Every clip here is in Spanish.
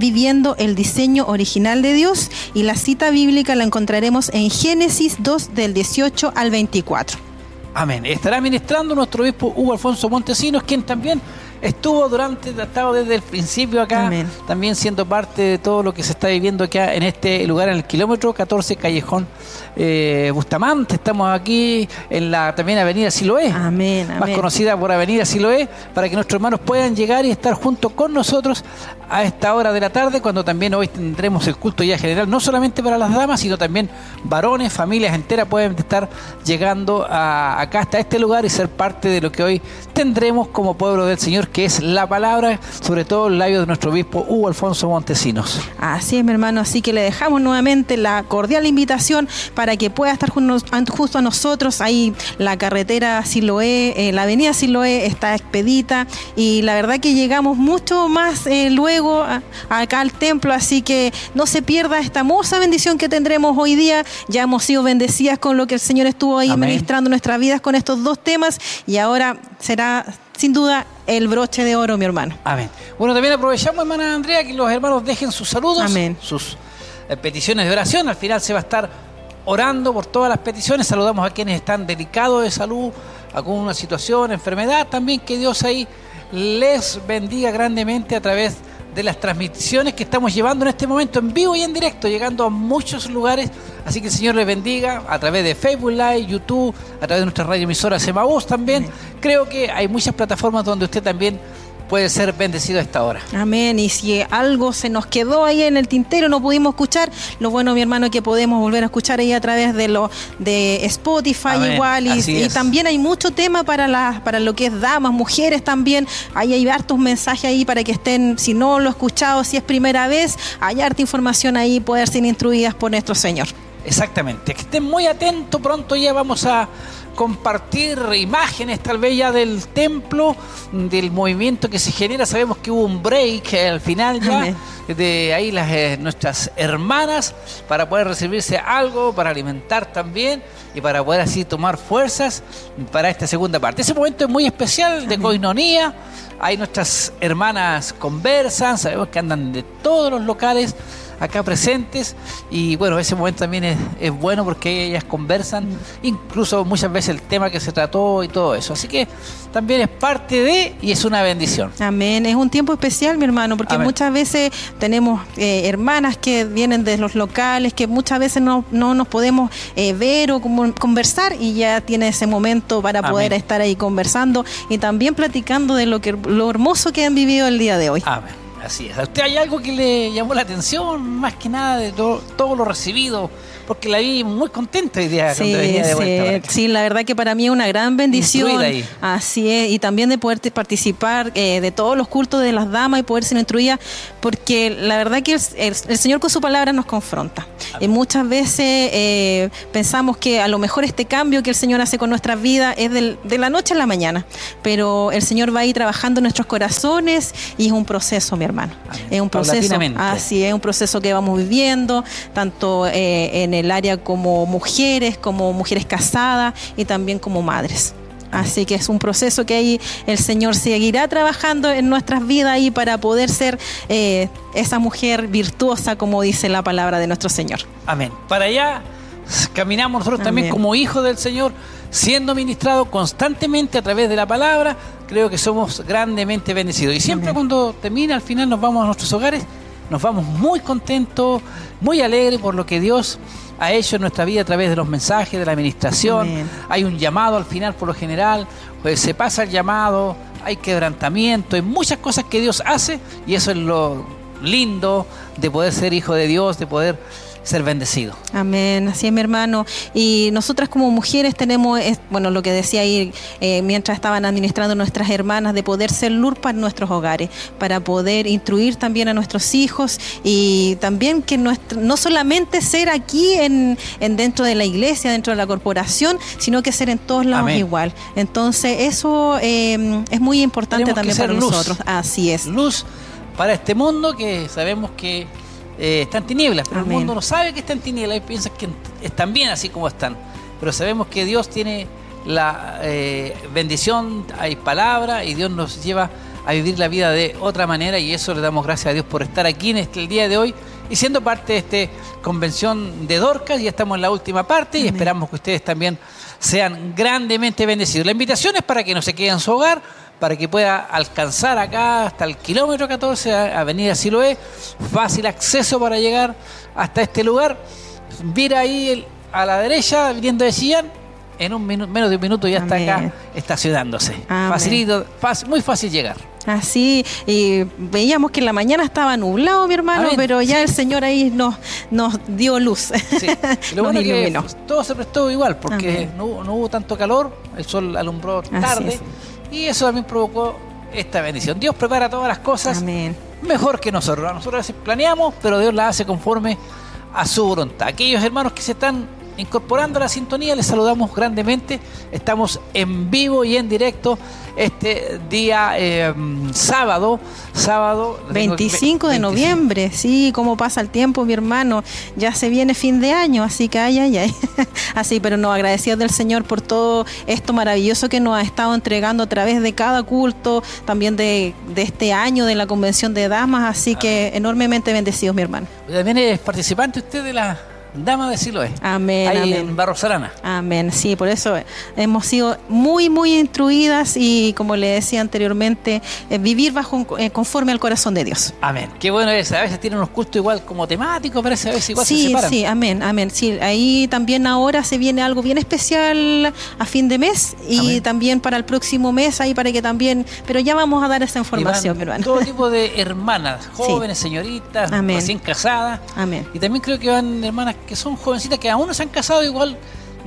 viviendo el diseño original de Dios y la cita bíblica la encontraremos en Génesis 2 del 18 al 24. Amén. Estará ministrando nuestro obispo Hugo Alfonso Montesinos, quien también estuvo durante, estado desde el principio acá, también siendo parte de todo lo que se está viviendo acá en este lugar, en el kilómetro 14, Callejón eh, Bustamante. Estamos aquí en la también Avenida Siloé, amén, más conocida por Avenida Siloé, para que nuestros hermanos puedan llegar y estar junto con nosotros a esta hora de la tarde, cuando también hoy tendremos el culto ya general, no solamente para las damas, sino también varones, familias enteras pueden estar llegando acá hasta este lugar y ser parte de lo que hoy tendremos como pueblo del Señor, que es la palabra, sobre todo el labio de nuestro obispo Hugo Alfonso Montesinos. Así es, mi hermano, así que le dejamos nuevamente la cordial invitación para que pueda estar justo a nosotros. Ahí la carretera Siloé, eh, la avenida Siloé está expedita y la verdad que llegamos mucho más eh, luego acá al templo, así que no se pierda esta hermosa bendición que tendremos hoy día. Ya hemos sido bendecidas con lo que el Señor estuvo ahí ministrando nuestras vidas con estos dos temas y ahora será sin duda el broche de oro, mi hermano. Amén. Bueno, también aprovechamos, hermana Andrea, que los hermanos dejen sus saludos, Amén. sus eh, peticiones de oración. Al final se va a estar orando por todas las peticiones. Saludamos a quienes están delicados de salud, alguna situación, enfermedad. También que Dios ahí les bendiga grandemente a través de de las transmisiones que estamos llevando en este momento en vivo y en directo, llegando a muchos lugares. Así que el Señor les bendiga a través de Facebook Live, YouTube, a través de nuestra radio emisora Semabús también. Creo que hay muchas plataformas donde usted también puede ser bendecido a esta hora. Amén. Y si algo se nos quedó ahí en el tintero, no pudimos escuchar, lo bueno, mi hermano, que podemos volver a escuchar ahí a través de lo de Spotify igual. Y, también hay mucho tema para las, para lo que es damas, mujeres también. Ahí hay hartos mensajes ahí para que estén, si no lo he escuchado, si es primera vez, hay harta información ahí, poder ser instruidas por nuestro Señor. Exactamente. Que estén muy atentos, pronto ya vamos a compartir imágenes tal vez ya del templo, del movimiento que se genera. Sabemos que hubo un break al final ya de ahí las eh, nuestras hermanas para poder recibirse algo, para alimentar también y para poder así tomar fuerzas para esta segunda parte. Ese momento es muy especial de coinonía. Ahí nuestras hermanas conversan, sabemos que andan de todos los locales acá presentes y bueno, ese momento también es, bueno porque ellas conversan, incluso muchas veces el tema que se trató y todo eso. Así que también es parte de y es una bendición. Amén, es un tiempo especial mi hermano porque muchas veces tenemos eh, hermanas que vienen de los locales, que muchas veces no, no nos podemos eh, ver o conversar y ya tiene ese momento para poder estar ahí conversando y también platicando de lo, que, lo hermoso que han vivido el día de hoy. Amén. Así es. ¿A usted hay algo que le llamó la atención, más que nada de todo, lo recibido? Porque la vi muy contenta hoy día sí, de vuelta. Sí, la verdad que para mí es una gran bendición. Así es, y también de poder participar eh, de todos los cultos de las damas y poder ser instruida, porque la verdad que el, Señor con su palabra nos confronta. Y muchas veces eh, pensamos que a lo mejor este cambio que el Señor hace con nuestras vidas es de la noche a la mañana, pero el Señor va a ir trabajando en nuestros corazones y es un proceso, mi hermano. Es un proceso. Así es, un proceso que vamos viviendo, tanto eh, en el área como mujeres, como mujeres casadas y también como madres. Así que es un proceso que ahí el Señor seguirá trabajando en nuestras vidas ahí para poder ser eh, esa mujer virtuosa, como dice la palabra de nuestro Señor. Amén. Para allá caminamos nosotros también como hijos del Señor, siendo ministrados constantemente a través de la palabra. Creo que somos grandemente bendecidos. Y siempre cuando termina, al final nos vamos a nuestros hogares, nos vamos muy contentos, muy alegres por lo que Dios ha hecho en nuestra vida a través de los mensajes, de la administración. Hay un llamado al final por lo general, pues se pasa el llamado, hay quebrantamiento, hay muchas cosas que Dios hace y eso es lo lindo de poder ser hijo de Dios, de poder ser bendecido. Amén, así es mi hermano. Y nosotras como mujeres tenemos, bueno, lo que decía ahí eh, mientras estaban administrando nuestras hermanas, de poder ser luz para nuestros hogares, para poder instruir también a nuestros hijos y también que no solamente ser aquí en, dentro de la iglesia, dentro de la corporación, sino que ser en todos lados igual. Entonces eso eh, es muy importante también para nosotros. Así es. Luz para este mundo que sabemos que eh, está en tinieblas, pero el mundo no sabe que está en tinieblas y piensa que están bien así como están. Pero sabemos que Dios tiene la eh, bendición, hay palabra y Dios nos lleva a vivir la vida de otra manera y eso le damos gracias a Dios por estar aquí en este, el día de hoy y siendo parte de esta convención de Dorcas. Ya estamos en la última parte y esperamos que ustedes también sean grandemente bendecidos. La invitación es para que no se queden en su hogar, para que pueda alcanzar acá hasta el kilómetro 14, Avenida Siloé, fácil acceso para llegar hasta este lugar. Vira ahí a la derecha, viniendo de Chillán, en un menos de un minuto ya está acá estacionándose. Facilito, muy fácil llegar. Así, y veíamos que en la mañana estaba nublado, mi hermano, pero ya el Señor ahí nos, nos dio luz. Sí. Lo bueno iluminó. Que todo se prestó igual, porque no, hubo tanto calor, el sol alumbró tarde, y eso también provocó esta bendición. Dios prepara todas las cosas mejor que nosotros. Nosotros a veces planeamos, pero Dios las hace conforme a su voluntad. Aquellos hermanos que se están incorporando a la sintonía, les saludamos grandemente. Estamos en vivo y en directo este día eh, sábado, sábado 25 de noviembre, sí, cómo pasa el tiempo, mi hermano, ya se viene fin de año, así que ay, ay, ay, así, pero no, agradecidos del Señor por todo esto maravilloso que nos ha estado entregando a través de cada culto, también de, de este año de la Convención de Damas, así que enormemente bendecidos, mi hermano. También es participante usted de la Dama de Siloé. Amén. Ahí en Barro Sarana. Amén. Sí, por eso hemos sido muy, muy instruidas y, como le decía anteriormente, eh, vivir bajo eh, conforme al corazón de Dios. Amén. Qué bueno es. A veces tienen unos cultos igual como temáticos, parece a veces igual sí, se separan. Sí, amén, amén. Sí, ahí también ahora se viene algo bien especial a fin de mes y también para el próximo mes, ahí para que también. Pero ya vamos a dar esa información, hermano. Todo tipo de hermanas, jóvenes, señoritas, recién casadas. Amén. Y también creo que van hermanas que son jovencitas que aún no se han casado, igual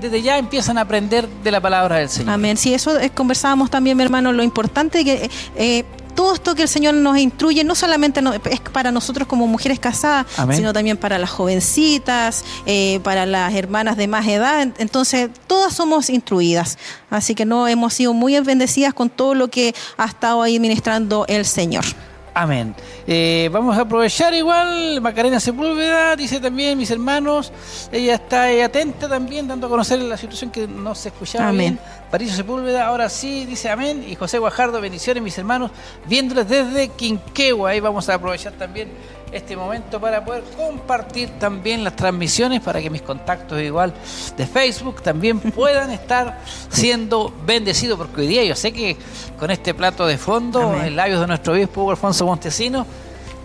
desde ya empiezan a aprender de la palabra del Señor. Amén. Sí, eso conversábamos también, mi hermano, lo importante que eh, todo esto que el Señor nos instruye no solamente es para nosotros como mujeres casadas, sino también para las jovencitas, eh, para las hermanas de más edad. Entonces, todas somos instruidas. Así que no hemos sido muy bendecidas con todo lo que ha estado ahí ministrando el Señor. Amén. Eh, vamos a aprovechar igual. Macarena Sepúlveda dice también, mis hermanos, ella está atenta también, dando a conocer la situación que no se escuchaba amén. bien. Sepúlveda, ahora sí, dice amén. Y José Guajardo, bendiciones, mis hermanos, viéndoles desde Quinquegua. Ahí vamos a aprovechar también este momento para poder compartir también las transmisiones para que mis contactos igual de Facebook también puedan estar siendo bendecidos porque hoy día yo sé que con este plato de fondo en labios de nuestro obispo Alfonso Montesino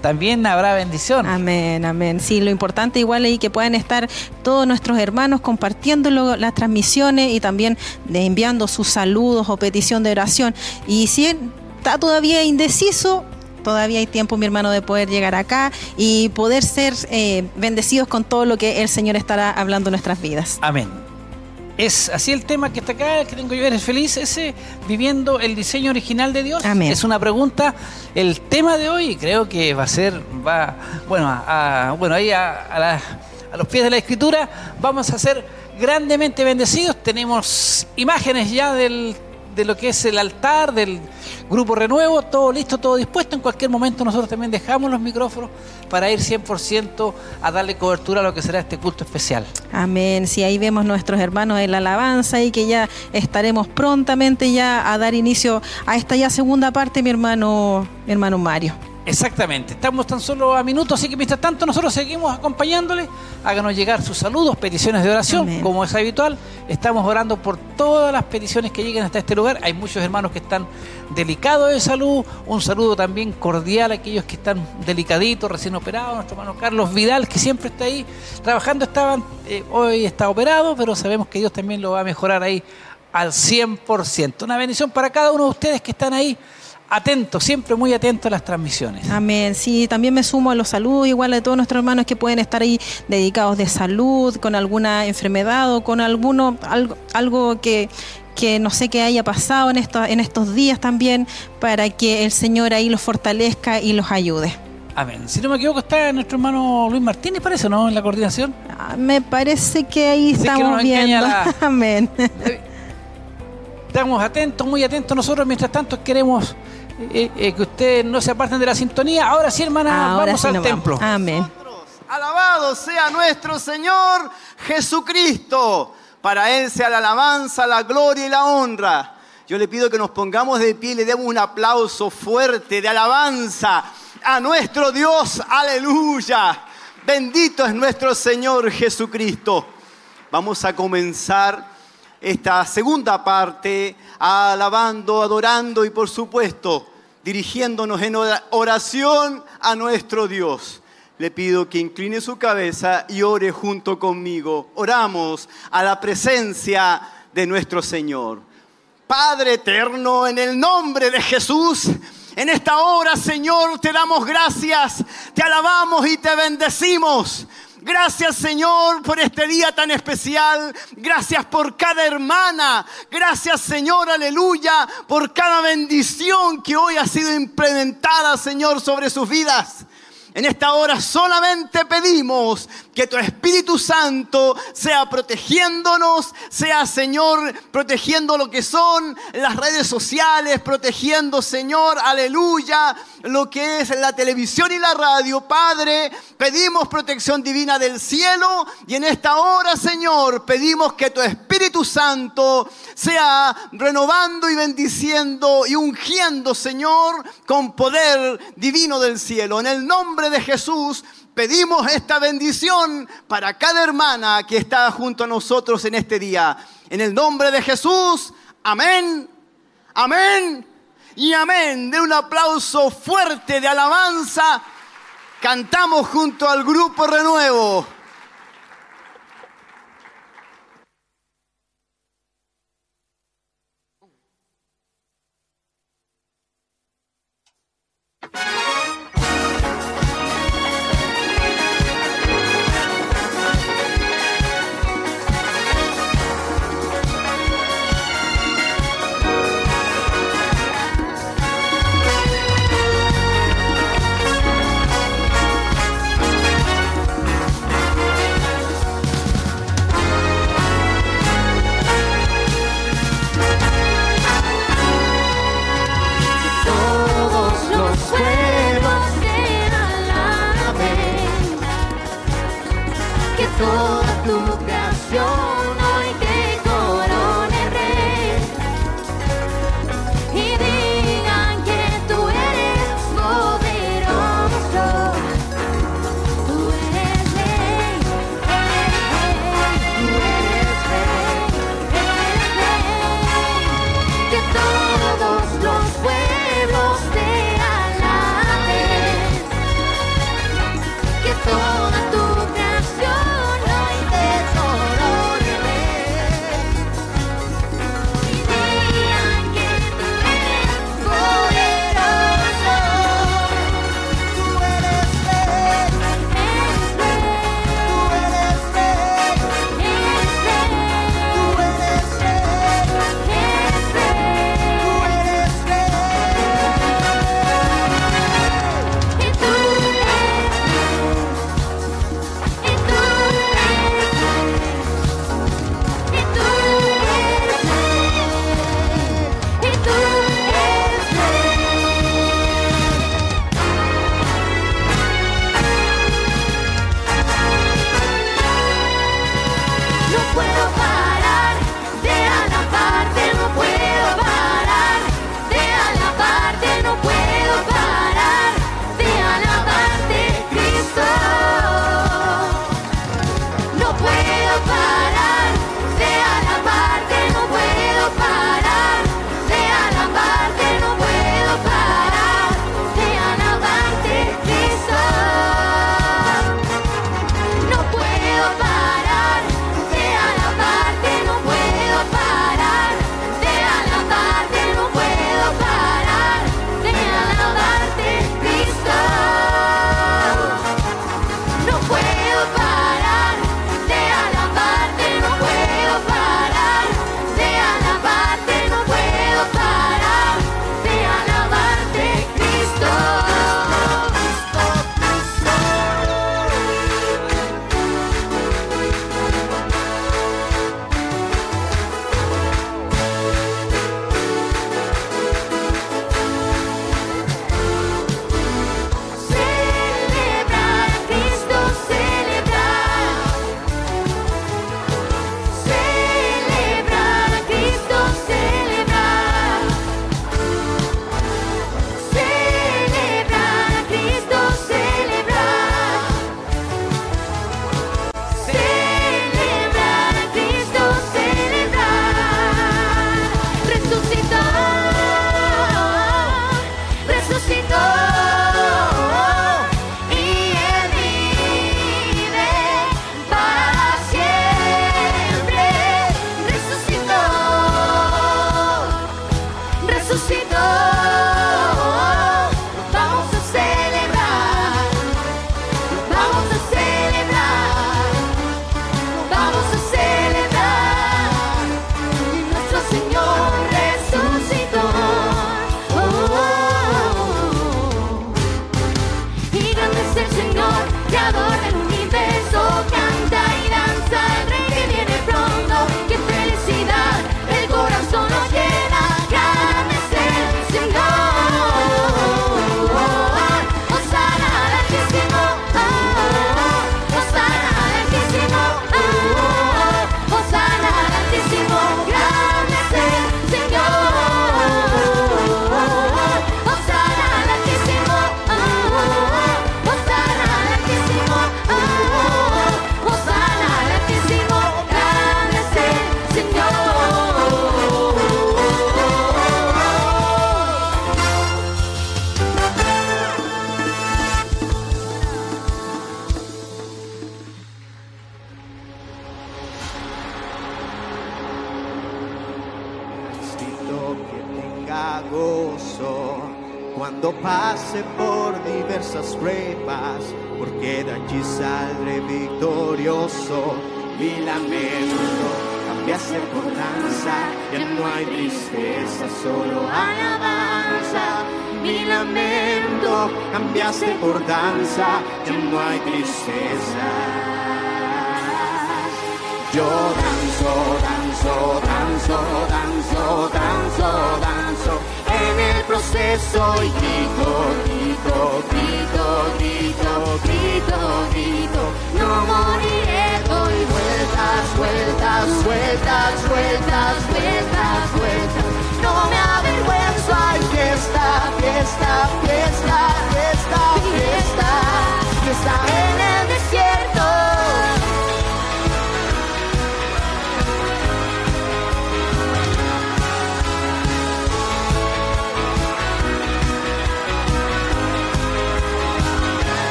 también habrá bendición. Amén, amén. Sí, lo importante igual es que puedan estar todos nuestros hermanos compartiendo las transmisiones y también enviando sus saludos o petición de oración. Y si está todavía indeciso, todavía hay tiempo, mi hermano, de poder llegar acá y poder ser eh, bendecidos con todo lo que el Señor estará hablando en nuestras vidas. Amén. Es así el tema que está acá, que tengo yo, ¿eres feliz? Ese, viviendo el diseño original de Dios. Amén. Es una pregunta. El tema de hoy creo que va a ser, va, bueno, a, bueno ahí a, a los pies de la escritura, vamos a ser grandemente bendecidos. Tenemos imágenes ya del de lo que es el altar del Grupo Renuevo, todo listo, todo dispuesto. En cualquier momento nosotros también dejamos los micrófonos para ir 100% a darle cobertura a lo que será este culto especial. Amén. Si ahí vemos nuestros hermanos en la alabanza y que ya estaremos prontamente ya a dar inicio a esta ya segunda parte, mi hermano, mi hermano Mario. Exactamente, estamos tan solo a minutos, así que mientras tanto nosotros seguimos acompañándole. Háganos llegar sus saludos, peticiones de oración, como es habitual. Estamos orando por todas las peticiones que lleguen hasta este lugar. Hay muchos hermanos que están delicados de salud. Un saludo también cordial a aquellos que están delicaditos, recién operados. Nuestro hermano Carlos Vidal, que siempre está ahí trabajando, estaban, eh, hoy está operado, pero sabemos que Dios también lo va a mejorar ahí al 100%. Una bendición para cada uno de ustedes que están ahí atento, siempre muy atento a las transmisiones. Amén. Sí, también me sumo a los saludos, igual de todos nuestros hermanos que pueden estar ahí dedicados de salud, con alguna enfermedad o con alguno, algo, algo que, que no sé qué haya pasado en, estos, en estos días también, para que el Señor ahí los fortalezca y los ayude. Amén. Si no me equivoco, está nuestro hermano Luis Martínez, parece, ¿no? En la coordinación. Ah, me parece que ahí estamos viendo. Amén. Estamos atentos, muy atentos nosotros. Mientras tanto, queremos eh, eh, que ustedes no se aparten de la sintonía. Ahora sí, hermana, vamos al templo. Amén. Alabado sea nuestro Señor Jesucristo. Para Él sea la alabanza, la gloria y la honra. Yo le pido que nos pongamos de pie y le demos un aplauso fuerte de alabanza a nuestro Dios. Aleluya. Bendito es nuestro Señor Jesucristo. Vamos a comenzar esta segunda parte alabando, adorando y por supuesto dirigiéndonos en oración a nuestro Dios. Le pido que incline su cabeza y ore junto conmigo. Oramos a la presencia de nuestro Señor. Padre eterno, en el nombre de Jesús, en esta hora, Señor, te damos gracias, te alabamos y te bendecimos. Gracias Señor por este día tan especial. Gracias por cada hermana. Gracias Señor, aleluya, por cada bendición que hoy ha sido implementada, Señor, sobre sus vidas. En esta hora solamente pedimos que tu Espíritu Santo sea protegiéndonos, sea Señor protegiendo lo que son las redes sociales, protegiendo Señor, aleluya, lo que es la televisión y la radio. Padre, pedimos protección divina del cielo y en esta hora Señor pedimos que tu Espíritu Santo sea renovando y bendiciendo y ungiendo Señor con poder divino del cielo. En el nombre de Jesús pedimos esta bendición para cada hermana que está junto a nosotros en este día. En el nombre de Jesús, amén, amén y amén. De un aplauso fuerte de alabanza, cantamos junto al grupo Renuevo.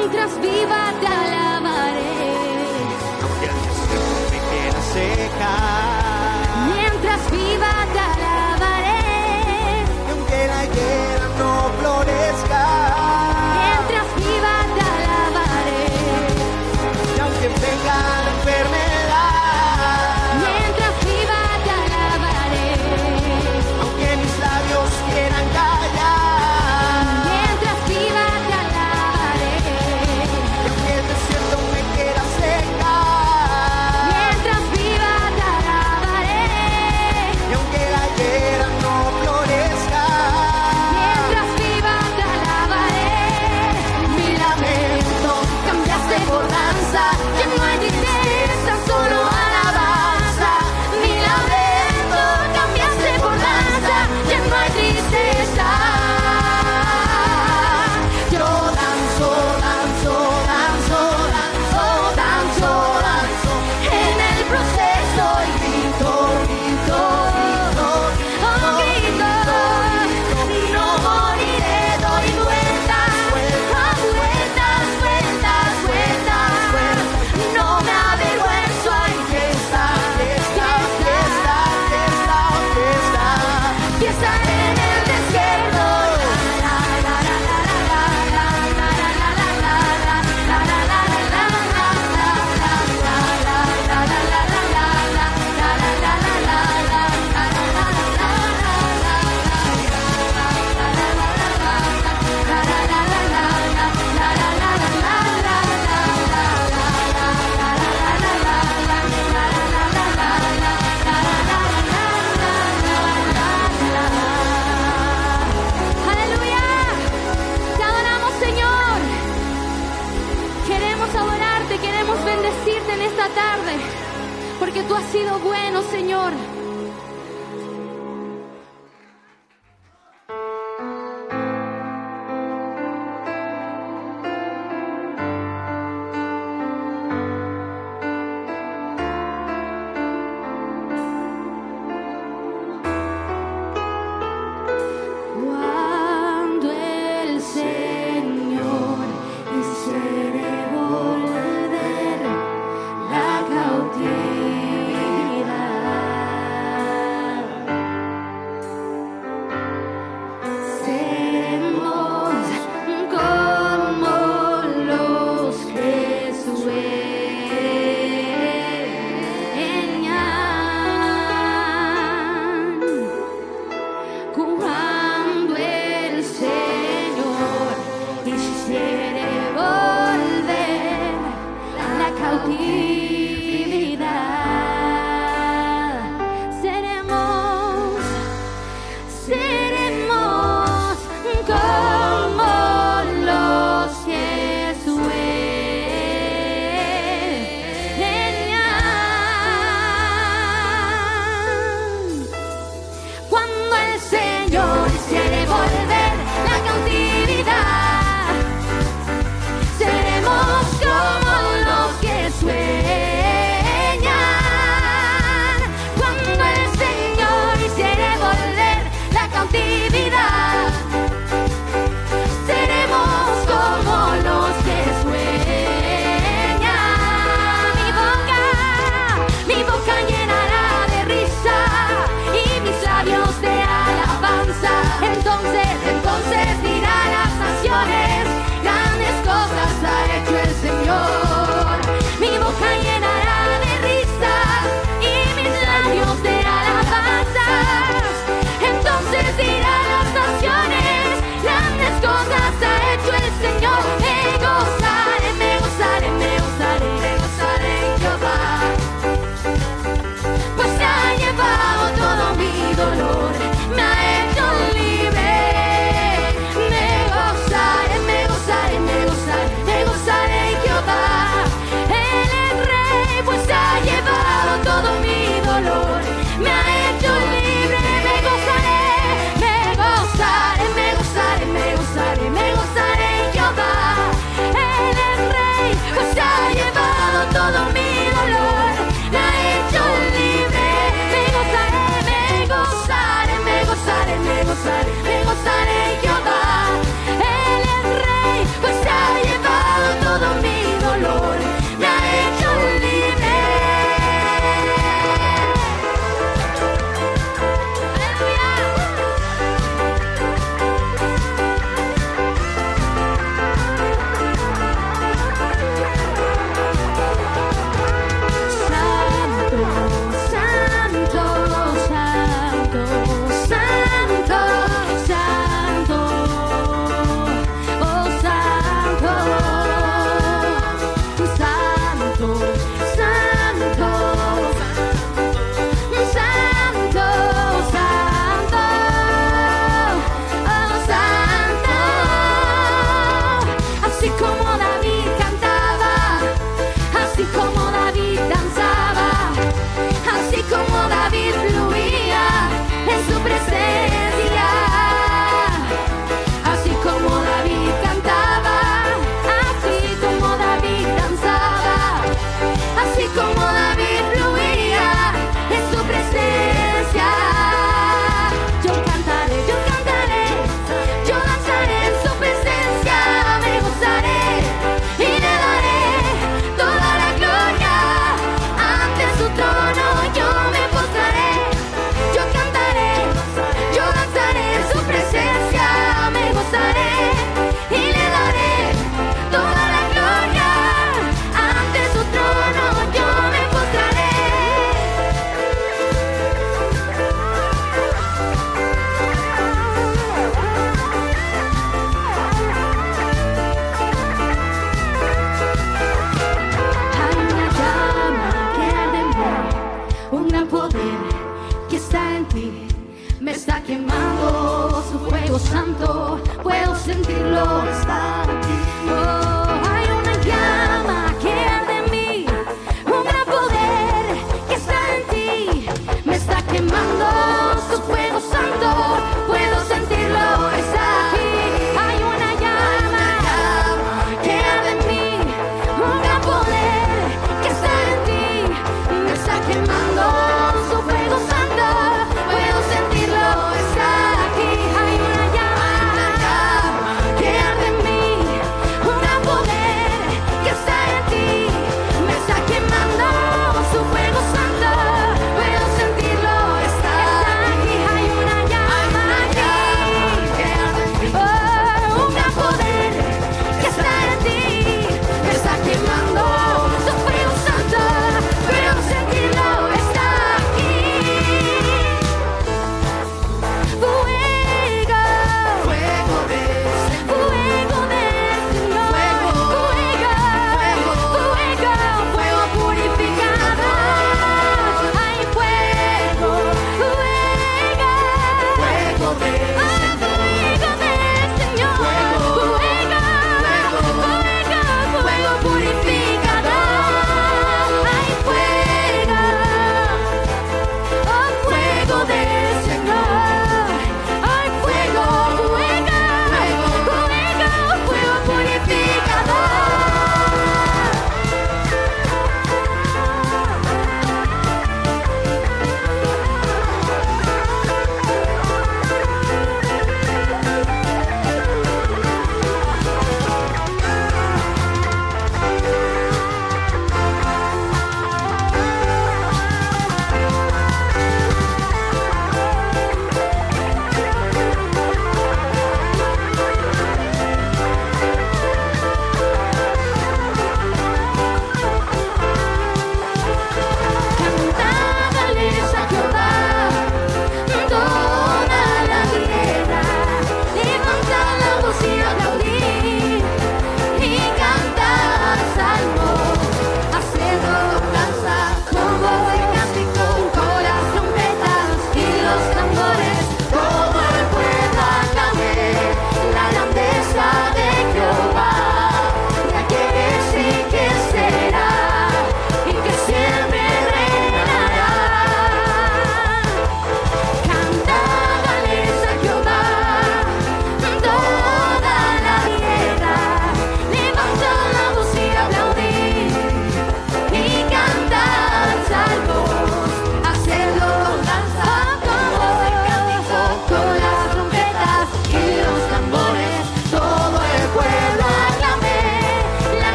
mientras viva te alabaré. No te hagas, me quieras secar.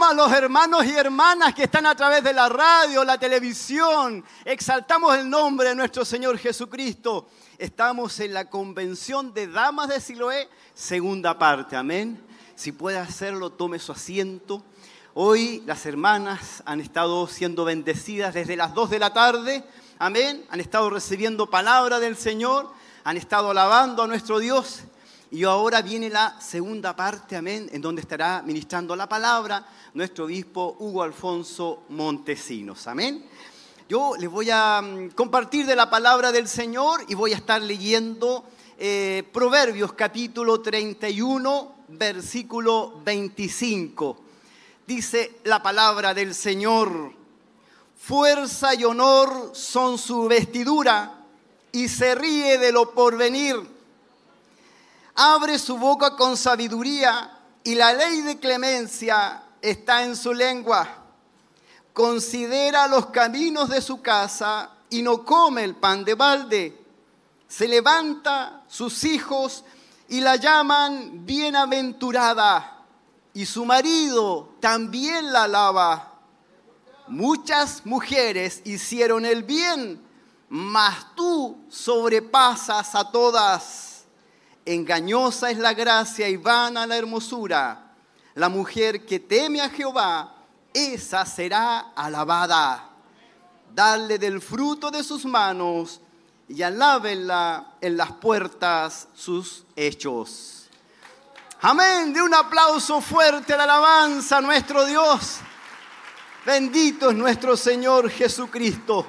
A los hermanos y hermanas que están a través de la radio, la televisión. Exaltamos el nombre de nuestro Señor Jesucristo. Estamos en la convención de Damas de Siloé, segunda parte. Amén. Si puede hacerlo, tome su asiento. Hoy las hermanas han estado siendo bendecidas desde las 2 de la tarde. Amén. Han estado recibiendo palabra del Señor. Han estado alabando a nuestro Dios. Y ahora viene la segunda parte, amén, en donde estará ministrando la palabra nuestro obispo Hugo Alfonso Montesinos, amén. Yo les voy a mm, compartir de la palabra del Señor y voy a estar leyendo eh, Proverbios capítulo 31, versículo 25. Dice la palabra del Señor, fuerza y honor son su vestidura y se ríe de lo porvenir abre su boca con sabiduría y la ley de clemencia está en su lengua. Considera los caminos de su casa y no come el pan de balde. Se levanta sus hijos y la llaman bienaventurada y su marido también la alaba. Muchas mujeres hicieron el bien, mas tú sobrepasas a todas. Engañosa es la gracia y vana la hermosura. La mujer que teme a Jehová, esa será alabada. Dale del fruto de sus manos y alábenla en las puertas sus hechos. Amén. De un aplauso fuerte de alabanza a nuestro Dios. Bendito es nuestro Señor Jesucristo.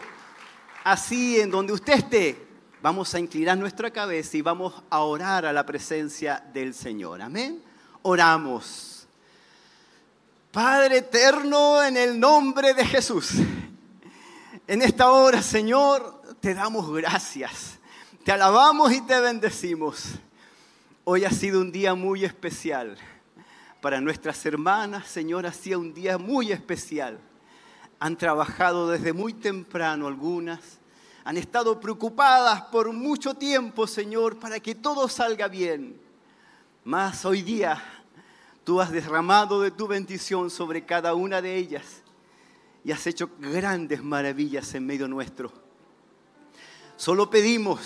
Así en donde usted esté, Vamos a inclinar nuestra cabeza y vamos a orar a la presencia del Señor. Amén. Oramos. Padre eterno, en el nombre de Jesús. En esta hora, Señor, te damos gracias. Te alabamos y te bendecimos. Hoy ha sido un día muy especial. Para nuestras hermanas, Señor, ha sido un día muy especial. Han trabajado desde muy temprano algunas han estado preocupadas por mucho tiempo, Señor, para que todo salga bien. Mas hoy día tú has derramado de tu bendición sobre cada una de ellas y has hecho grandes maravillas en medio nuestro. Solo pedimos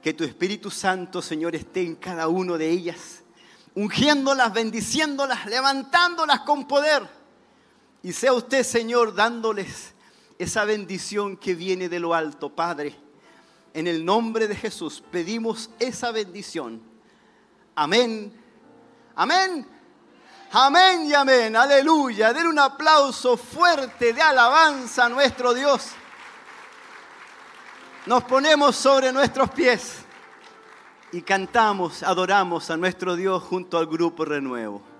que tu Espíritu Santo, Señor, esté en cada una de ellas, ungiéndolas, bendiciéndolas, levantándolas con poder. Y sea usted, Señor, dándoles esa bendición que viene de lo alto, Padre. En el nombre de Jesús pedimos esa bendición. Amén. Amén. Amén y amén. Aleluya. Den un aplauso fuerte de alabanza a nuestro Dios. Nos ponemos sobre nuestros pies y cantamos, adoramos a nuestro Dios junto al grupo Renuevo.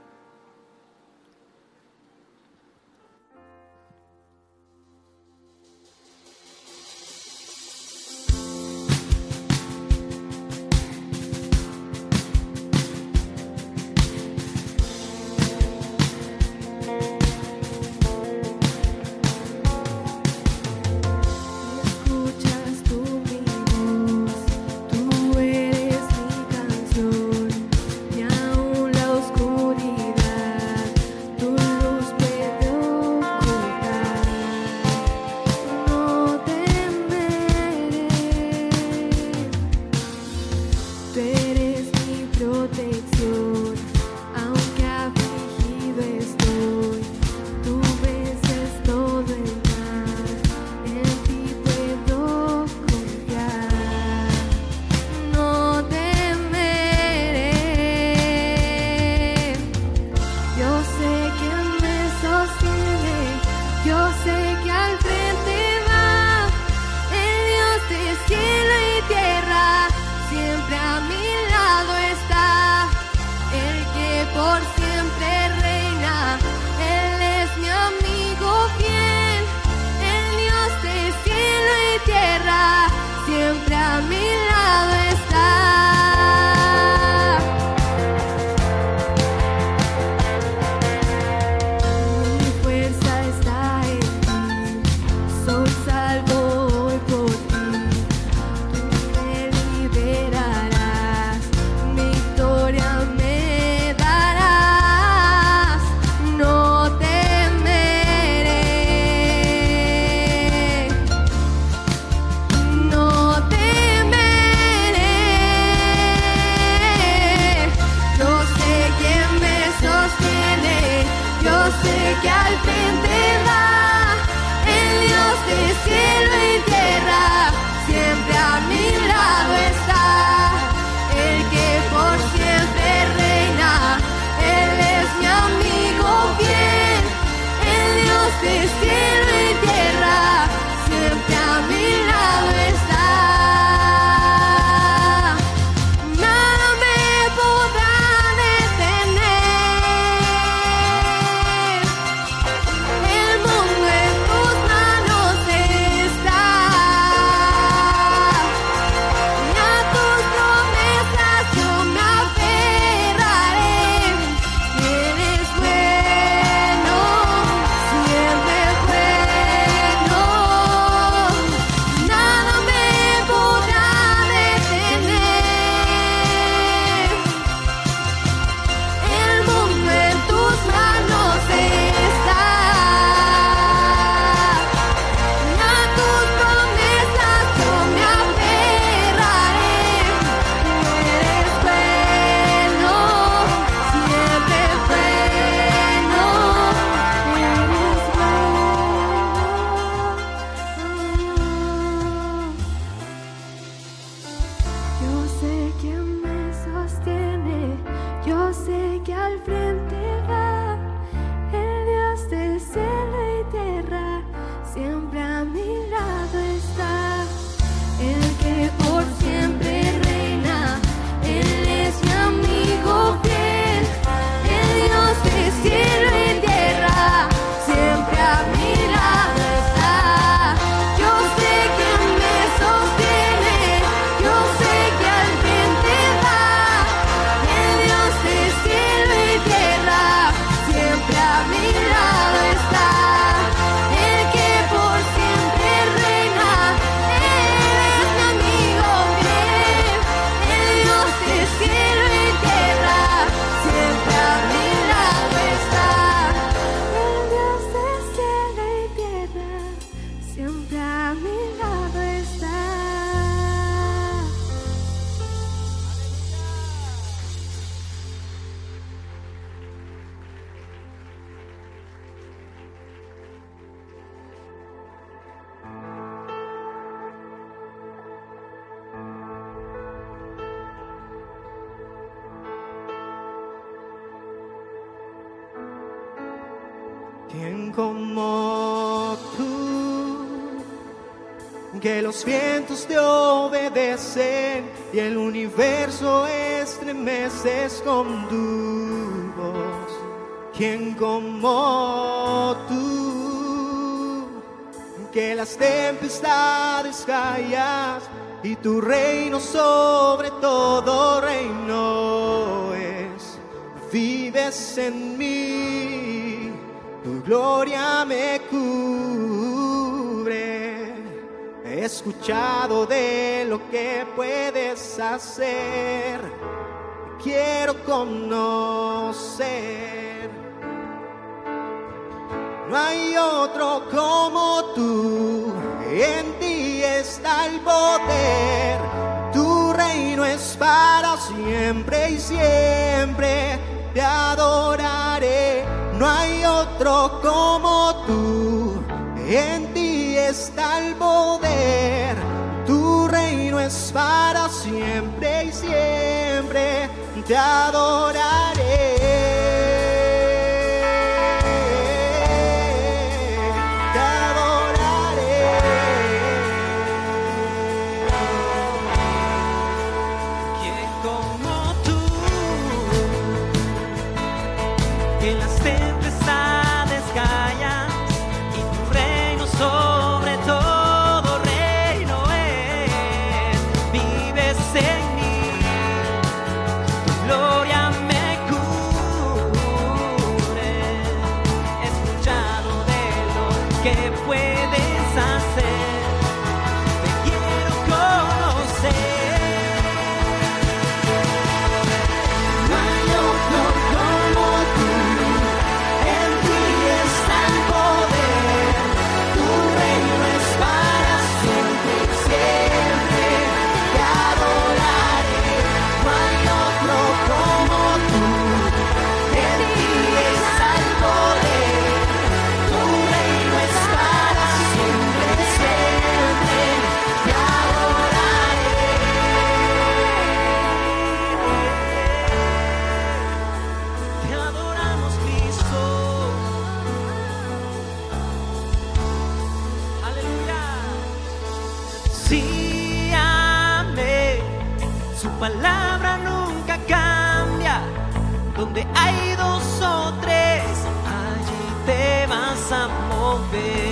que los vientos te obedecen y el universo estremeces con tu voz. ¿Quién como tú? Que las tempestades callas y tu reino sobre todo reino es. Vives en mí, tu gloria me cubre He escuchado de lo que puedes hacer. Quiero conocer. No hay otro como tú. En ti está el poder. Tu reino es para siempre y siempre te adoraré. No hay otro como tú. En está el poder, tu reino es para siempre y siempre, te adoraré. donde hay dos o tres, allí te vas a mover.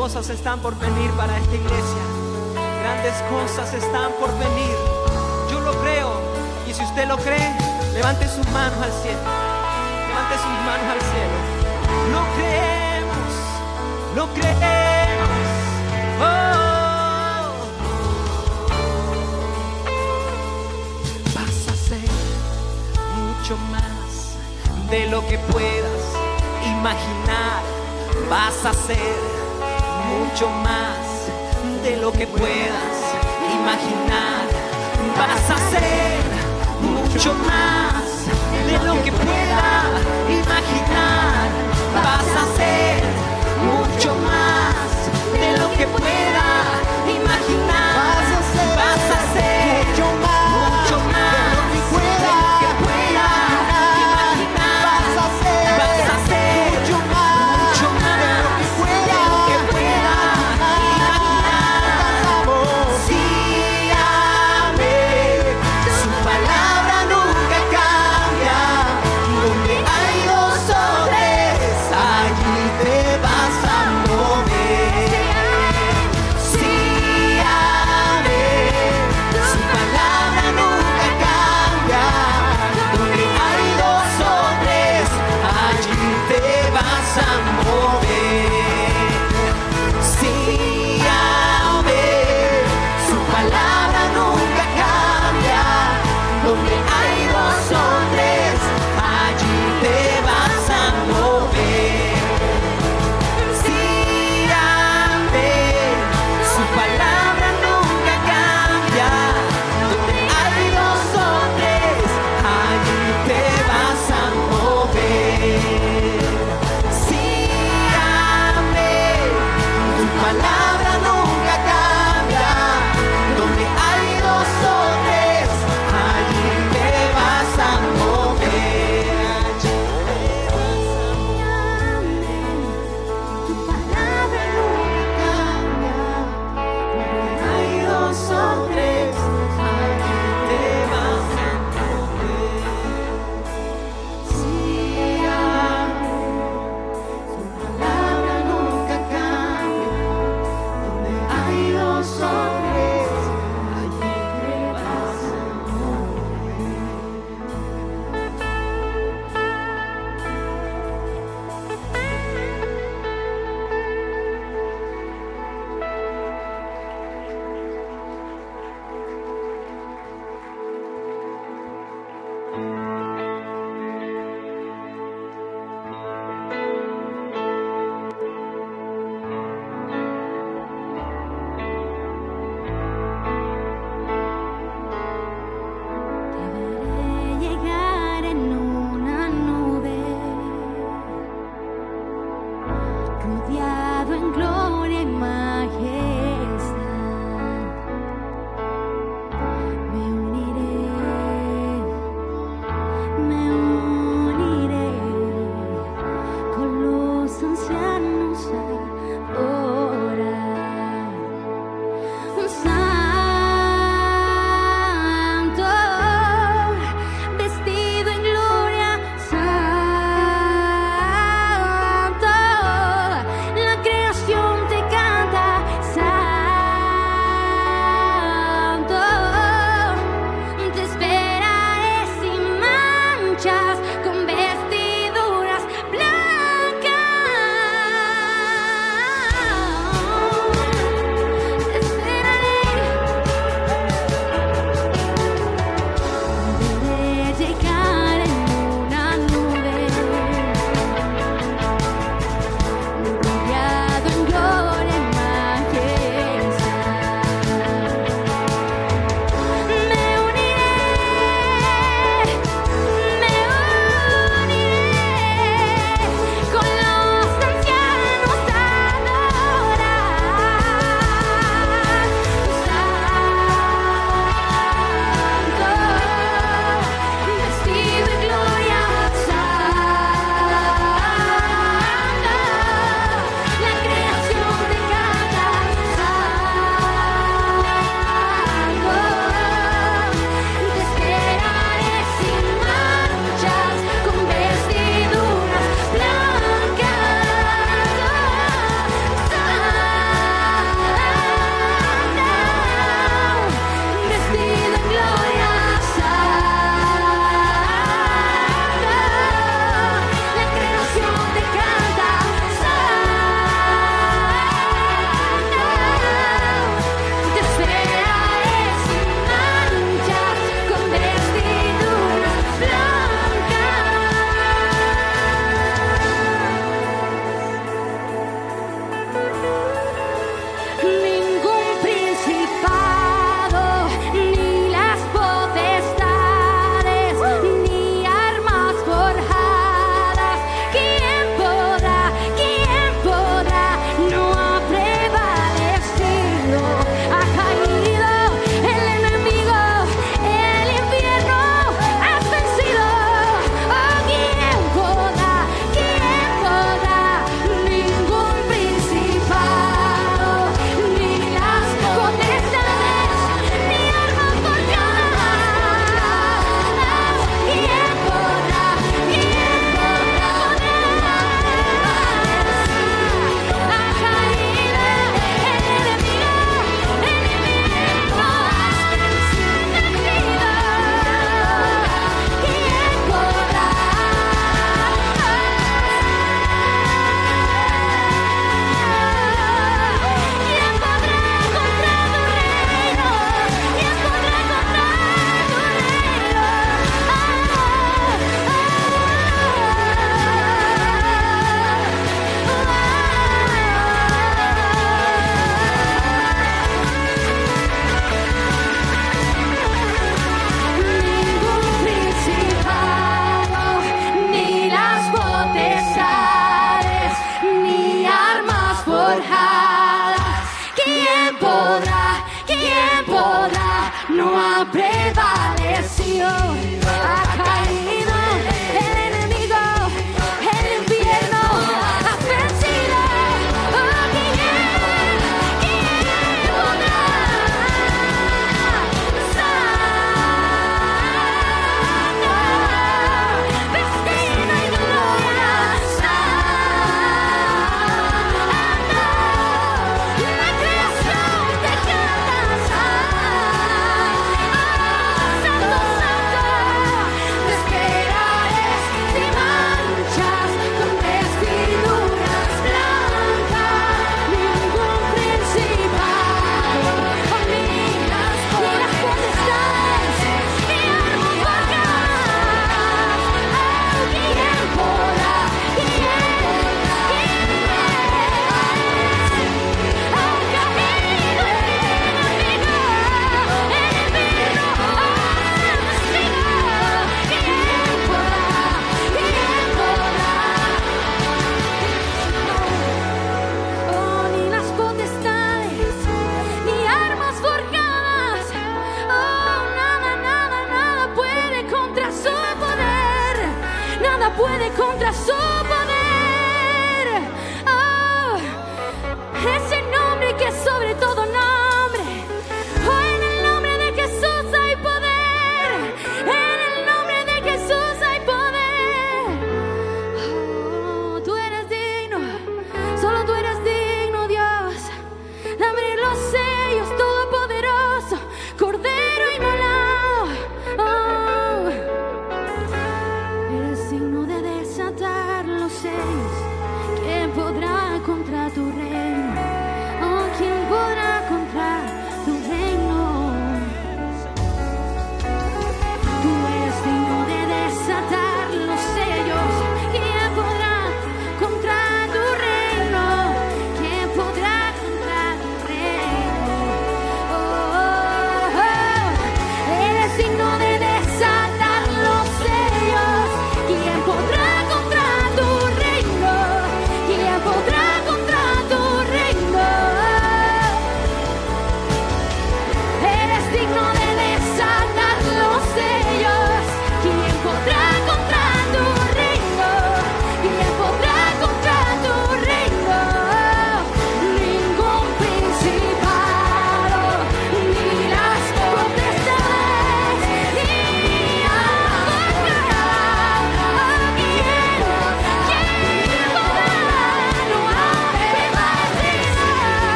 cosas están por venir para esta iglesia. Grandes cosas están por venir. Yo lo creo. Y si usted lo cree, levante sus manos al cielo. Levante sus manos al cielo. Lo creemos. Lo creemos. Oh. Vas a ser mucho más de lo que puedas imaginar vas a ser mucho más de lo que puedas imaginar. Vas a hacer mucho más de lo que pueda imaginar. Vas a hacer mucho más de lo que pueda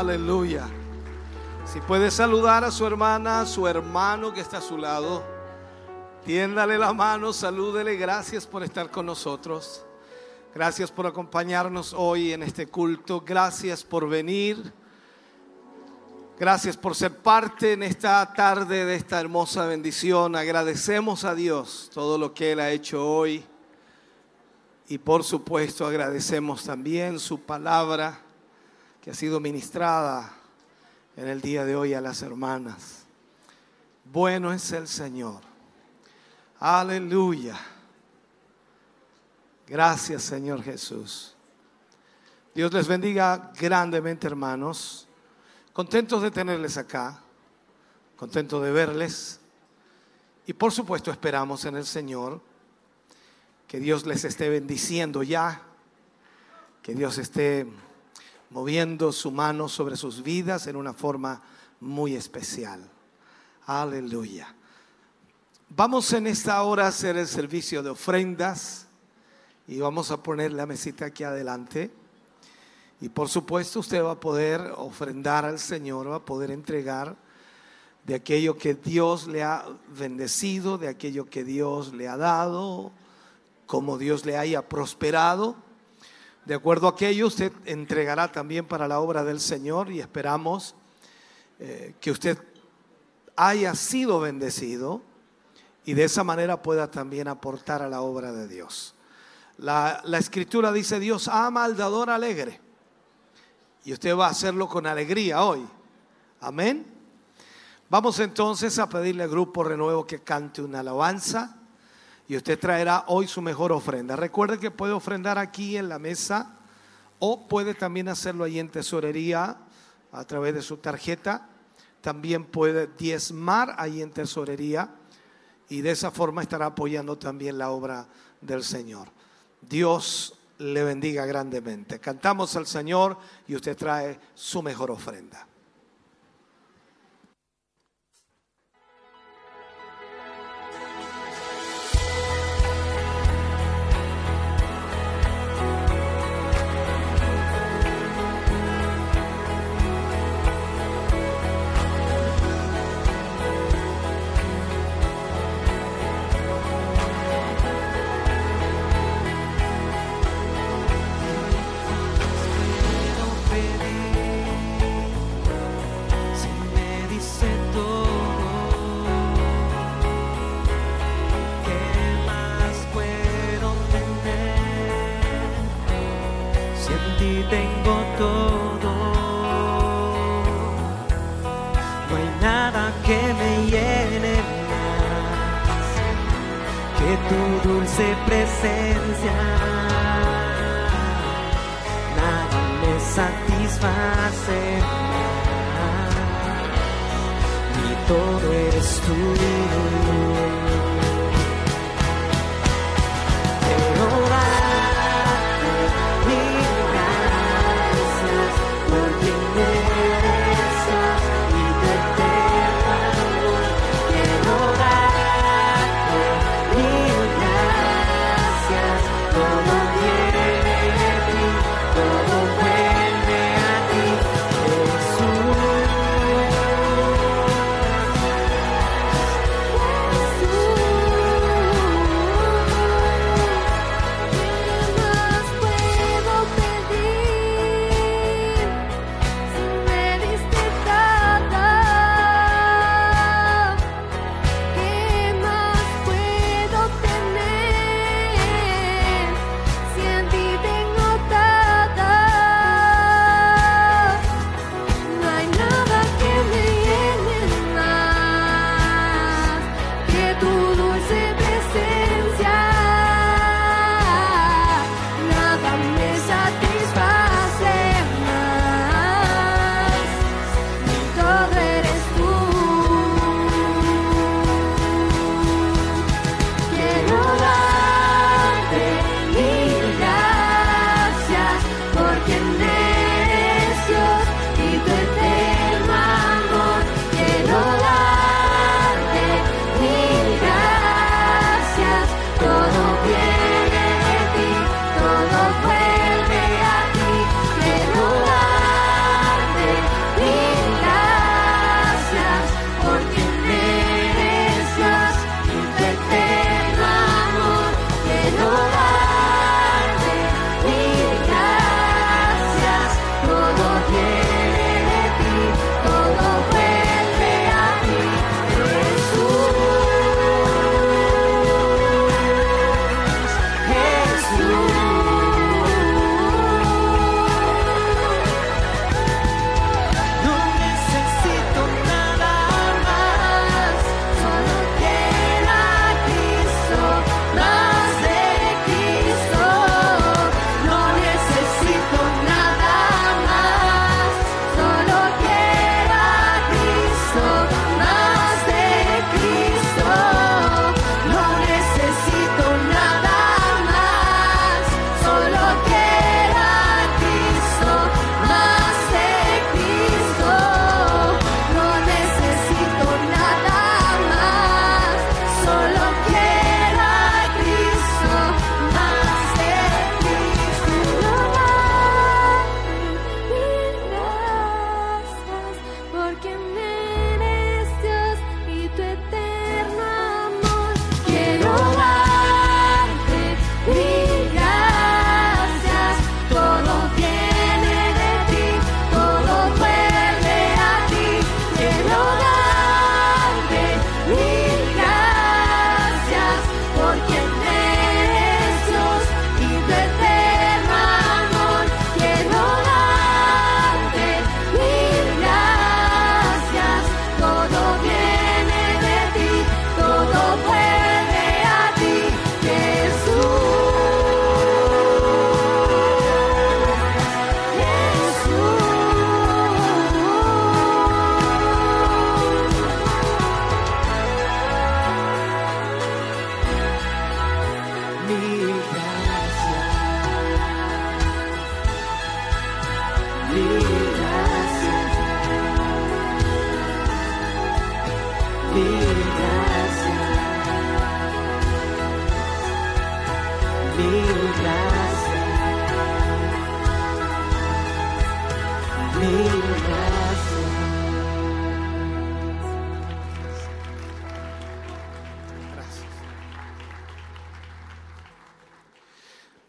Aleluya. Si puede saludar a su hermana, a su hermano que está a su lado, tiéndale la mano, salúdele. Gracias por estar con nosotros. Gracias por acompañarnos hoy en este culto. Gracias por venir. Gracias por ser parte en esta tarde de esta hermosa bendición. Agradecemos a Dios todo lo que Él ha hecho hoy. Y por supuesto agradecemos también su palabra que ha sido ministrada en el día de hoy a las hermanas. Bueno es el Señor. Aleluya. Gracias Señor Jesús. Dios les bendiga grandemente hermanos. Contentos de tenerles acá. Contentos de verles. Y por supuesto esperamos en el Señor que Dios les esté bendiciendo ya, que Dios esté moviendo su mano sobre sus vidas en una forma muy especial. Aleluya. Vamos en esta hora a hacer el servicio de ofrendas y vamos a poner la mesita aquí adelante. Y por supuesto usted va a poder ofrendar al Señor, va a poder entregar de aquello que Dios le ha bendecido, de aquello que Dios le ha dado, como Dios le haya prosperado. De acuerdo a aquello, usted entregará también para la obra del Señor y esperamos eh, que usted haya sido bendecido y de esa manera pueda también aportar a la obra de Dios. La, la escritura dice, Dios ama al dador alegre. Y usted va a hacerlo con alegría hoy. Amén. Vamos entonces a pedirle al grupo Renuevo que cante una alabanza y usted traerá hoy su mejor ofrenda. Recuerde que puede ofrendar aquí en la mesa o puede también hacerlo ahí en tesorería a través de su tarjeta. También puede diezmar ahí en tesorería y de esa forma estará apoyando también la obra del Señor. Dios le bendiga grandemente. Cantamos al Señor y usted trae su mejor ofrenda. dulce presencia. Nada me satisface, ni todo eres tú.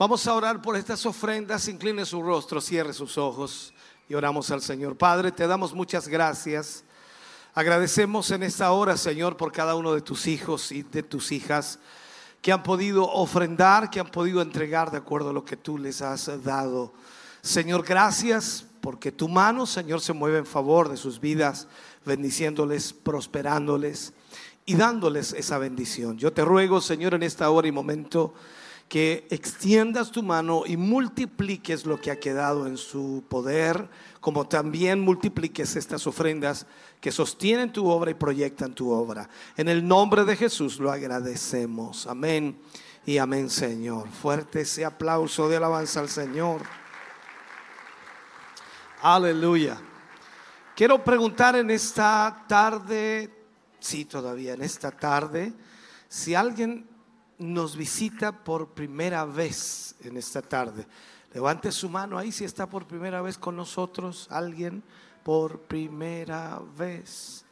Vamos a orar por estas ofrendas. Incline su rostro, cierre sus ojos y oramos al Señor. Padre, te damos muchas gracias. Agradecemos en esta hora, Señor, por cada uno de tus hijos y de tus hijas que han podido ofrendar, que han podido entregar de acuerdo a lo que tú les has dado. Señor, gracias porque tu mano, Señor, se mueve en favor de sus vidas, bendiciéndoles, prosperándoles y dándoles esa bendición. Yo te ruego, Señor, en esta hora y momento, que extiendas tu mano y multipliques lo que ha quedado en su poder, como también multipliques estas ofrendas que sostienen tu obra y proyectan tu obra. En el nombre de Jesús lo agradecemos. Amén y amén, Señor. Fuerte ese aplauso de alabanza al Señor. Aleluya. Quiero preguntar en esta tarde, sí, todavía en esta tarde, si alguien nos visita por primera vez en esta tarde. Levante su mano ahí si está por primera vez con nosotros, alguien por primera vez.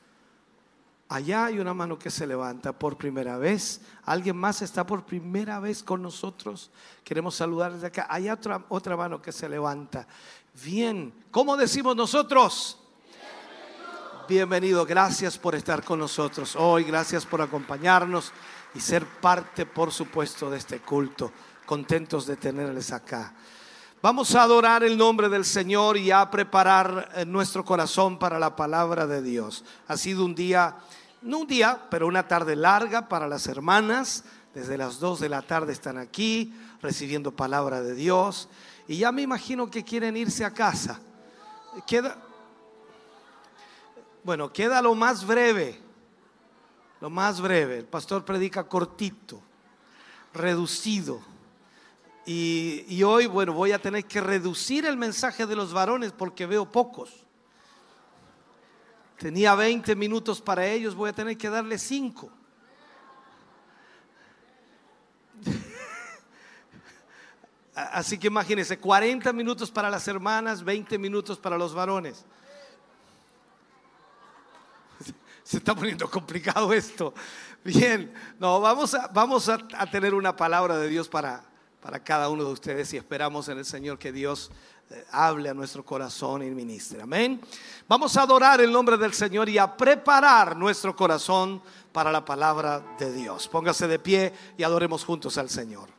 Allá hay una mano que se levanta por primera vez. ¿Alguien más está por primera vez con nosotros? Queremos saludar desde acá. Hay otra, otra mano que se levanta. Bien. ¿Cómo decimos nosotros? Bienvenido. Gracias por estar con nosotros hoy. Gracias por acompañarnos y ser parte, por supuesto, de este culto. Contentos de tenerles acá. Vamos a adorar el nombre del Señor y a preparar eh, nuestro corazón para la palabra de Dios. Ha sido un día, no un día, pero una tarde larga para las hermanas. Desde las 2 de la tarde están aquí recibiendo palabra de Dios. Y ya me imagino que quieren irse a casa. Queda, bueno, queda lo más breve lo más breve. El pastor predica cortito, reducido. Y, hoy, bueno, voy a tener que reducir el mensaje de los varones porque veo pocos. Tenía 20 minutos para ellos, voy a tener que darle 5. Así que imagínense, 40 minutos para las hermanas, 20 minutos para los varones. Se está poniendo complicado esto. Bien, no, vamos a, vamos a, tener una palabra de Dios para, para cada uno de ustedes y esperamos en el Señor que Dios eh, hable a nuestro corazón y ministre. Amén. Vamos a adorar el nombre del Señor y a preparar nuestro corazón para la palabra de Dios. Póngase de pie y adoremos juntos al Señor.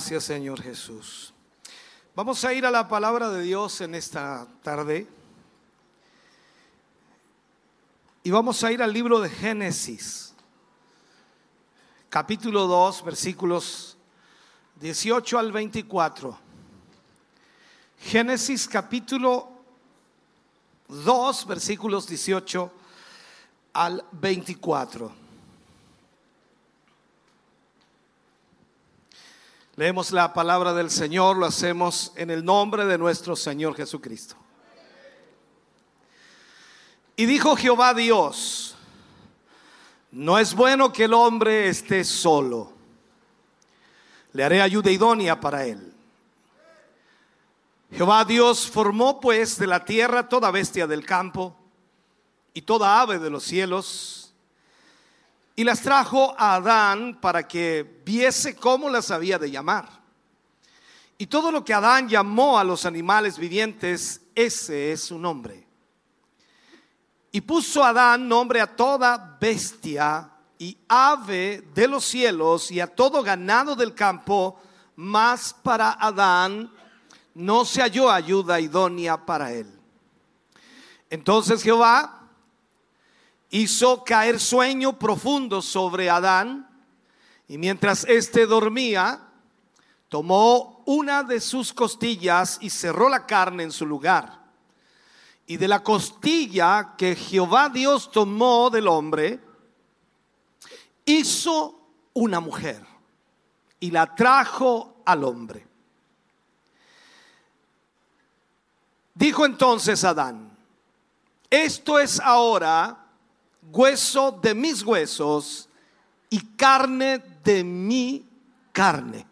Gracias Señor Jesús. Vamos a ir a la palabra de Dios en esta tarde. Y vamos a ir al libro de Génesis, capítulo 2, versículos 18 al 24. Génesis capítulo 2, versículos 18 al 24. Leemos la palabra del Señor, lo hacemos en el nombre de nuestro Señor Jesucristo. Y dijo Jehová Dios, no es bueno que el hombre esté solo. Le haré ayuda idónea para él. Jehová Dios formó pues de la tierra toda bestia del campo y toda ave de los cielos y las trajo a Adán para que viese cómo las había de llamar. Y todo lo que Adán llamó a los animales vivientes, ese es su nombre. Y puso Adán nombre a toda bestia y ave de los cielos y a todo ganado del campo, mas para Adán no se halló ayuda idónea para él. Entonces Jehová hizo caer sueño profundo sobre Adán y mientras éste dormía, tomó una de sus costillas y cerró la carne en su lugar y de la costilla que Jehová Dios tomó del hombre, hizo una mujer y la trajo al hombre. Dijo entonces Adán, esto es ahora hueso de mis huesos y carne de mi carne.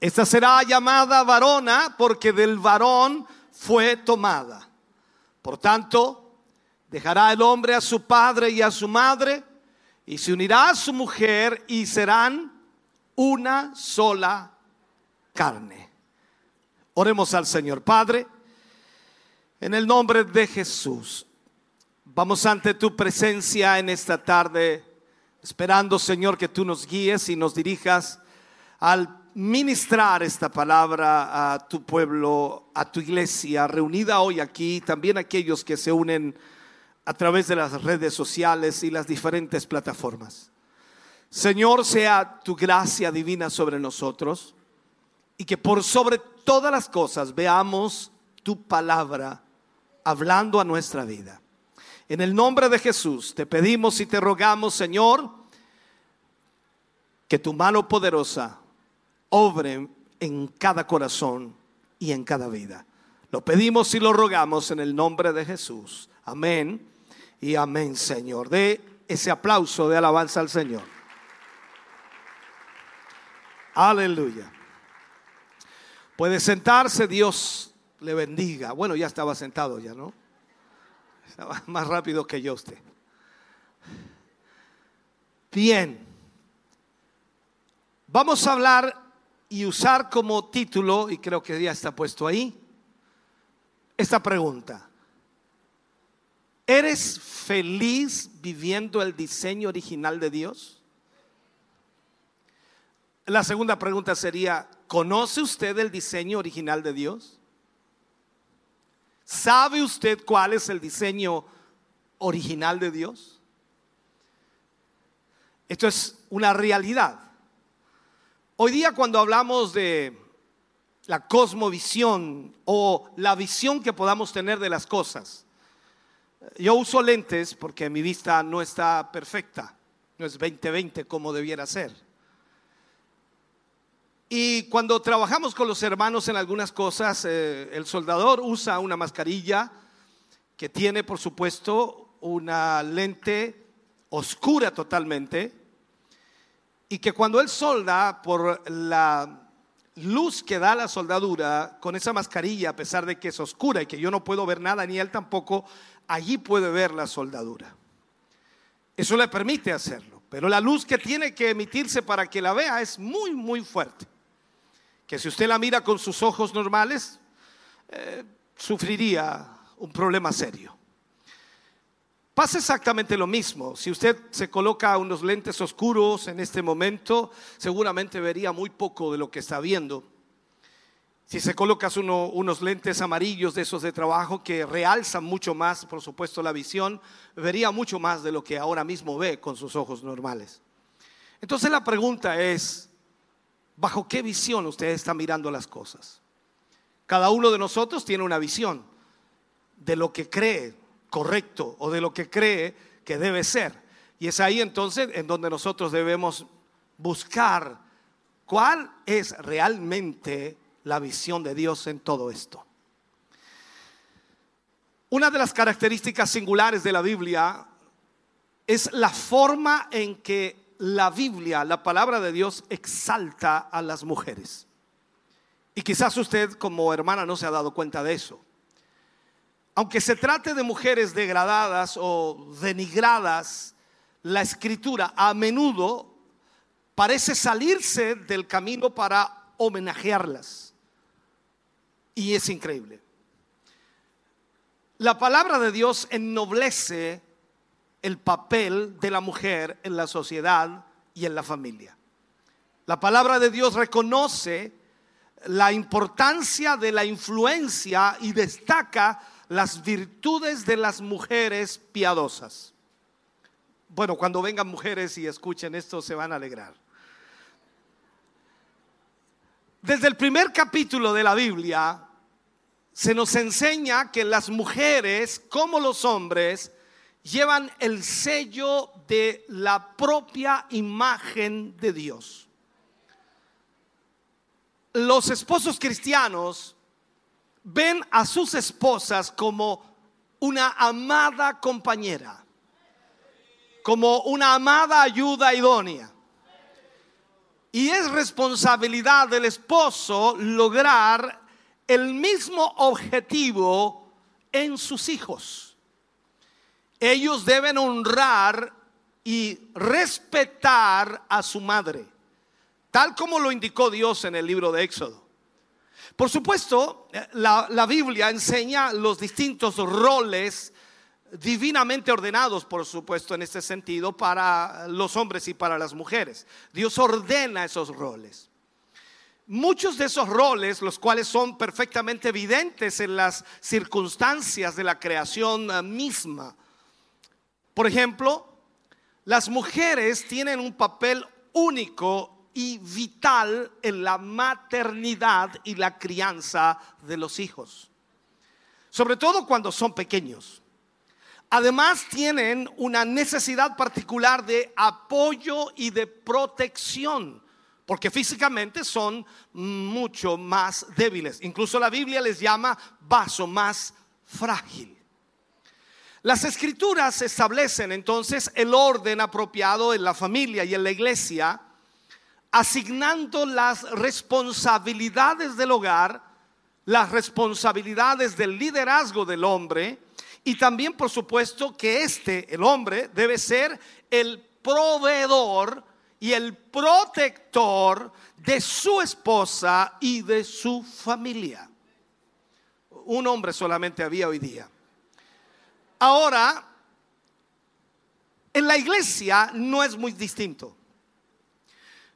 Esta será llamada varona porque del varón fue tomada. Por tanto, dejará el hombre a su padre y a su madre y se unirá a su mujer y serán una sola carne. Oremos al Señor Padre, en el nombre de Jesús. Vamos ante tu presencia en esta tarde, esperando Señor que tú nos guíes y nos dirijas al ministrar esta palabra a tu pueblo, a tu iglesia reunida hoy aquí, también aquellos que se unen a través de las redes sociales y las diferentes plataformas. Señor, sea tu gracia divina sobre nosotros y que por sobre todas las cosas veamos tu palabra hablando a nuestra vida. En el nombre de Jesús te pedimos y te rogamos, Señor, que tu mano poderosa obre en cada corazón y en cada vida. Lo pedimos y lo rogamos en el nombre de Jesús. Amén y amén, Señor. De ese aplauso de alabanza al Señor. Aleluya. Puede sentarse, Dios le bendiga. Bueno, ya estaba sentado ya, ¿no? Más rápido que yo usted. Bien. Vamos a hablar y usar como título, y creo que ya está puesto ahí, esta pregunta. ¿Eres feliz viviendo el diseño original de Dios? La segunda pregunta sería, ¿conoce usted el diseño original de Dios? ¿Sabe usted cuál es el diseño original de Dios? Esto es una realidad. Hoy día cuando hablamos de la cosmovisión o la visión que podamos tener de las cosas, yo uso lentes porque mi vista no está perfecta, no es 20-20 como debiera ser. Y cuando trabajamos con los hermanos en algunas cosas, eh, el soldador usa una mascarilla que tiene, por supuesto, una lente oscura totalmente, y que cuando él solda por la luz que da la soldadura con esa mascarilla, a pesar de que es oscura y que yo no puedo ver nada, ni él tampoco, allí puede ver la soldadura. Eso le permite hacerlo, pero la luz que tiene que emitirse para que la vea es muy, muy fuerte. Que si usted la mira con sus ojos normales, eh, sufriría un problema serio. Pasa exactamente lo mismo. Si usted se coloca unos lentes oscuros en este momento, seguramente vería muy poco de lo que está viendo. Si se colocas unos lentes amarillos de esos de trabajo que realzan mucho más, por supuesto, la visión, vería mucho más de lo que ahora mismo ve con sus ojos normales. Entonces la pregunta es, ¿bajo qué visión usted está mirando las cosas? Cada uno de nosotros tiene una visión de lo que cree, correcto o de lo que cree que debe ser. Y es ahí entonces en donde nosotros debemos buscar cuál es realmente la visión de Dios en todo esto. Una de las características singulares de la Biblia es la forma en que la Biblia, la palabra de Dios, exalta a las mujeres. Y quizás usted como hermana no se ha dado cuenta de eso aunque se trate de mujeres degradadas o denigradas, la escritura a menudo parece salirse del camino para homenajearlas. Y es increíble. La palabra de Dios ennoblece el papel de la mujer en la sociedad y en la familia. La palabra de Dios reconoce la importancia de la influencia y destaca las virtudes de las mujeres piadosas. Bueno, cuando vengan mujeres y escuchen esto se van a alegrar. Desde el primer capítulo de la Biblia se nos enseña que las mujeres, como los hombres, llevan el sello de la propia imagen de Dios. Los esposos cristianos ven a sus esposas como una amada compañera, como una amada ayuda idónea. Y es responsabilidad del esposo lograr el mismo objetivo en sus hijos. Ellos deben honrar y respetar a su madre, tal como lo indicó Dios en el libro de Éxodo. Por supuesto, la, Biblia enseña los distintos roles divinamente ordenados, por supuesto, en este sentido, para los hombres y para las mujeres. Dios ordena esos roles. Muchos de esos roles, los cuales son perfectamente evidentes en las circunstancias de la creación misma. Por ejemplo, las mujeres tienen un papel único y vital en la maternidad y la crianza de los hijos, sobre todo cuando son pequeños. Además tienen una necesidad particular de apoyo y de protección, porque físicamente son mucho más débiles. Incluso la Biblia les llama vaso más frágil. Las escrituras establecen entonces el orden apropiado en la familia y en la iglesia asignando las responsabilidades del hogar, las responsabilidades del liderazgo del hombre y también por supuesto que este, el hombre, debe ser el proveedor y el protector de su esposa y de su familia. Un hombre solamente había hoy día. Ahora, en la iglesia no es muy distinto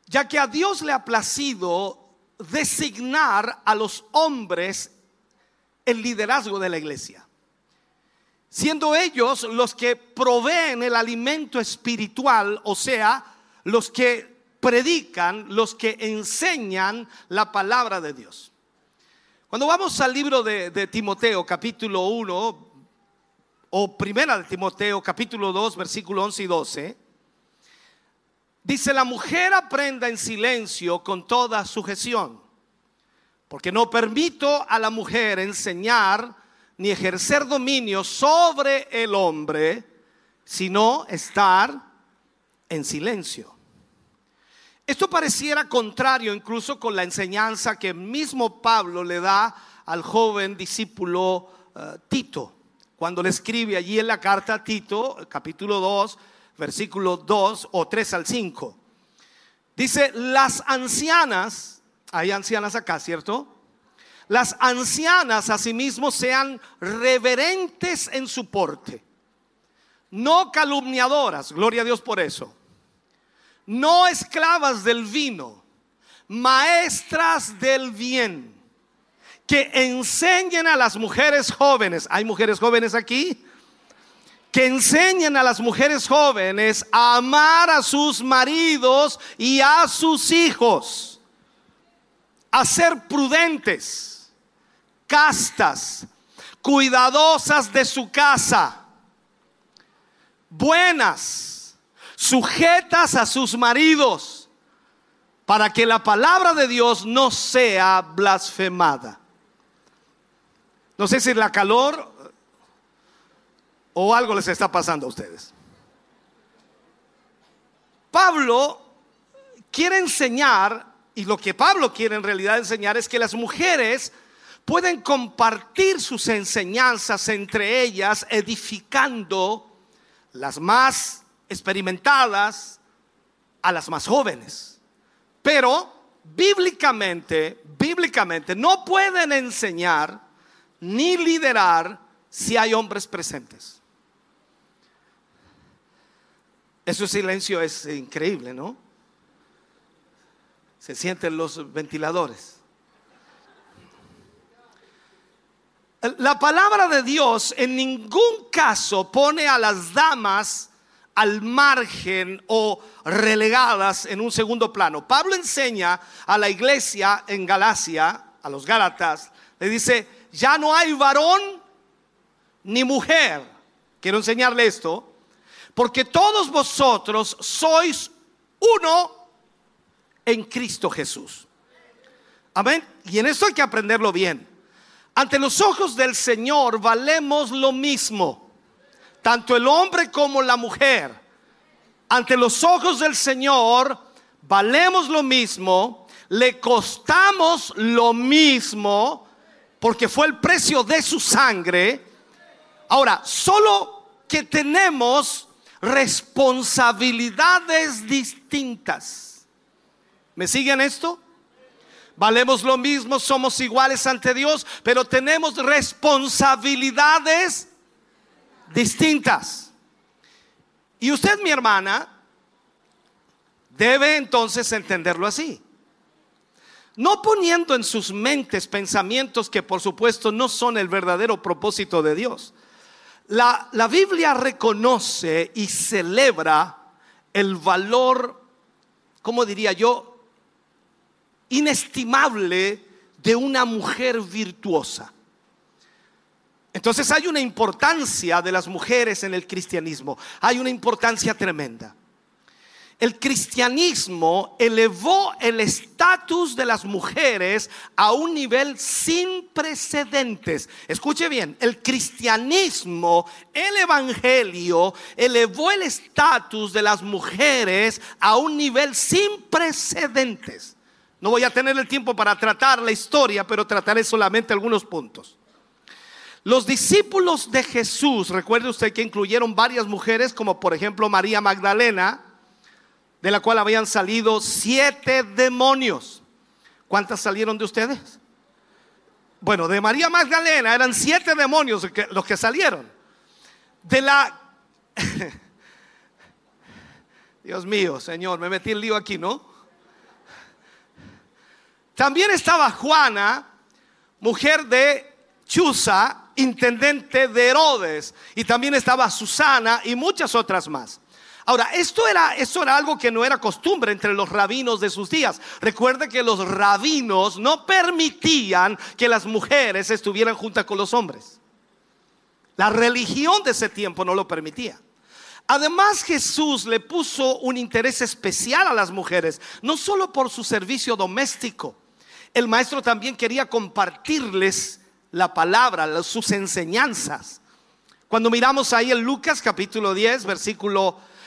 ya que a Dios le ha placido designar a los hombres el liderazgo de la iglesia, siendo ellos los que proveen el alimento espiritual, o sea, los que predican, los que enseñan la palabra de Dios. Cuando vamos al libro de, Timoteo, capítulo 1, o primera de Timoteo, capítulo 2, versículo 11 y 12, Dice, la mujer aprenda en silencio con toda sujeción, porque no permito a la mujer enseñar ni ejercer dominio sobre el hombre, sino estar en silencio. Esto pareciera contrario incluso con la enseñanza que mismo Pablo le da al joven discípulo eh, Tito, cuando le escribe allí en la carta a Tito, capítulo 2, versículo 2 o 3 al 5. Dice, las ancianas, hay ancianas acá, ¿cierto? Las ancianas asimismo sean reverentes en su porte, no calumniadoras, gloria a Dios por eso, no esclavas del vino, maestras del bien, que enseñen a las mujeres jóvenes, ¿hay mujeres jóvenes aquí? Que enseñen a las mujeres jóvenes a amar a sus maridos y a sus hijos, a ser prudentes, castas, cuidadosas de su casa, buenas, sujetas a sus maridos, para que la palabra de Dios no sea blasfemada. No sé si la calor o algo les está pasando a ustedes. Pablo quiere enseñar, y lo que Pablo quiere en realidad enseñar es que las mujeres pueden compartir sus enseñanzas entre ellas, edificando las más experimentadas a las más jóvenes. Pero bíblicamente, bíblicamente no pueden enseñar ni liderar si hay hombres presentes. Ese silencio es increíble, ¿no? Se sienten los ventiladores. La palabra de Dios en ningún caso pone a las damas al margen o relegadas en un segundo plano. Pablo enseña a la iglesia en Galacia, a los Gálatas, le dice, ya no hay varón ni mujer. Quiero enseñarle esto, porque todos vosotros sois uno en Cristo Jesús. Amén. Y en esto hay que aprenderlo bien. Ante los ojos del Señor valemos lo mismo, tanto el hombre como la mujer. Ante los ojos del Señor valemos lo mismo, le costamos lo mismo, porque fue el precio de su sangre. Ahora, solo que tenemos responsabilidades distintas. ¿Me siguen esto? Valemos lo mismo, somos iguales ante Dios, pero tenemos responsabilidades distintas. Y usted, mi hermana, debe entonces entenderlo así. No poniendo en sus mentes pensamientos que por supuesto no son el verdadero propósito de Dios. La, la Biblia reconoce y celebra el valor, ¿cómo diría yo? inestimable de una mujer virtuosa. Entonces hay una importancia de las mujeres en el cristianismo, hay una importancia tremenda. El cristianismo elevó el estatus de las mujeres a un nivel sin precedentes. Escuche bien, el cristianismo, el evangelio, elevó el estatus de las mujeres a un nivel sin precedentes. No voy a tener el tiempo para tratar la historia, pero trataré solamente algunos puntos. Los discípulos de Jesús, recuerde usted que incluyeron varias mujeres, como por ejemplo María Magdalena, de la cual habían salido siete demonios. ¿Cuántas salieron de ustedes? Bueno, de María Magdalena eran siete demonios los que salieron. De la... Dios mío, Señor, me metí el lío aquí, ¿no? También estaba Juana, mujer de Chuza, intendente de Herodes. Y también estaba Susana y muchas otras más. Ahora, esto era, era algo que no era costumbre entre los rabinos de sus días. Recuerde que los rabinos no permitían que las mujeres estuvieran juntas con los hombres. La religión de ese tiempo no lo permitía. Además Jesús le puso un interés especial a las mujeres, no solo por su servicio doméstico, el maestro también quería compartirles la palabra, sus enseñanzas. Cuando miramos ahí en Lucas capítulo 10, versículo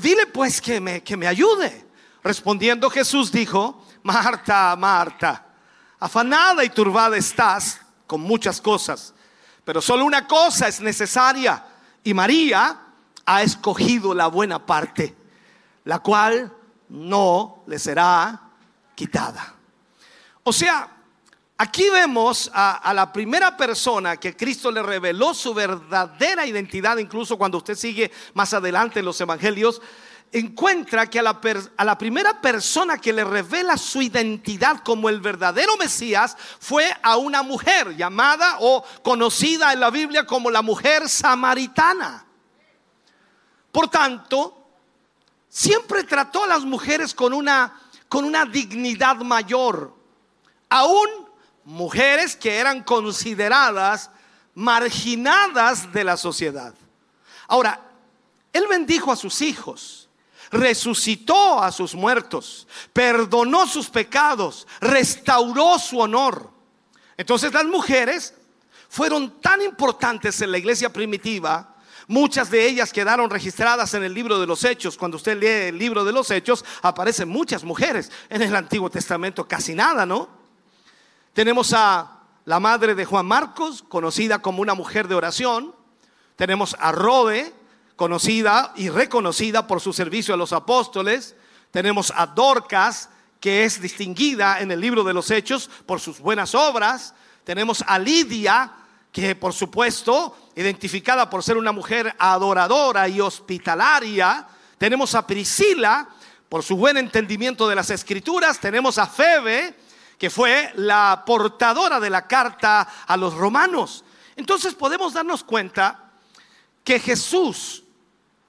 Dile pues que me, que me ayude. Respondiendo Jesús dijo, Marta, Marta, afanada y turbada estás con muchas cosas, pero solo una cosa es necesaria y María ha escogido la buena parte, la cual no le será quitada. O sea, aquí vemos a, la primera persona que Cristo le reveló su verdadera identidad, incluso cuando usted sigue más adelante en los evangelios, encuentra que a la, a la, primera persona que le revela su identidad como el verdadero Mesías fue a una mujer llamada o conocida en la Biblia como la mujer samaritana. Por tanto, siempre trató a las mujeres con una, con una dignidad mayor, aún mujeres que eran consideradas marginadas de la sociedad. Ahora, él bendijo a sus hijos resucitó a sus muertos, perdonó sus pecados, restauró su honor. Entonces las mujeres fueron tan importantes en la iglesia primitiva, muchas de ellas quedaron registradas en el libro de los Hechos. Cuando usted lee el libro de los Hechos, aparecen muchas mujeres. En el Antiguo Testamento casi nada, ¿no? Tenemos a la madre de Juan Marcos, conocida como una mujer de oración. Tenemos a Rode, conocida y reconocida por su servicio a los apóstoles. Tenemos a Dorcas, que es distinguida en el libro de los Hechos por sus buenas obras. Tenemos a Lidia, que por supuesto, identificada por ser una mujer adoradora y hospitalaria. Tenemos a Priscila, por su buen entendimiento de las escrituras. Tenemos a Febe, que fue la portadora de la carta a los romanos. Entonces podemos darnos cuenta que Jesús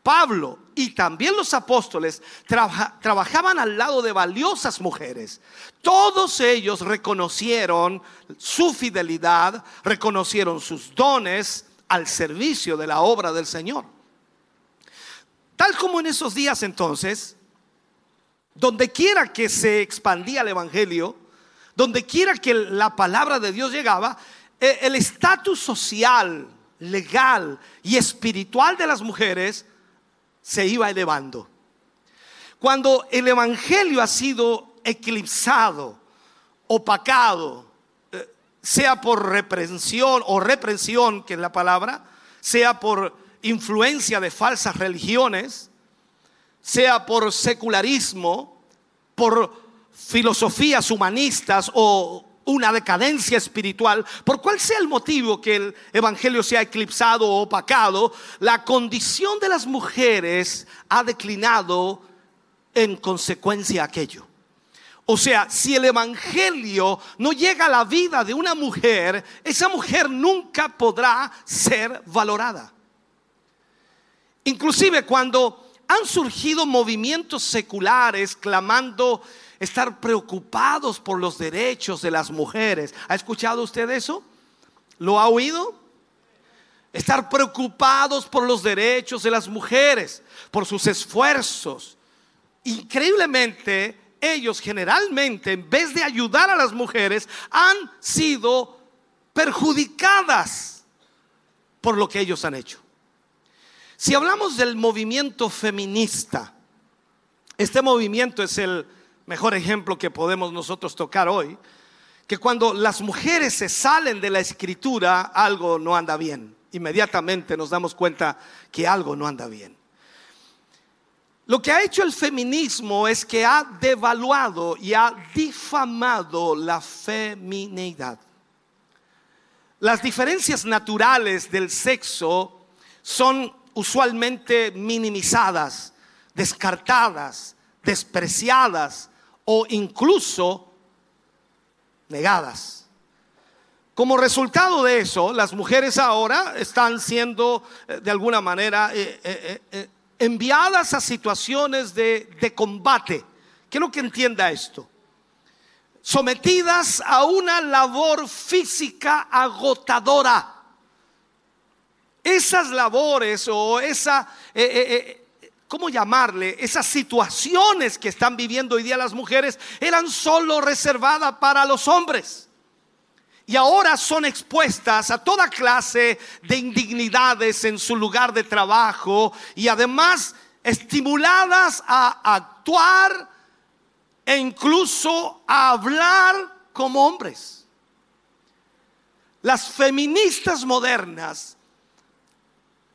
Pablo y también los apóstoles trabajaban al lado de valiosas mujeres. Todos ellos reconocieron su fidelidad, reconocieron sus dones al servicio de la obra del Señor. Tal como en esos días entonces, donde quiera que se expandía el Evangelio, donde quiera que la palabra de Dios llegaba, e, el estatus social, legal y espiritual de las mujeres se iba elevando. Cuando el Evangelio ha sido eclipsado, opacado, eh, sea por reprensión o reprensión, que es la palabra, sea por influencia de falsas religiones, sea por secularismo, por filosofías humanistas o una decadencia espiritual, por cual sea el motivo que el Evangelio sea eclipsado o opacado, la condición de las mujeres ha declinado en consecuencia a aquello. O sea, si el Evangelio no llega a la vida de una mujer, esa mujer nunca podrá ser valorada. Inclusive cuando han surgido movimientos seculares clamando estar preocupados por los derechos de las mujeres. ¿Ha escuchado usted eso? ¿Lo ha oído? Estar preocupados por los derechos de las mujeres, por sus esfuerzos. Increíblemente, ellos generalmente, en vez de ayudar a las mujeres, han sido perjudicadas por lo que ellos han hecho. Si hablamos del movimiento feminista, este movimiento es el mejor ejemplo que podemos nosotros tocar hoy, que cuando las mujeres se salen de la escritura, algo no anda bien. Inmediatamente nos damos cuenta que algo no anda bien. Lo que ha hecho el feminismo es que ha devaluado y ha difamado la feminidad. Las diferencias naturales del sexo son usualmente minimizadas, descartadas, despreciadas o incluso negadas. Como resultado de eso, las mujeres ahora están siendo eh, de alguna manera eh, eh, enviadas a situaciones de, de combate. Quiero que entienda esto. Sometidas a una labor física agotadora. Esas labores o esa, ¿cómo llamarle? Esas situaciones que están viviendo hoy día las mujeres eran solo reservadas para los hombres. y ahora son expuestas a toda clase de indignidades en su lugar de trabajo y además estimuladas a actuar e incluso a hablar como hombres. Las feministas modernas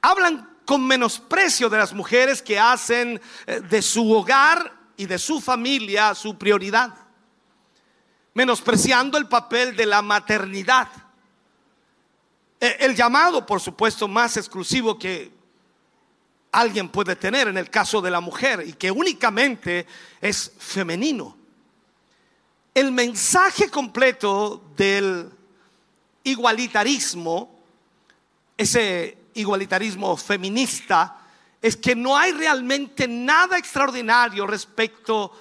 hablan con menosprecio de las mujeres que hacen eh, de su hogar y de su familia su prioridad menospreciando el papel de la maternidad. E, el llamado, por supuesto, más exclusivo que alguien puede tener en el caso de la mujer y que únicamente es femenino. El mensaje completo del igualitarismo, ese igualitarismo feminista, es que no hay realmente nada extraordinario respecto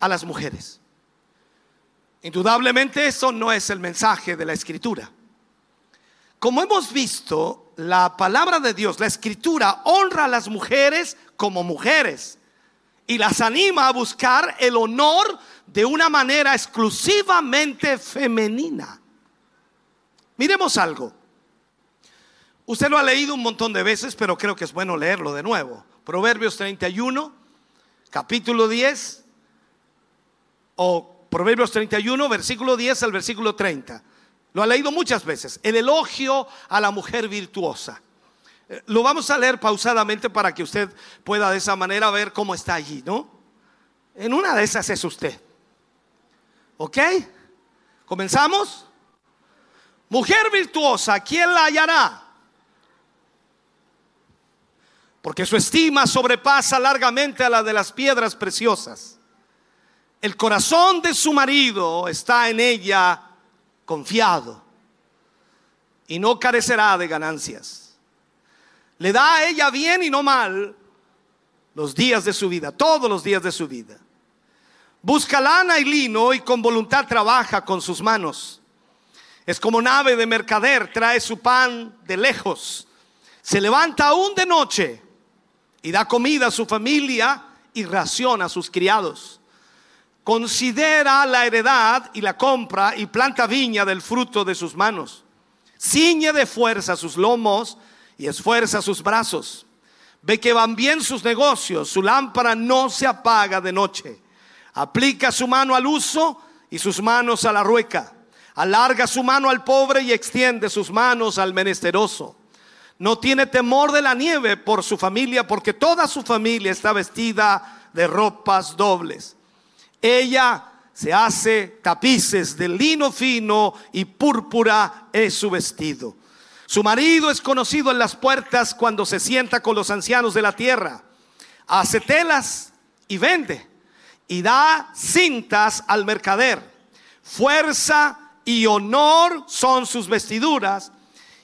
a las mujeres. Indudablemente eso no es el mensaje de la escritura. Como hemos visto, la palabra de Dios, la escritura, honra a las mujeres como mujeres y las anima a buscar el honor de una manera exclusivamente femenina. Miremos algo. Usted lo ha leído un montón de veces, pero creo que es bueno leerlo de nuevo. Proverbios 31, capítulo 10, o Proverbios 31, versículo 10 al versículo 30. Lo ha leído muchas veces. El elogio a la mujer virtuosa. Eh, lo vamos a leer pausadamente para que usted pueda de esa manera ver cómo está allí, ¿no? En una de esas es usted. ¿Ok? ¿Comenzamos? Mujer virtuosa, ¿quién la hallará? Porque su estima sobrepasa largamente a la de las piedras preciosas. El corazón de su marido está en ella confiado y no carecerá de ganancias. Le da a ella bien y no mal los días de su vida, todos los días de su vida. Busca lana y lino y con voluntad trabaja con sus manos. Es como nave de mercader, trae su pan de lejos. Se levanta aún de noche y da comida a su familia y raciona a sus criados. Considera la heredad y la compra y planta viña del fruto de sus manos. Ciñe de fuerza sus lomos y esfuerza sus brazos. Ve que van bien sus negocios, su lámpara no se apaga de noche. Aplica su mano al uso y sus manos a la rueca. Alarga su mano al pobre y extiende sus manos al menesteroso. No tiene temor de la nieve por su familia, porque toda su familia está vestida de ropas dobles. Ella se hace tapices de lino fino y púrpura es su vestido. Su marido es conocido en las puertas cuando se sienta con los ancianos de la tierra. Hace telas y vende y da cintas al mercader. Fuerza y honor son sus vestiduras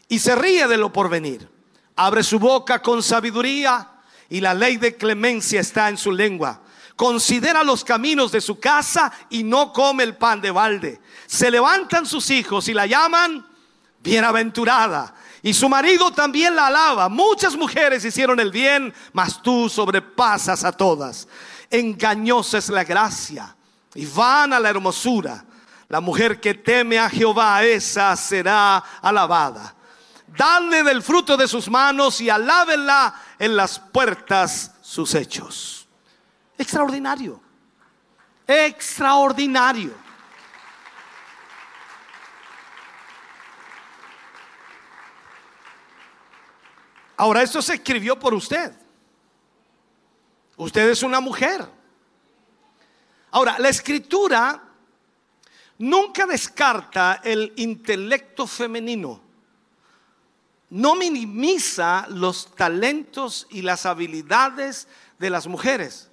y se ríe de lo porvenir. Abre su boca con sabiduría y la ley de clemencia está en su lengua considera los caminos de su casa y no come el pan de balde. Se levantan sus hijos y la llaman bienaventurada. Y su marido también la alaba. Muchas mujeres hicieron el bien, mas tú sobrepasas a todas. Engañosa es la gracia y vana la hermosura. La mujer que teme a Jehová, esa será alabada. Dale del fruto de sus manos y alábenla en las puertas sus hechos. Extraordinario. Extraordinario. Ahora, esto se escribió por usted. Usted es una mujer. Ahora, la escritura nunca descarta el intelecto femenino. No minimiza los talentos y las habilidades de las mujeres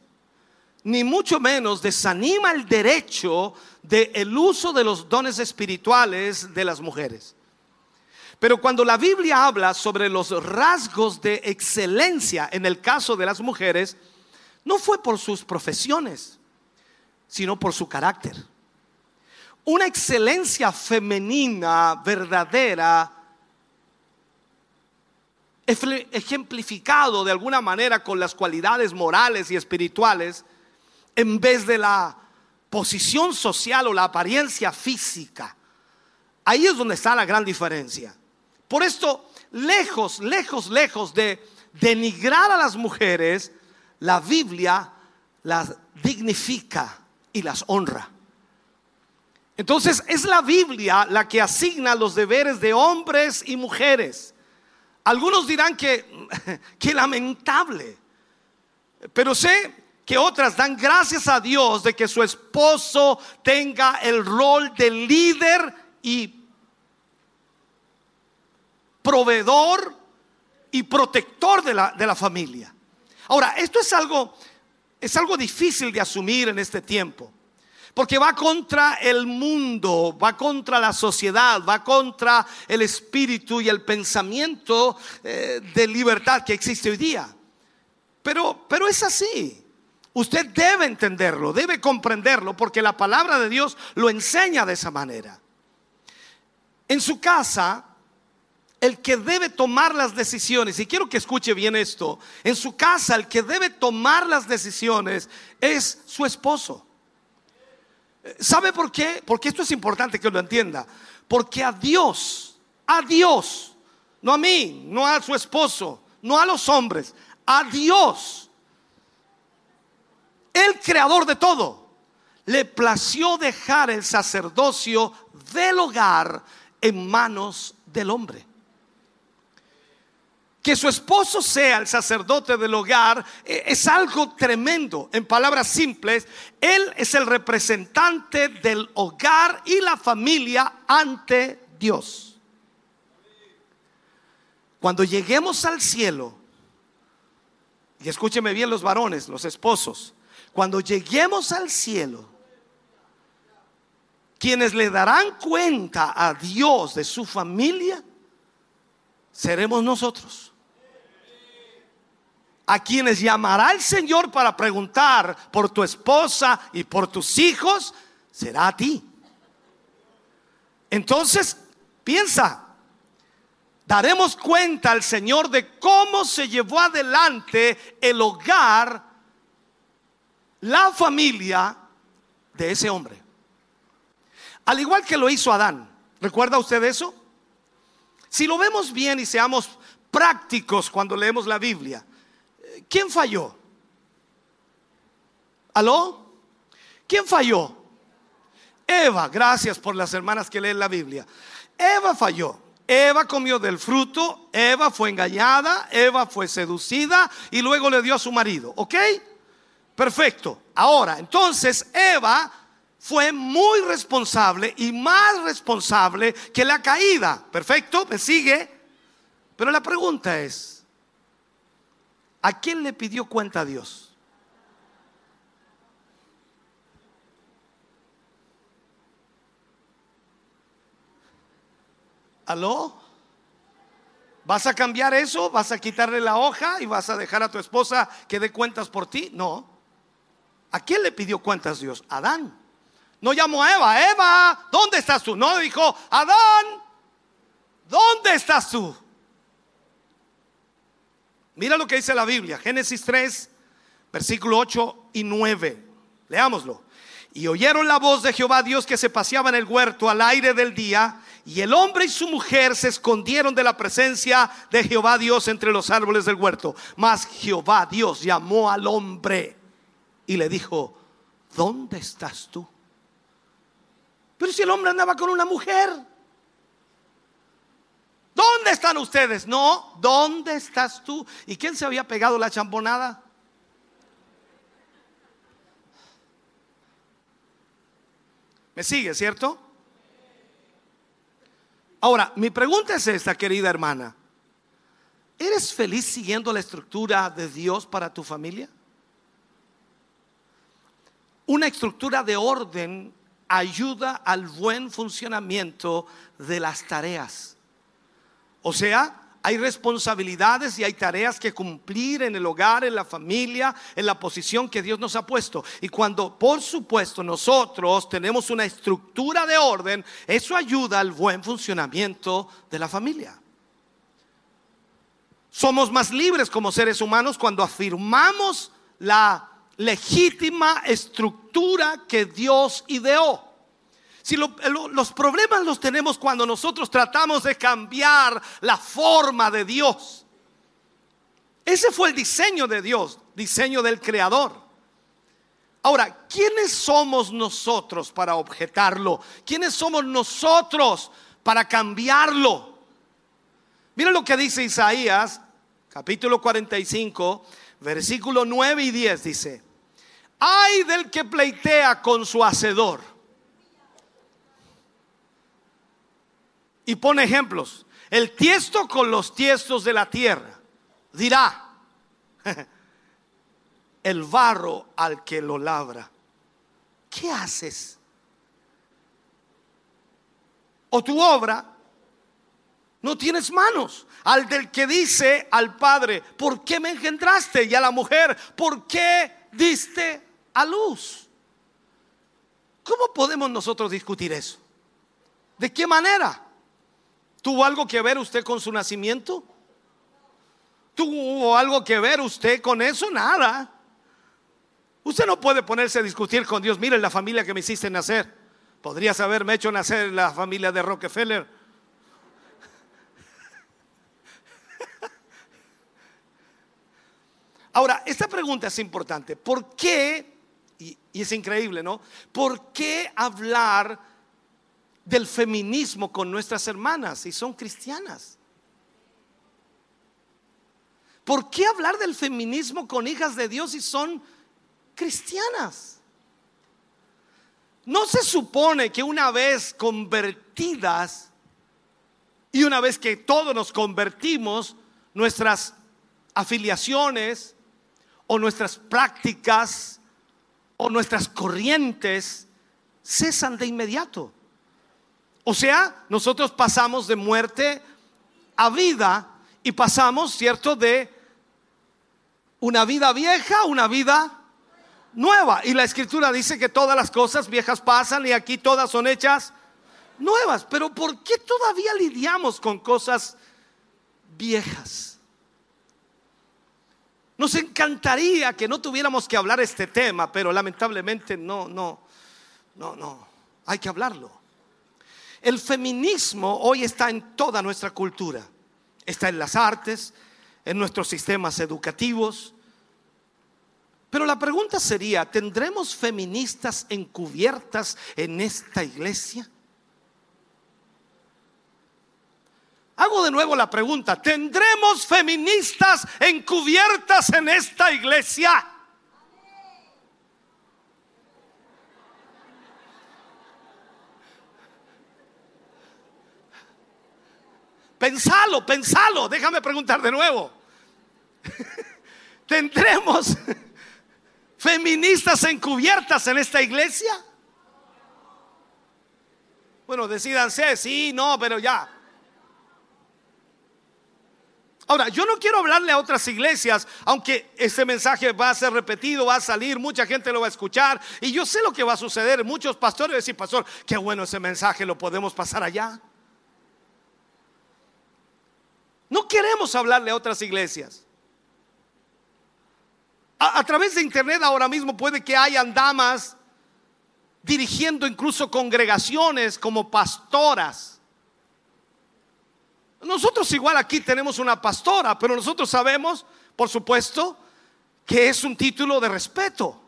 ni mucho menos desanima el derecho del el uso de los dones espirituales de las mujeres. Pero cuando la Biblia habla sobre los rasgos de excelencia en el caso de las mujeres, no fue por sus profesiones, sino por su carácter. Una excelencia femenina verdadera, ejemplificado de alguna manera con las cualidades morales y espirituales, en vez de la posición social o la apariencia física. Ahí es donde está la gran diferencia. Por esto, lejos, lejos, lejos de denigrar a las mujeres, la Biblia las dignifica y las honra. Entonces es la Biblia la que asigna los deberes de hombres y mujeres. Algunos dirán que, que lamentable, pero sé que otras dan gracias a Dios de que su esposo tenga el rol de líder y proveedor y protector de la, de la familia. Ahora, esto es algo, es algo difícil de asumir en este tiempo. Porque va contra el mundo, va contra la sociedad, va contra el espíritu y el pensamiento eh, de libertad que existe hoy día. Pero, pero es así. Usted debe entenderlo, debe comprenderlo, porque la palabra de Dios lo enseña de esa manera. En su casa, el que debe tomar las decisiones, y quiero que escuche bien esto, en su casa el que debe tomar las decisiones es su esposo. ¿Sabe por qué? Porque esto es importante que lo entienda. Porque a Dios, a Dios, no a mí, no a su esposo, no a los hombres, a Dios, el creador de todo, le plació dejar el sacerdocio del hogar en manos del hombre que su esposo sea el sacerdote del hogar eh, es algo tremendo. En palabras simples, él es el representante del hogar y la familia ante Dios. Cuando lleguemos al cielo, y escúcheme bien los varones, los esposos, cuando lleguemos al cielo, quienes le darán cuenta a Dios de su familia, seremos nosotros a quienes llamará el Señor para preguntar por tu esposa y por tus hijos, será a ti. Entonces, piensa, daremos cuenta al Señor de cómo se llevó adelante el hogar, la familia de ese hombre. Al igual que lo hizo Adán. ¿Recuerda usted eso? Si lo vemos bien y seamos prácticos cuando leemos la Biblia, ¿quién falló? ¿Aló? ¿Quién falló? Eva, gracias por las hermanas que leen la Biblia. Eva falló. Eva comió del fruto, Eva fue engañada, Eva fue seducida y luego le dio a su marido. ¿Ok? Perfecto. Ahora, entonces Eva fue muy responsable y más responsable que la caída. Perfecto, me sigue. Pero la pregunta es, ¿A quién le pidió cuenta a Dios? ¿Aló? ¿Vas a cambiar eso? ¿Vas a quitarle la hoja y vas a dejar a tu esposa que dé cuentas por ti? No. ¿A quién le pidió cuentas Dios? Adán. No llamó a Eva. Eva, ¿dónde estás tú? No dijo, Adán, ¿dónde estás tú? Mira lo que dice la Biblia, Génesis 3, versículo 8 y 9. Leámoslo. Y oyeron la voz de Jehová Dios que se paseaba en el huerto al aire del día, y el hombre y su mujer se escondieron de la presencia de Jehová Dios entre los árboles del huerto. Mas Jehová Dios llamó al hombre y le dijo, ¿dónde estás tú? Pero si el hombre andaba con una mujer. ¿Dónde están ustedes? No, ¿dónde estás tú? ¿Y quién se había pegado la champonada? ¿Me sigue, cierto? Ahora, mi pregunta es esta, querida hermana. ¿Eres feliz siguiendo la estructura de Dios para tu familia? Una estructura de orden ayuda al buen funcionamiento de las tareas. O sea, hay responsabilidades y hay tareas que cumplir en el hogar, en la familia, en la posición que Dios nos ha puesto. Y cuando, por supuesto, nosotros tenemos una estructura de orden, eso ayuda al buen funcionamiento de la familia. Somos más libres como seres humanos cuando afirmamos la legítima estructura que Dios ideó. Si los problemas los tenemos cuando nosotros tratamos de cambiar la forma de Dios. Ese fue el diseño de Dios, diseño del Creador. Ahora, ¿quiénes somos nosotros para objetarlo? ¿Quiénes somos nosotros para cambiarlo? Mira lo que dice Isaías, capítulo 45, versículo 9 y 10, dice, ay del que pleitea con su hacedor y pone ejemplos. El tiesto con los tiestos de la tierra dirá, el barro al que lo labra, ¿qué haces? O tu obra no tienes manos. Al del que dice al padre, ¿por qué me engendraste? Y a la mujer, ¿por qué diste a luz? ¿Cómo podemos nosotros discutir eso? ¿De qué manera? ¿Tuvo algo que ver usted con su nacimiento? ¿Tuvo algo que ver usted con eso? Nada. Usted no puede ponerse a discutir con Dios. Mire la familia que me hiciste nacer. Podrías haberme hecho nacer la familia de Rockefeller. Ahora, esta pregunta es importante. ¿Por qué? Y, y es increíble, ¿no? ¿Por qué hablar del feminismo con nuestras hermanas y son cristianas. ¿Por qué hablar del feminismo con hijas de Dios y son cristianas? No se supone que una vez convertidas y una vez que todos nos convertimos, nuestras afiliaciones o nuestras prácticas o nuestras corrientes cesan de inmediato. O sea, nosotros pasamos de muerte a vida y pasamos, ¿cierto?, de una vida vieja a una vida nueva. Y la escritura dice que todas las cosas viejas pasan y aquí todas son hechas nuevas. Pero ¿por qué todavía lidiamos con cosas viejas? Nos encantaría que no tuviéramos que hablar este tema, pero lamentablemente no, no, no, no, hay que hablarlo. El feminismo hoy está en toda nuestra cultura. Está en las artes, en nuestros sistemas educativos. Pero la pregunta sería, ¿tendremos feministas encubiertas en esta iglesia? Hago de nuevo la pregunta, ¿tendremos feministas encubiertas en esta iglesia? Pensalo, pensalo. Déjame preguntar de nuevo. ¿Tendremos feministas encubiertas en esta iglesia? Bueno, decidanse, sí, no, pero ya. Ahora, yo no quiero hablarle a otras iglesias, aunque este mensaje va a ser repetido, va a salir, mucha gente lo va a escuchar, y yo sé lo que va a suceder. Muchos pastores van a decir, pastor, qué bueno ese mensaje, lo podemos pasar allá. No queremos hablarle a otras iglesias. A, través de internet ahora mismo puede que hayan damas dirigiendo incluso congregaciones como pastoras. Nosotros igual aquí tenemos una pastora, pero nosotros sabemos, por supuesto, que es un título de respeto.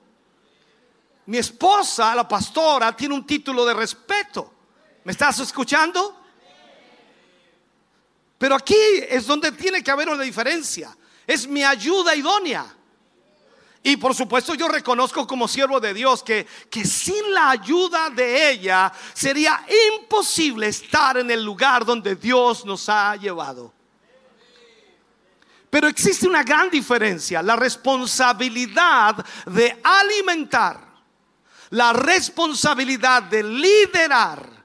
Mi esposa, la pastora, tiene un título de respeto. ¿Me estás escuchando? Pero aquí es donde tiene que haber una diferencia. Es mi ayuda idónea. Y por supuesto yo reconozco como siervo de Dios que, que sin la ayuda de ella sería imposible estar en el lugar donde Dios nos ha llevado. Pero existe una gran diferencia, la responsabilidad de alimentar, la responsabilidad de liderar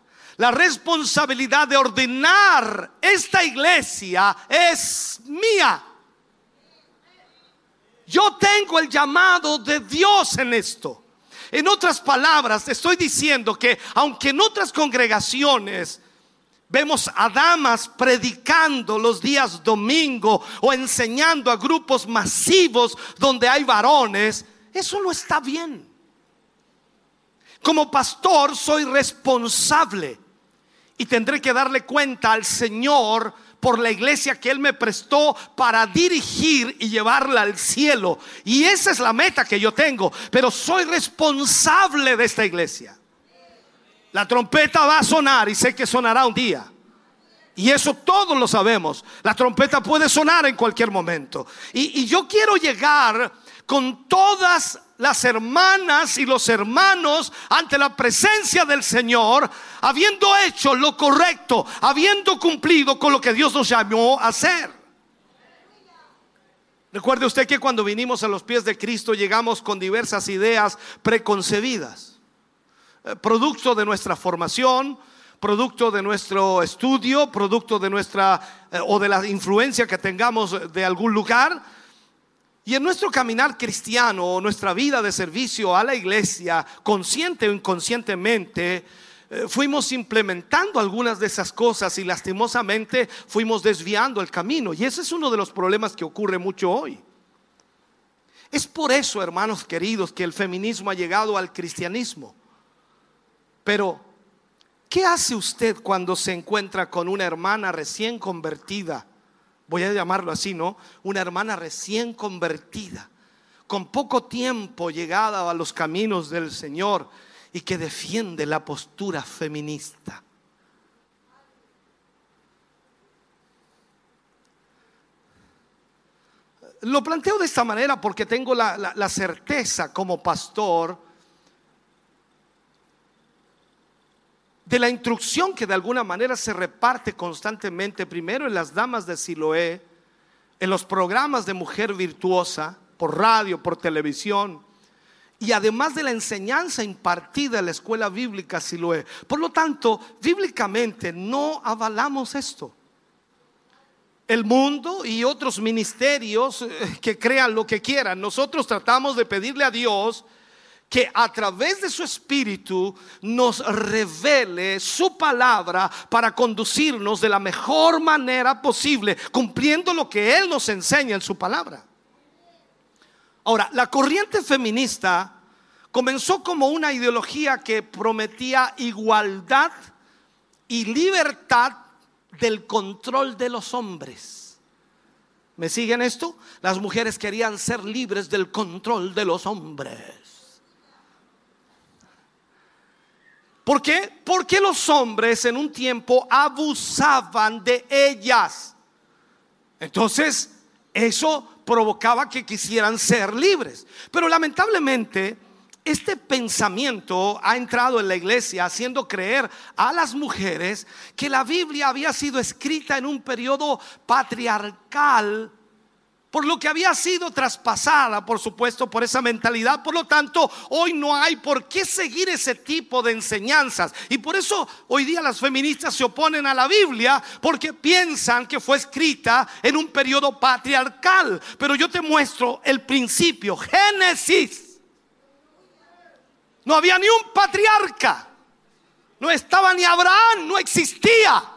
la responsabilidad de ordenar esta iglesia es mía. Yo tengo el llamado de Dios en esto. En otras palabras, estoy diciendo que aunque en otras congregaciones vemos a damas predicando los días domingo o enseñando a grupos masivos donde hay varones, eso no está bien. Como pastor soy responsable y tendré que darle cuenta al Señor por la iglesia que Él me prestó para dirigir y llevarla al cielo. Y esa es la meta que yo tengo, pero soy responsable de esta iglesia. La trompeta va a sonar y sé que sonará un día. Y eso todos lo sabemos. La trompeta puede sonar en cualquier momento. Y, y yo quiero llegar con todas las hermanas y los hermanos ante la presencia del Señor, habiendo hecho lo correcto, habiendo cumplido con lo que Dios nos llamó a hacer. Recuerde usted que cuando vinimos a los pies de Cristo llegamos con diversas ideas preconcebidas, eh, producto de nuestra formación, producto de nuestro estudio, producto de nuestra eh, o de la influencia que tengamos de algún lugar y en nuestro caminar cristiano, o nuestra vida de servicio a la iglesia, consciente o inconscientemente, eh, fuimos implementando algunas de esas cosas y lastimosamente fuimos desviando el camino. Y ese es uno de los problemas que ocurre mucho hoy. Es por eso, hermanos queridos, que el feminismo ha llegado al cristianismo. Pero, ¿qué hace usted cuando se encuentra con una hermana recién convertida? Voy a llamarlo así, ¿no? Una hermana recién convertida, con poco tiempo llegada a los caminos del Señor y que defiende la postura feminista. Lo planteo de esta manera porque tengo la, certeza como pastor de la instrucción que de alguna manera se reparte constantemente, primero en las damas de Siloé, en los programas de mujer virtuosa, por radio, por televisión, y además de la enseñanza impartida en la escuela bíblica Siloé. Por lo tanto, bíblicamente no avalamos esto. El mundo y otros ministerios eh, que crean lo que quieran, nosotros tratamos de pedirle a Dios que a través de su espíritu nos revele su palabra para conducirnos de la mejor manera posible, cumpliendo lo que Él nos enseña en su palabra. Ahora, la corriente feminista comenzó como una ideología que prometía igualdad y libertad del control de los hombres. ¿Me siguen esto? Las mujeres querían ser libres del control de los hombres. ¿Por qué? Porque los hombres en un tiempo abusaban de ellas. Entonces, eso provocaba que quisieran ser libres. Pero lamentablemente, este pensamiento ha entrado en la iglesia haciendo creer a las mujeres que la Biblia había sido escrita en un periodo patriarcal por lo que había sido traspasada, por supuesto, por esa mentalidad. Por lo tanto, hoy no hay por qué seguir ese tipo de enseñanzas. Y por eso hoy día las feministas se oponen a la Biblia porque piensan que fue escrita en un periodo patriarcal. Pero yo te muestro el principio, Génesis. No había ni un patriarca. No estaba ni Abraham, no existía.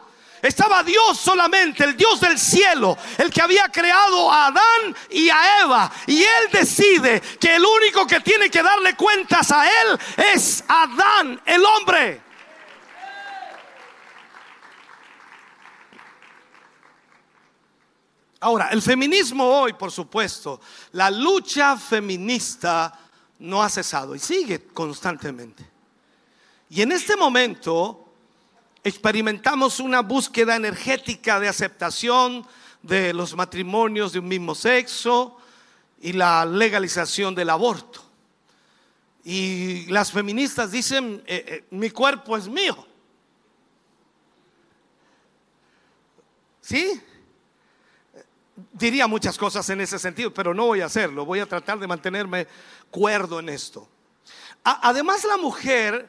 Estaba Dios solamente, el Dios del cielo, el que había creado a Adán y a Eva. Y Él decide que el único que tiene que darle cuentas a Él es Adán, el hombre. Ahora, el feminismo hoy, por supuesto, la lucha feminista no ha cesado y sigue constantemente. Y en este momento experimentamos una búsqueda energética de aceptación de los matrimonios de un mismo sexo y la legalización del aborto. Y las feministas dicen, eh, eh, mi cuerpo es mío. ¿Sí? Diría muchas cosas en ese sentido, pero no voy a hacerlo. Voy a tratar de mantenerme cuerdo en esto. además, la mujer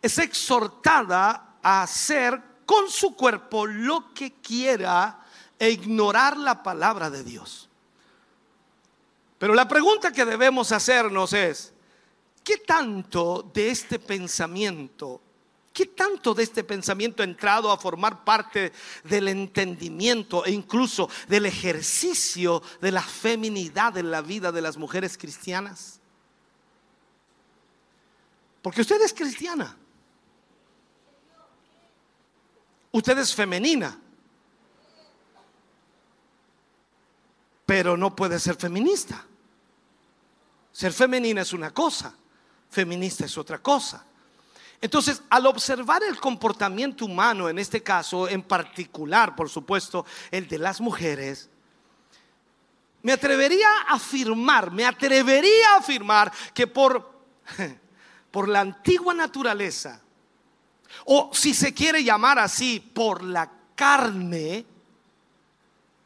es exhortada hacer con su cuerpo lo que quiera e ignorar la palabra de Dios. Pero la pregunta que debemos hacernos es, ¿qué tanto de este pensamiento, qué tanto de este pensamiento ha entrado a formar parte del entendimiento e incluso del ejercicio de la feminidad en la vida de las mujeres cristianas? Porque usted es cristiana. Usted es femenina. Pero no puede ser feminista. Ser femenina es una cosa, feminista es otra cosa. Entonces, al observar el comportamiento humano, en este caso en particular, por supuesto, el de las mujeres, me atrevería a afirmar, me atrevería a afirmar que por, por la antigua naturaleza, o si se quiere llamar así, por la carne,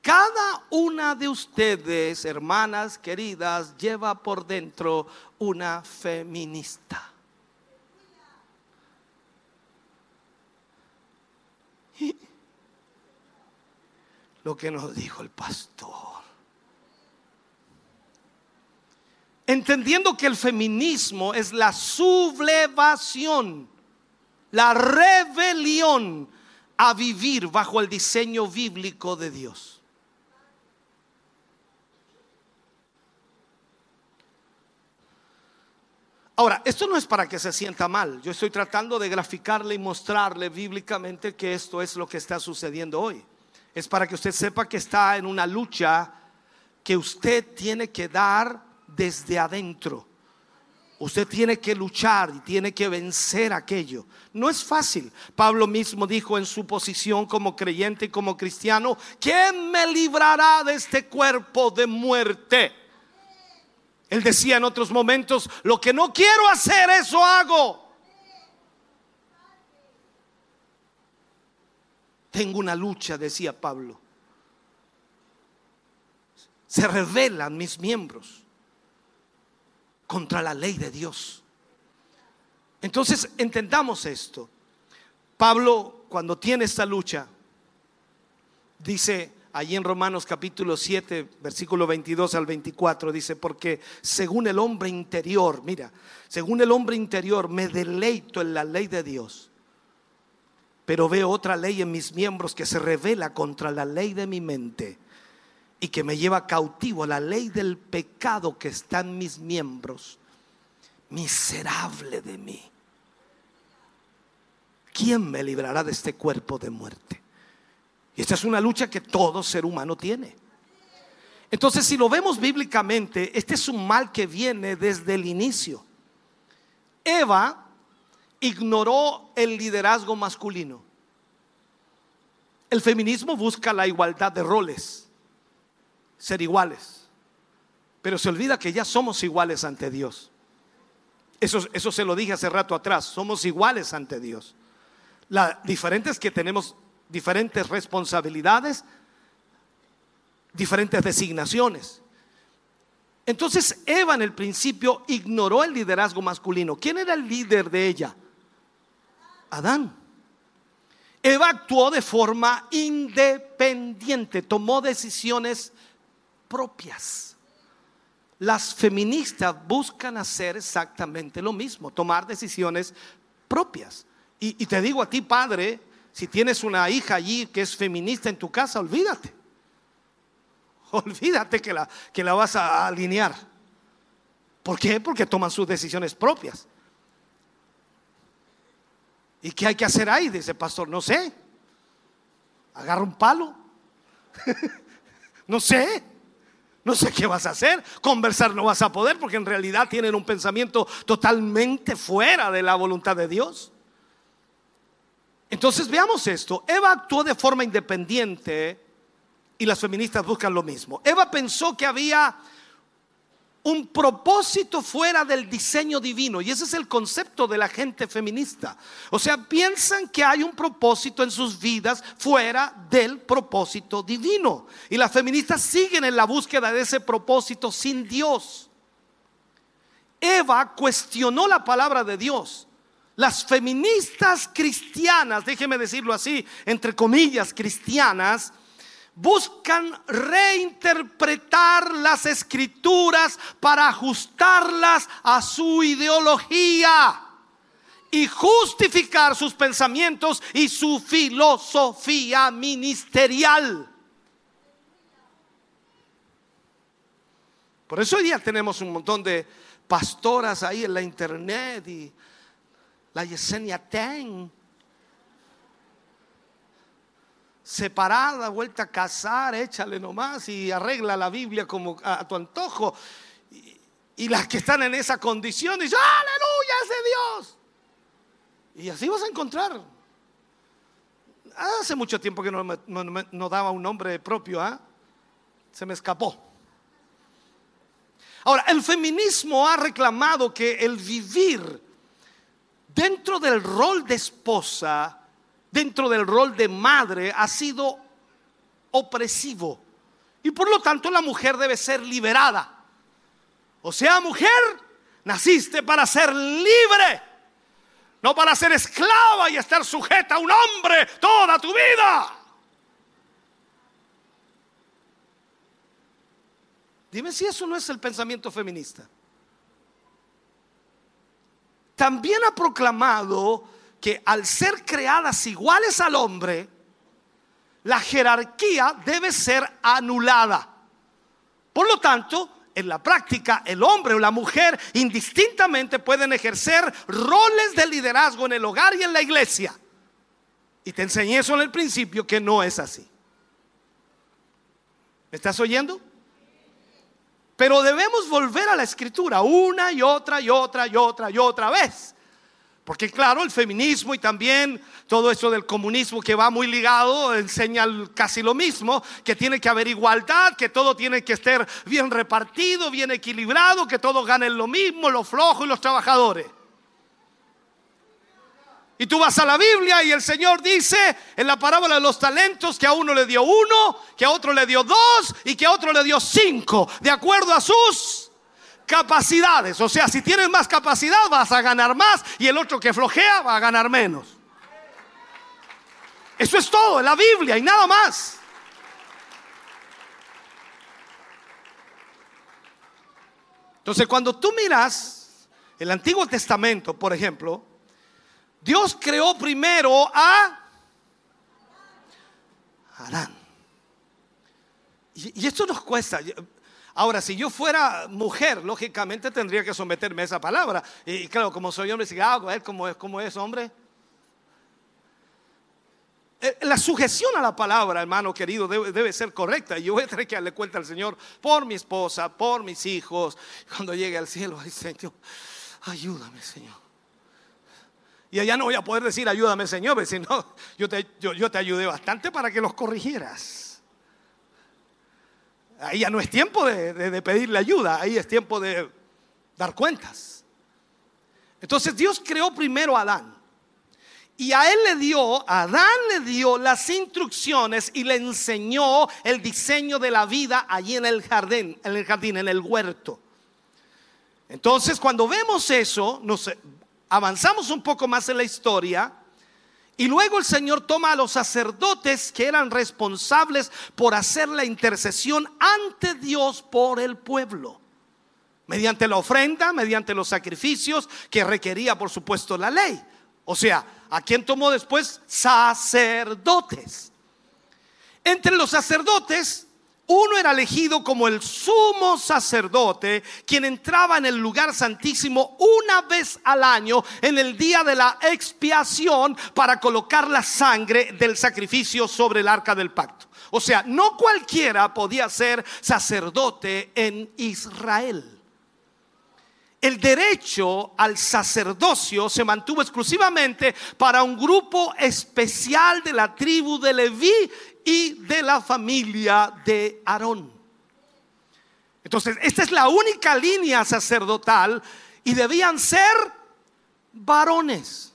cada una de ustedes, hermanas queridas, lleva por dentro una feminista. lo que nos dijo el pastor. Entendiendo que el feminismo es la sublevación, la rebelión a vivir bajo el diseño bíblico de Dios. Ahora, esto no es para que se sienta mal. Yo estoy tratando de graficarle y mostrarle bíblicamente que esto es lo que está sucediendo hoy. Es para que usted sepa que está en una lucha que usted tiene que dar desde adentro. Usted tiene que luchar y tiene que vencer aquello. No es fácil. Pablo mismo dijo en su posición como creyente y como cristiano, ¿quién me librará de este cuerpo de muerte? Él decía en otros momentos, lo que no quiero hacer, eso hago. Tengo una lucha, decía Pablo. Se revelan mis miembros contra la ley de Dios. Entonces, entendamos esto. Pablo, cuando tiene esta lucha, dice, allí en Romanos capítulo 7, versículo 22 al 24, dice, porque según el hombre interior, mira, según el hombre interior me deleito en la ley de Dios, pero veo otra ley en mis miembros que se revela contra la ley de mi mente y que me lleva cautivo a la ley del pecado que está en mis miembros. Miserable de mí. ¿Quién me librará de este cuerpo de muerte? Y esta es una lucha que todo ser humano tiene. Entonces, si lo vemos bíblicamente, este es un mal que viene desde el inicio. Eva ignoró el liderazgo masculino. El feminismo busca la igualdad de roles, ser iguales, pero se olvida que ya somos iguales ante Dios. Eso, eso se lo dije hace rato atrás, somos iguales ante Dios. La diferente es que tenemos diferentes responsabilidades, diferentes designaciones. Entonces Eva en el principio ignoró el liderazgo masculino. ¿Quién era el líder de ella? Adán. Eva actuó de forma independiente, tomó decisiones propias. Las feministas buscan hacer exactamente lo mismo, tomar decisiones propias. Y, te digo a ti, padre, si tienes una hija allí que es feminista en tu casa, olvídate. Olvídate que la, que la vas a alinear. ¿Por qué? Porque toman sus decisiones propias. ¿Y qué hay que hacer ahí? Dice pastor, no sé. Agarra un palo. no sé. No sé qué vas a hacer. Conversar no vas a poder porque en realidad tienen un pensamiento totalmente fuera de la voluntad de Dios. Entonces veamos esto. Eva actuó de forma independiente y las feministas buscan lo mismo. Eva pensó que había un propósito fuera del diseño divino. Y ese es el concepto de la gente feminista. O sea, piensan que hay un propósito en sus vidas fuera del propósito divino. Y las feministas siguen en la búsqueda de ese propósito sin Dios. Eva cuestionó la palabra de Dios. Las feministas cristianas, déjeme decirlo así, entre comillas cristianas, buscan reinterpretar las escrituras para ajustarlas a su ideología y justificar sus pensamientos y su filosofía ministerial. Por eso hoy día tenemos un montón de pastoras ahí en la internet y la Yesenia Ten, separada, vuelta a casar, échale nomás y arregla la Biblia como a, tu antojo. Y, las que están en esa condición dicen, aleluya, ese Dios. Y así vas a encontrar. Hace mucho tiempo que no, no, daba un nombre propio, ¿ah? se me escapó. Ahora, el feminismo ha reclamado que el vivir dentro del rol de esposa, dentro del rol de madre, ha sido opresivo. Y por lo tanto la mujer debe ser liberada. O sea, mujer, naciste para ser libre no para ser esclava y estar sujeta a un hombre toda tu vida. Dime si eso no es el pensamiento feminista. También ha proclamado que al ser creadas iguales al hombre, la jerarquía debe ser anulada. Por lo tanto, en la práctica el hombre o la mujer indistintamente pueden ejercer roles de liderazgo en el hogar y en la iglesia. Y te enseñé eso en el principio que no es así. ¿Me estás oyendo? Pero debemos volver a la escritura una y otra y otra y otra y otra vez. Porque claro, el feminismo y también todo eso del comunismo que va muy ligado enseña casi lo mismo, que tiene que haber igualdad, que todo tiene que estar bien repartido, bien equilibrado, que todos ganen lo mismo, los flojos y los trabajadores. Y tú vas a la Biblia y el Señor dice en la parábola de los talentos que a uno le dio uno, que a otro le dio dos y que a otro le dio cinco, de acuerdo a sus capacidades. O sea, si tienes más capacidad vas a ganar más y el otro que flojea va a ganar menos. Eso es todo la Biblia y nada más. Entonces, cuando tú miras el Antiguo Testamento, por ejemplo, Dios creó primero a Adán. Y esto nos cuesta. Ahora, si yo fuera mujer, lógicamente tendría que someterme a esa palabra. Y claro, como soy hombre, si hago él como es, como es hombre. Eh, la sujeción a la palabra, hermano querido, debe, ser correcta. Y yo voy a tener que darle cuenta al Señor por mi esposa, por mis hijos. Cuando llegue al cielo, ay Señor, ayúdame, Señor. Y allá no voy a poder decir ayúdame, Señor, porque si no, yo te, yo te ayudé bastante para que los corrigieras. Ahí ya no es tiempo de, pedirle ayuda, ahí es tiempo de dar cuentas. Entonces Dios creó primero a Adán. Y a él le dio, a Adán le dio las instrucciones y le enseñó el diseño de la vida allí en el jardín, en el jardín, en el huerto. Entonces, cuando vemos eso, nos avanzamos un poco más en la historia y luego el Señor toma a los sacerdotes que eran responsables por hacer la intercesión ante Dios por el pueblo. Mediante la ofrenda, mediante los sacrificios que requería, por supuesto, la ley. O sea, ¿a quién tomó después? Sacerdotes. Entre los sacerdotes uno era elegido como el sumo sacerdote, quien entraba en el lugar santísimo una vez al año en el día de la expiación para colocar la sangre del sacrificio sobre el arca del pacto. O sea, no cualquiera podía ser sacerdote en Israel. El derecho al sacerdocio se mantuvo exclusivamente para un grupo especial de la tribu de Leví y de la familia de Aarón. Entonces, esta es la única línea sacerdotal y debían ser varones.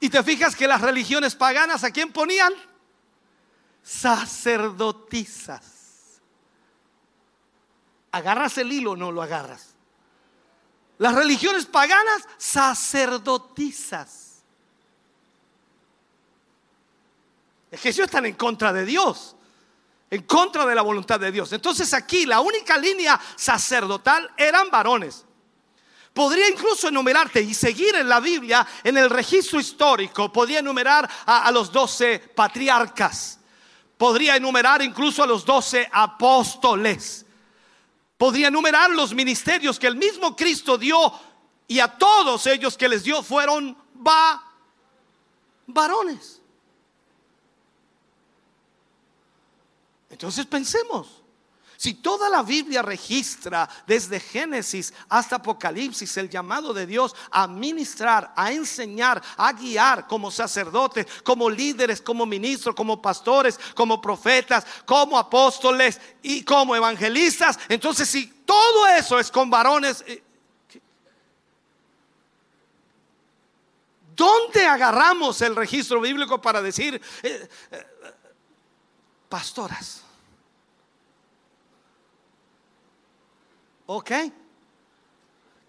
Y te fijas que las religiones paganas a quién ponían? Sacerdotisas. ¿Agarras el hilo o no lo agarras? Las religiones paganas, sacerdotisas. Es que ellos están en contra de Dios, en contra de la voluntad de Dios. Entonces aquí la única línea sacerdotal eran varones. Podría incluso enumerarte y seguir en la Biblia, en el registro histórico, podría enumerar a, los doce patriarcas, podría enumerar incluso a los doce apóstoles, podría enumerar los ministerios que el mismo Cristo dio Y a todos ellos que les dio fueron va, varones. Entonces pensemos. Si toda la Biblia registra desde Génesis hasta Apocalipsis el llamado de Dios a ministrar, a enseñar, a guiar como sacerdotes, como líderes, como ministros, como pastores, como profetas, como apóstoles y como evangelistas, entonces si todo eso es con varones, eh, ¿dónde agarramos el registro bíblico para decir eh, eh, pastoras? Ok.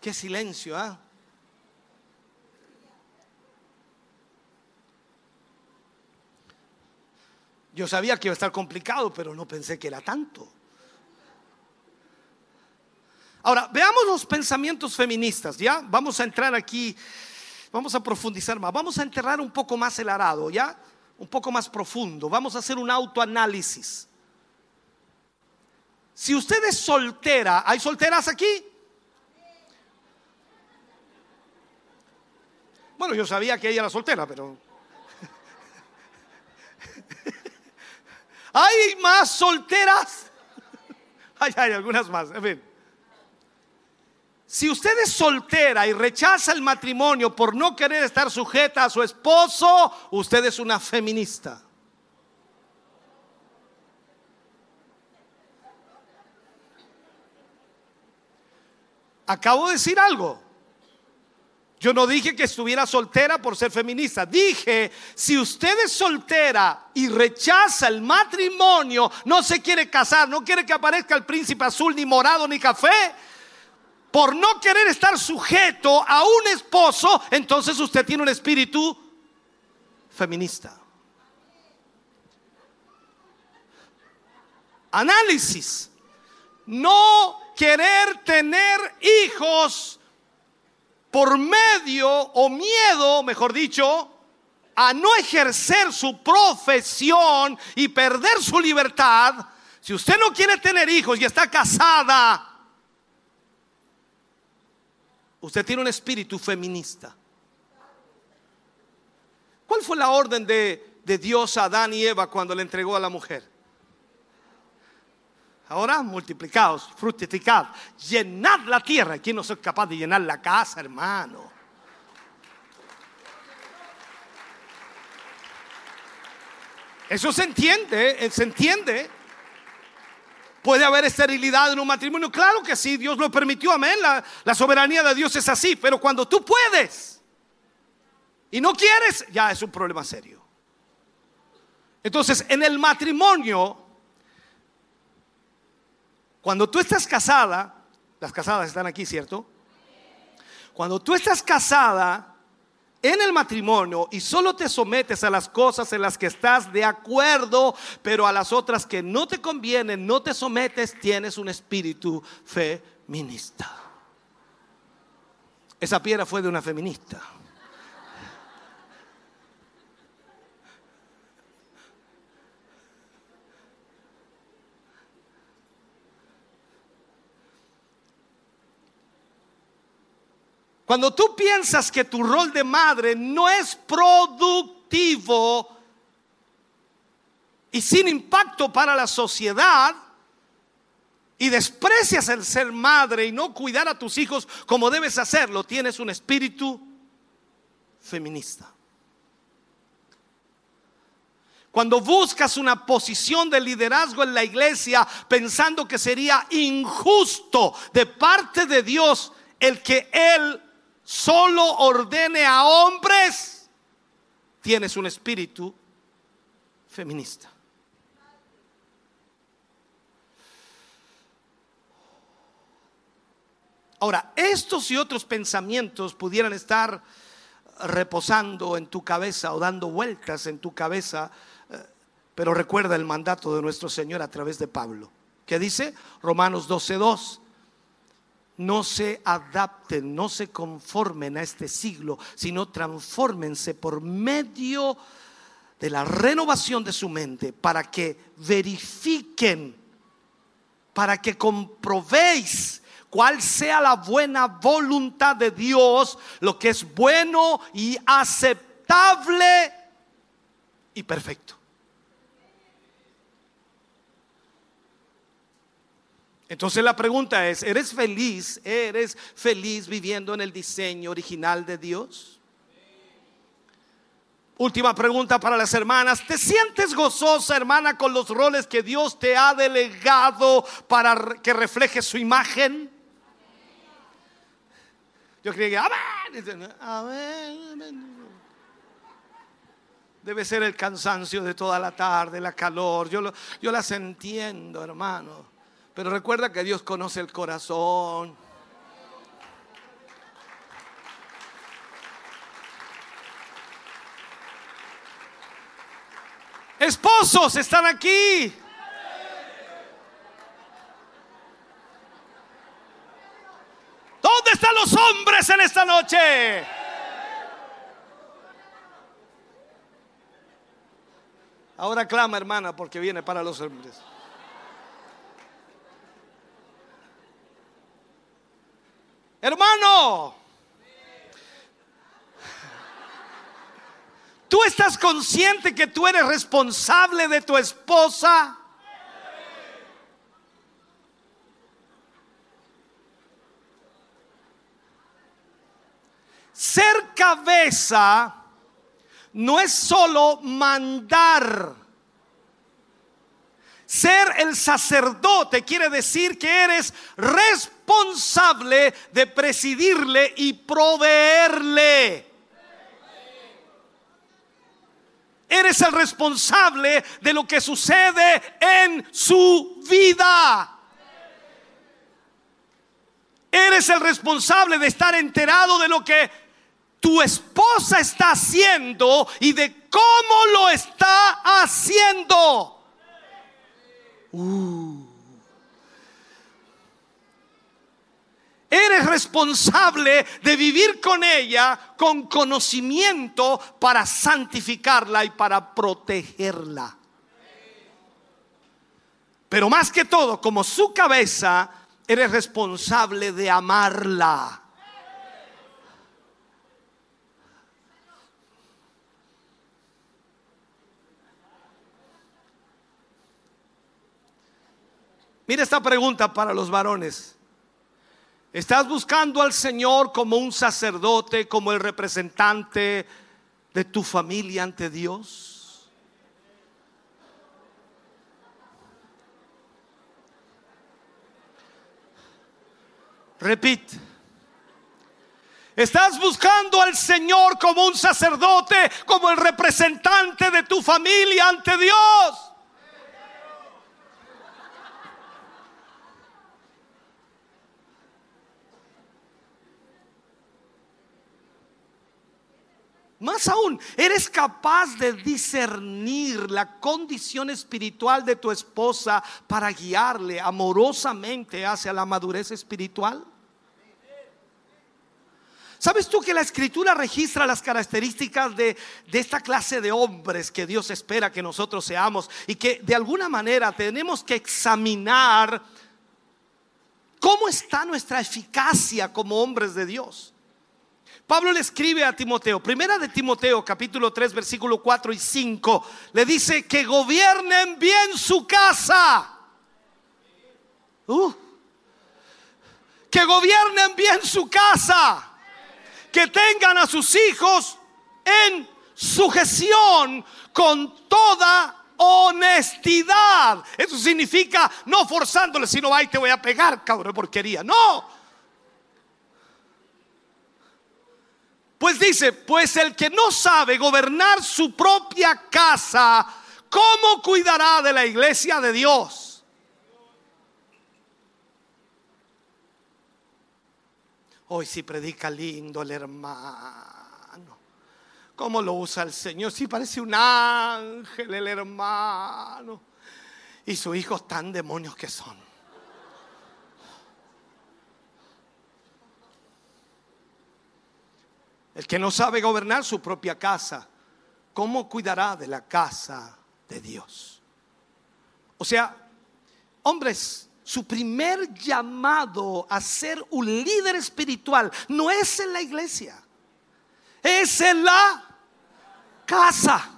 Qué silencio, ¿ah? Yo sabía que iba a estar complicado, pero no pensé que era tanto. Ahora, veamos los pensamientos feministas, ¿ya? Vamos a entrar aquí, vamos a profundizar más, vamos a enterrar un poco más el arado, ¿ya? Un poco más profundo, vamos a hacer un autoanálisis. Si usted es soltera, ¿hay solteras aquí? Bueno, yo sabía que ella era soltera, pero... ¿Hay más solteras? Hay, hay algunas más, en fin. Si usted es soltera y rechaza el matrimonio por no querer estar sujeta a su esposo, usted es una feminista. Acabo de decir algo. Yo no dije que estuviera soltera por ser feminista. Dije, si usted es soltera y rechaza el matrimonio, no se quiere casar, no quiere que aparezca el príncipe azul, ni morado, ni café, por no querer estar sujeto a un esposo, entonces usted tiene un espíritu feminista. Análisis. No querer tener hijos por medio o miedo, mejor dicho, a no ejercer su profesión y perder su libertad, si usted no quiere tener hijos y está casada, usted tiene un espíritu feminista. ¿Cuál fue la orden de, de Dios a Adán y Eva cuando le entregó a la mujer? Ahora multiplicados, fructificad, llenad la tierra. ¿Quién no es capaz de llenar la casa, hermano? Eso se entiende, eh, se entiende. ¿Puede haber esterilidad en un matrimonio? Claro que sí, Dios lo permitió, amén. La, soberanía de Dios es así, pero cuando tú puedes y no quieres, ya es un problema serio. Entonces, en el matrimonio cuando tú estás casada, las casadas están aquí, ¿cierto? Cuando tú estás casada en el matrimonio y solo te sometes a las cosas en las que estás de acuerdo, pero a las otras que no te convienen, no te sometes, tienes un espíritu feminista. Esa piedra fue de una feminista. Cuando tú piensas que tu rol de madre no es productivo y sin impacto para la sociedad, y desprecias el ser madre y no cuidar a tus hijos como debes hacerlo, tienes un espíritu feminista. Cuando buscas una posición de liderazgo en la iglesia pensando que sería injusto de parte de Dios el que Él solo ordene a hombres, tienes un espíritu feminista. Ahora, estos y otros pensamientos pudieran estar reposando en tu cabeza o dando vueltas en tu cabeza, eh, pero recuerda el mandato de nuestro Señor a través de Pablo, que dice Romanos 12:2 no se adapten, no se conformen a este siglo, sino transfórmense por medio de la renovación de su mente para que verifiquen, para que comprobéis cuál sea la buena voluntad de Dios, lo que es bueno y aceptable y perfecto. Entonces la pregunta es, ¿eres feliz? ¿Eres feliz viviendo en el diseño original de Dios? Última pregunta para las hermanas. ¿Te sientes gozosa, hermana, con los roles que Dios te ha delegado para que refleje su imagen? Yo creía que, amén. Amén. Debe ser el cansancio de toda la tarde, la calor. Yo, yo las entiendo, hermano. Pero recuerda que Dios conoce el corazón. Esposos están aquí. ¿Dónde están los hombres en esta noche? Ahora clama, hermana, porque viene para los hombres. Hermano, ¿tú estás consciente que tú eres responsable de tu esposa? Ser cabeza no es solo mandar. Ser el sacerdote quiere decir que eres responsable de presidirle y proveerle. Eres el responsable de lo que sucede en su vida. Eres el responsable de estar enterado de lo que tu esposa está haciendo y de cómo lo está haciendo. Uh. Eres responsable de vivir con ella con conocimiento para santificarla y para protegerla. Pero más que todo, como su cabeza, eres responsable de amarla. Mira esta pregunta para los varones. ¿Estás buscando al Señor como un sacerdote, como el representante de tu familia ante Dios? Repite. ¿Estás buscando al Señor como un sacerdote, como el representante de tu familia ante Dios? Más aún, eres capaz de discernir la condición espiritual de tu esposa para guiarle amorosamente hacia la madurez espiritual. ¿Sabes tú que la escritura registra las características de, de, esta clase de hombres que Dios espera que nosotros seamos y que de alguna manera tenemos que examinar cómo está nuestra eficacia como hombres de Dios? Pablo le escribe a Timoteo, primera de Timoteo capítulo 3 versículo 4 y 5, le dice que gobiernen bien su casa. Uh. que gobiernen bien su casa. Que tengan a sus hijos en sujeción con toda honestidad. Eso significa no forzándole, sino ahí te voy a pegar, cabrón, porquería. No, Pues dice, pues el que no sabe gobernar su propia casa, ¿cómo cuidará de la iglesia de Dios? Hoy sí predica lindo el hermano. ¿Cómo lo usa el Señor? Sí parece un ángel el hermano. Y sus hijos tan demonios que son. El que no sabe gobernar su propia casa, ¿cómo cuidará de la casa de Dios? O sea, hombres, su primer llamado a ser un líder espiritual no es en la iglesia, es en la casa.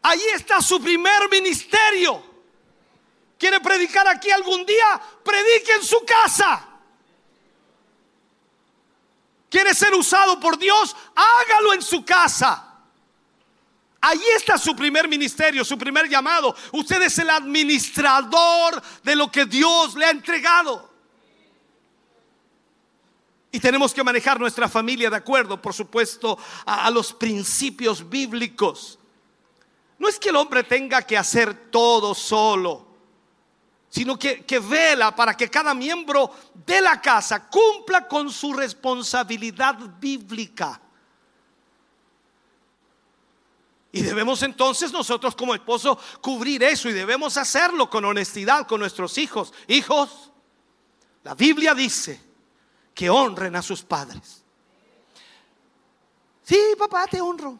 Ahí está su primer ministerio. ¿Quiere predicar aquí algún día? Predique en su casa. ¿Quiere ser usado por Dios? Hágalo en su casa. Ahí está su primer ministerio, su primer llamado. Usted es el administrador de lo que Dios le ha entregado. Y tenemos que manejar nuestra familia de acuerdo, por supuesto, a, los principios bíblicos. No es que el hombre tenga que hacer todo solo, sino que, que vela para que cada miembro de la casa cumpla con su responsabilidad bíblica. Y debemos entonces nosotros como esposo cubrir eso y debemos hacerlo con honestidad con nuestros hijos. Hijos, la Biblia dice que honren a sus padres. Sí, papá, te honro.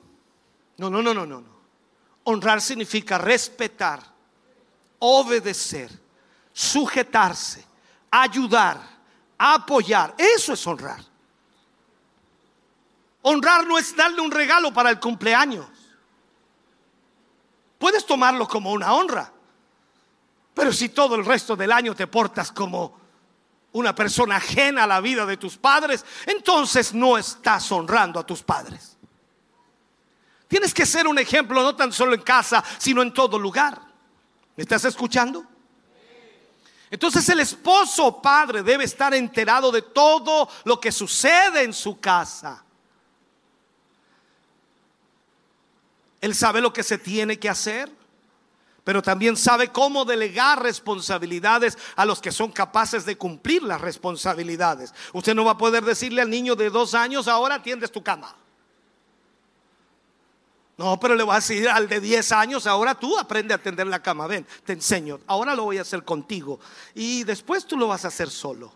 No, no, no, no, no. Honrar significa respetar, obedecer, sujetarse, ayudar, apoyar. Eso es honrar. Honrar no es darle un regalo para el cumpleaños. Puedes tomarlo como una honra. Pero si todo el resto del año te portas como una persona ajena a la vida de tus padres, entonces no estás honrando a tus padres. Tienes que ser un ejemplo no tan solo en casa, sino en todo lugar. ¿Me estás escuchando? Entonces el esposo padre debe estar enterado de todo lo que sucede en su casa. Él sabe lo que se tiene que hacer, pero también sabe cómo delegar responsabilidades a los que son capaces de cumplir las responsabilidades. Usted no va a poder decirle al niño de dos años, ahora atiendes tu cama. No, pero le va a decir al de 10 años, ahora tú aprende a atender la cama, ven, te enseño, ahora lo voy a hacer contigo y después tú lo vas a hacer solo.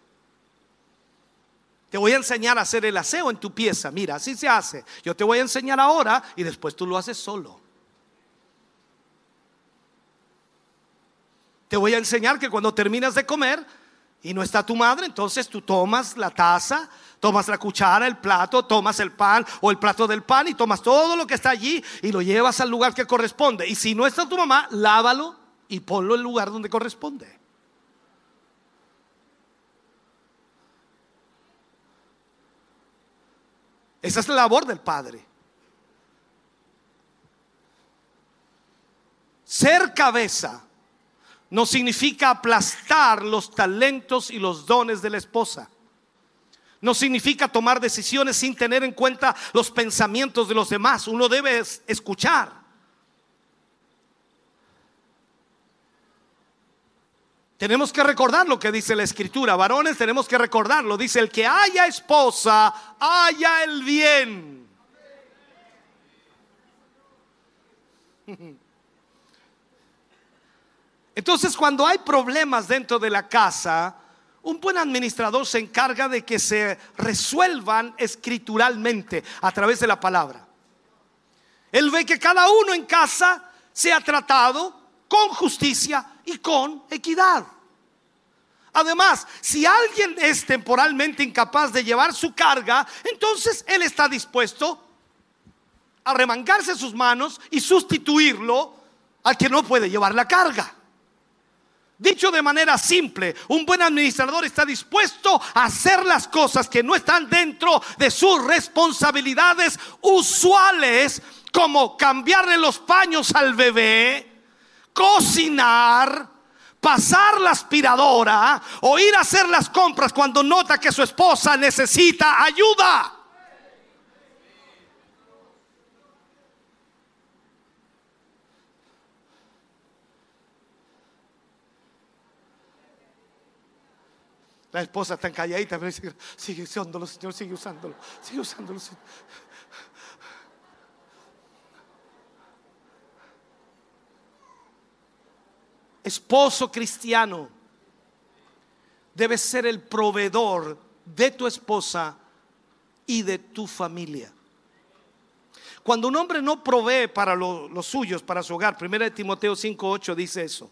Te voy a enseñar a hacer el aseo en tu pieza. Mira, así se hace. Yo te voy a enseñar ahora y después tú lo haces solo. Te voy a enseñar que cuando terminas de comer y no está tu madre, entonces tú tomas la taza, tomas la cuchara, el plato, tomas el pan o el plato del pan y tomas todo lo que está allí y lo llevas al lugar que corresponde. Y si no está tu mamá, lávalo y ponlo en el lugar donde corresponde. Esa es la labor del Padre. Ser cabeza no significa aplastar los talentos y los dones de la esposa. No significa tomar decisiones sin tener en cuenta los pensamientos de los demás. Uno debe escuchar. Tenemos que recordar lo que dice la escritura. Varones, tenemos que recordarlo. Dice, el que haya esposa, haya el bien. Entonces, cuando hay problemas dentro de la casa, un buen administrador se encarga de que se resuelvan escrituralmente a través de la palabra. Él ve que cada uno en casa sea tratado con justicia y con equidad. Además, si alguien es temporalmente incapaz de llevar su carga, entonces él está dispuesto a remangarse sus manos y sustituirlo al que no puede llevar la carga. Dicho de manera simple, un buen administrador está dispuesto a hacer las cosas que no están dentro de sus responsabilidades usuales, como cambiarle los paños al bebé, cocinar, pasar la aspiradora o ir a hacer las compras cuando nota que su esposa necesita ayuda. La esposa está calladita, pero sigue, sigue usándolo, Señor, sigue usándolo, sigue usándolo. Esposo cristiano, debe ser el proveedor de tu esposa y de tu familia. Cuando un hombre no provee para los suyos, para su hogar, 1 Timoteo 5:8 dice eso.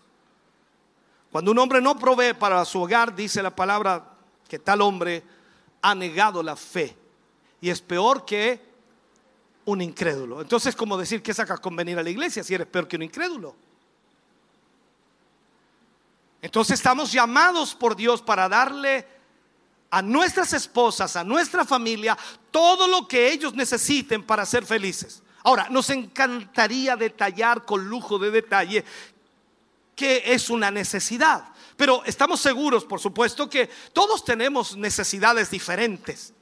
Cuando un hombre no provee para su hogar, dice la palabra que tal hombre ha negado la fe y es peor que un incrédulo. Entonces, como decir que sacas con venir a la iglesia si eres peor que un incrédulo? Entonces estamos llamados por Dios para darle a nuestras esposas, a nuestra familia, todo lo que ellos necesiten para ser felices. Ahora, nos encantaría detallar con lujo de detalle que es una necesidad. Pero estamos seguros, por supuesto, que todos tenemos necesidades diferentes.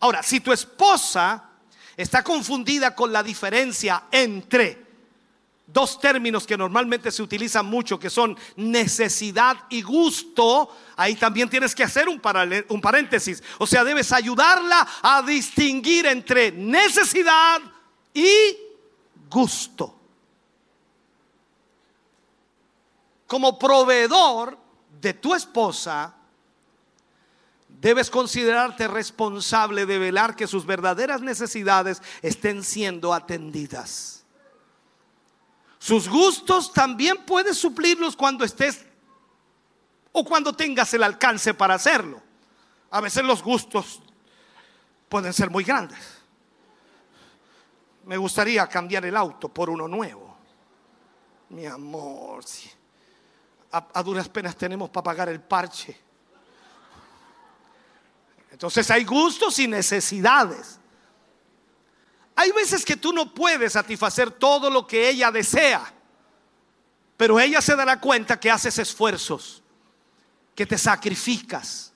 Ahora, si tu esposa está confundida con la diferencia entre dos términos que normalmente se utilizan mucho, que son necesidad y gusto, ahí también tienes que hacer un, un paréntesis. O sea, debes ayudarla a distinguir entre necesidad y gusto. Como proveedor de tu esposa, debes considerarte responsable de velar que sus verdaderas necesidades estén siendo atendidas. Sus gustos también puedes suplirlos cuando estés o cuando tengas el alcance para hacerlo. A veces los gustos pueden ser muy grandes. Me gustaría cambiar el auto por uno nuevo. Mi amor, a, duras penas tenemos para pagar el parche. Entonces hay gustos y necesidades. Hay veces que tú no puedes satisfacer todo lo que ella desea, pero ella se dará cuenta que haces esfuerzos, que te sacrificas.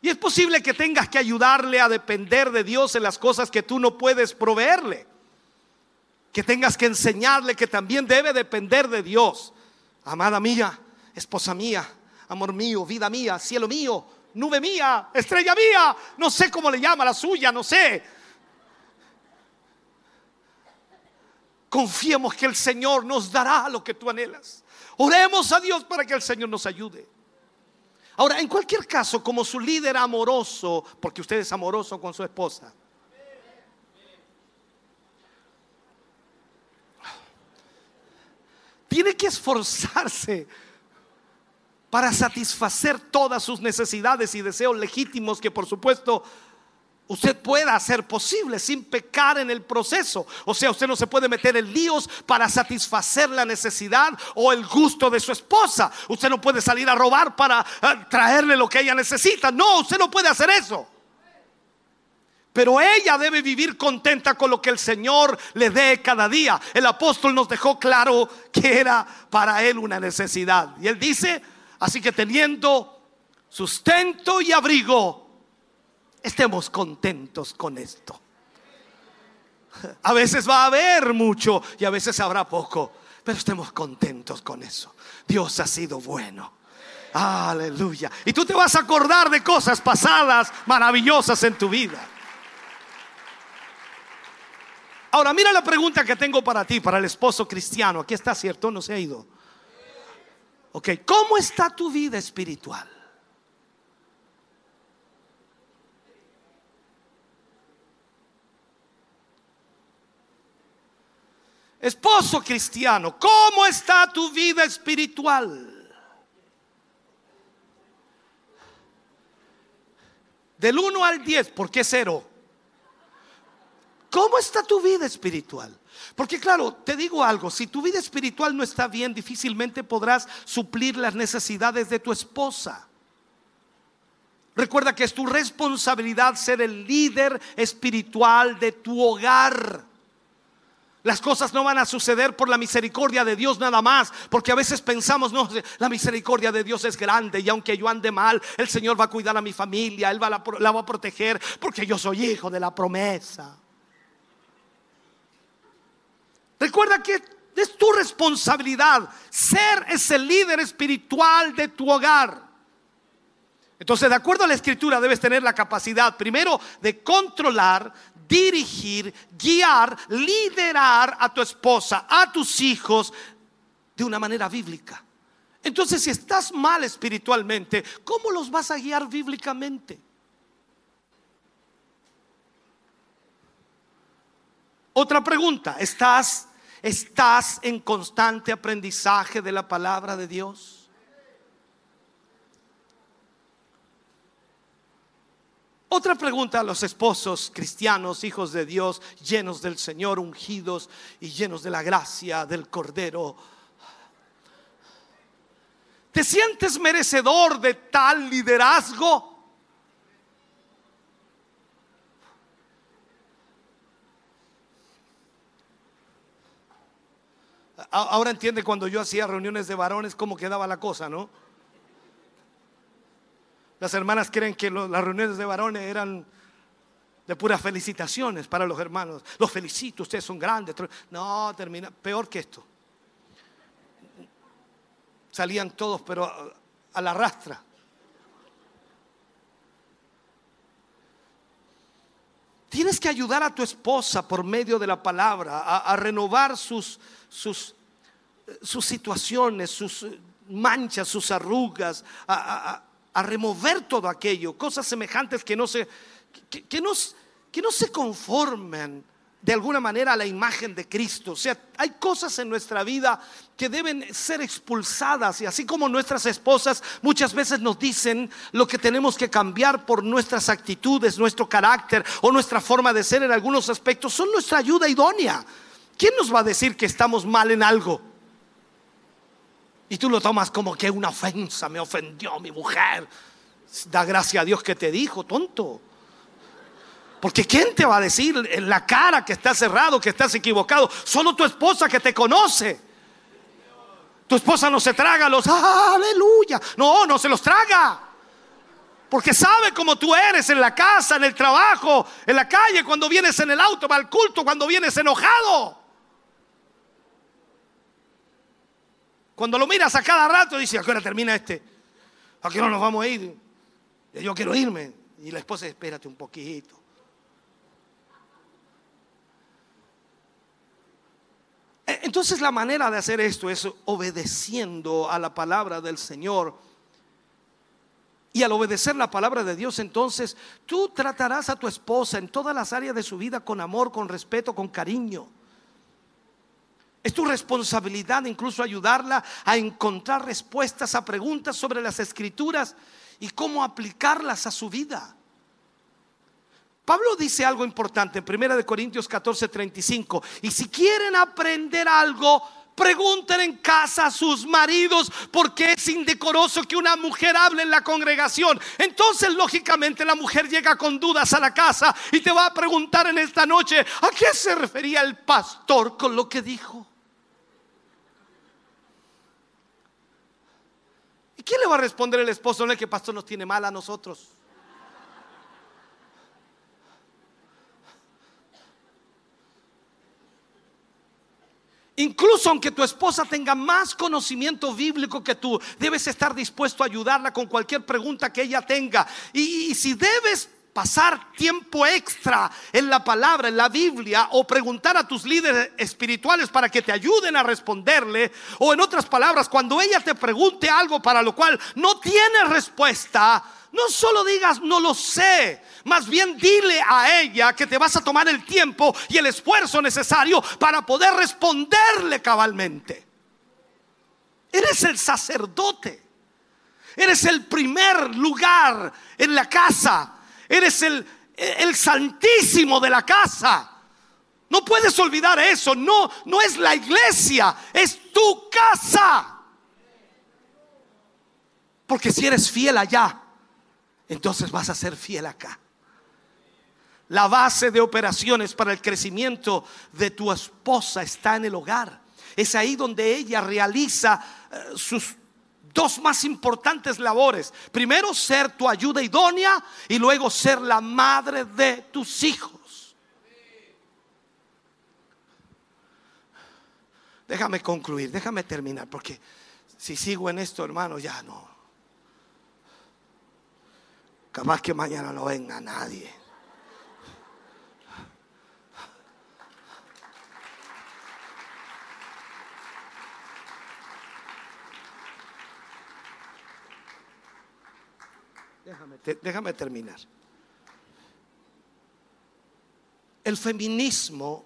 Y es posible que tengas que ayudarle a depender de Dios en las cosas que tú no puedes proveerle. Que tengas que enseñarle que también debe depender de Dios. Amada mía, esposa mía, amor mío, vida mía, cielo mío, nube mía, estrella mía, no sé cómo le llama la suya, no sé. Confiemos que el Señor nos dará lo que tú anhelas. Oremos a Dios para que el Señor nos ayude. Ahora, en cualquier caso, como su líder amoroso, porque usted es amoroso con su esposa, tiene que esforzarse para satisfacer todas sus necesidades y deseos legítimos que por supuesto usted pueda hacer posible sin pecar en el proceso. O sea, usted no se puede meter en líos para satisfacer la necesidad o el gusto de su esposa. Usted no puede salir a robar para eh, traerle lo que ella necesita. No, usted no puede hacer eso. Pero ella debe vivir contenta con lo que el Señor le dé cada día. El apóstol nos dejó claro que era para él una necesidad. Y él dice, así que teniendo sustento y abrigo, estemos contentos con esto. A veces va a haber mucho y a veces habrá poco, pero estemos contentos con eso. Dios ha sido bueno. Aleluya. Y tú te vas a acordar de cosas pasadas maravillosas en tu vida. Ahora mira la pregunta que tengo para ti, para el esposo cristiano. Aquí está, ¿cierto? No se ha ido. Ok, ¿cómo está tu vida espiritual? Esposo cristiano, ¿cómo está tu vida espiritual? Del 1 al 10, ¿por qué cero? ¿Cómo está tu vida espiritual? Porque claro, te digo algo, si tu vida espiritual no está bien, difícilmente podrás suplir las necesidades de tu esposa. Recuerda que es tu responsabilidad ser el líder espiritual de tu hogar. Las cosas no van a suceder por la misericordia de Dios nada más, porque a veces pensamos, no, la misericordia de Dios es grande y aunque yo ande mal, el Señor va a cuidar a mi familia, Él va la, la va a proteger, porque yo soy hijo de la promesa. Recuerda que es tu responsabilidad ser ese líder espiritual de tu hogar. Entonces, de acuerdo a la escritura, debes tener la capacidad primero de controlar, dirigir, guiar, liderar a tu esposa, a tus hijos de una manera bíblica. Entonces, si estás mal espiritualmente, ¿cómo los vas a guiar bíblicamente? Otra pregunta, ¿estás ¿Estás en constante aprendizaje de la palabra de Dios? Otra pregunta a los esposos cristianos, hijos de Dios, llenos del Señor, ungidos y llenos de la gracia del Cordero. ¿Te sientes merecedor de tal liderazgo? Ahora entiende cuando yo hacía reuniones de varones cómo quedaba la cosa, ¿no? Las hermanas creen que las reuniones de varones eran de puras felicitaciones para los hermanos. Los felicito, ustedes son grandes. No, termina peor que esto. Salían todos, pero a la rastra. Tienes que ayudar a tu esposa por medio de la palabra a, renovar sus, sus, sus, situaciones, sus manchas, sus arrugas, a, a remover todo aquello, cosas semejantes que no se, que, que, no, que no se conformen de alguna manera a la imagen de Cristo. O sea, hay cosas en nuestra vida que deben ser expulsadas y así como nuestras esposas muchas veces nos dicen lo que tenemos que cambiar por nuestras actitudes, nuestro carácter o nuestra forma de ser en algunos aspectos, son nuestra ayuda idónea. ¿Quién nos va a decir que estamos mal en algo? Y tú lo tomas como que una ofensa, me ofendió mi mujer. Da gracia a Dios que te dijo, tonto. Porque ¿quién te va a decir en la cara que estás cerrado, que estás equivocado? Solo tu esposa que te conoce. Tu esposa no se traga los aleluya. No, no se los traga. Porque sabe cómo tú eres en la casa, en el trabajo, en la calle, cuando vienes en el auto, va al culto, cuando vienes enojado. Cuando lo miras a cada rato, dice, ¿a qué termina este? ¿A qué hora nos vamos a ir? Yo quiero irme. Y la esposa, espérate un poquito. E, entonces la manera de hacer esto es obedeciendo a la palabra del Señor. Y al obedecer la palabra de Dios, entonces tú tratarás a tu esposa en todas las áreas de su vida con amor, con respeto, con cariño. Es tu responsabilidad incluso ayudarla a encontrar respuestas a preguntas sobre las escrituras y cómo aplicarlas a su vida. Pablo dice algo importante en 1 Corintios 14, 35. Y si quieren aprender algo, pregunten en casa a sus maridos porque es indecoroso que una mujer hable en la congregación. Entonces, lógicamente, la mujer llega con dudas a la casa y te va a preguntar en esta noche, ¿a qué se refería el pastor con lo que dijo? Quién le va a responder el esposo? No es que pastor nos tiene mal a nosotros. Incluso aunque tu esposa tenga más conocimiento bíblico que tú, debes estar dispuesto a ayudarla con cualquier pregunta que ella tenga. Y, y si debes pasar tiempo extra en la palabra, en la Biblia, o preguntar a tus líderes espirituales para que te ayuden a responderle, o en otras palabras, cuando ella te pregunte algo para lo cual no tiene respuesta, no solo digas no lo sé, más bien dile a ella que te vas a tomar el tiempo y el esfuerzo necesario para poder responderle cabalmente. Eres el sacerdote. Eres el primer lugar en la casa Eres el, el santísimo de la casa. No puedes olvidar eso. No, no es la iglesia, es tu casa. Porque si eres fiel allá, entonces vas a ser fiel acá. La base de operaciones para el crecimiento de tu esposa está en el hogar. Es ahí donde ella realiza eh, sus dos más importantes labores. Primero, ser tu ayuda idónea y luego ser la madre de tus hijos. Déjame concluir, déjame terminar, porque si sigo en esto, hermano, ya no. Capaz que mañana no venga nadie. Déjame, terminar. El feminismo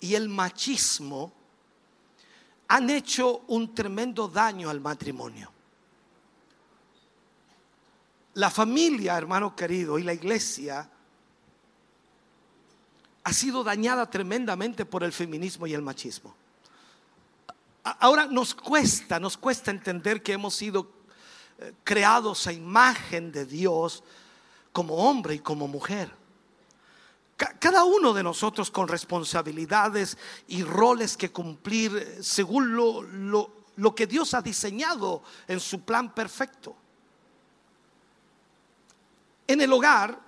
y el machismo han hecho un tremendo daño al matrimonio. la familia, hermano querido, y la iglesia ha sido dañada tremendamente por el feminismo y el machismo. Ahora nos cuesta, nos cuesta entender que hemos sido creados a imagen de Dios como hombre y como mujer. Cada uno de nosotros con responsabilidades y roles que cumplir eh, según lo, lo que Dios ha diseñado en su plan perfecto. En el hogar,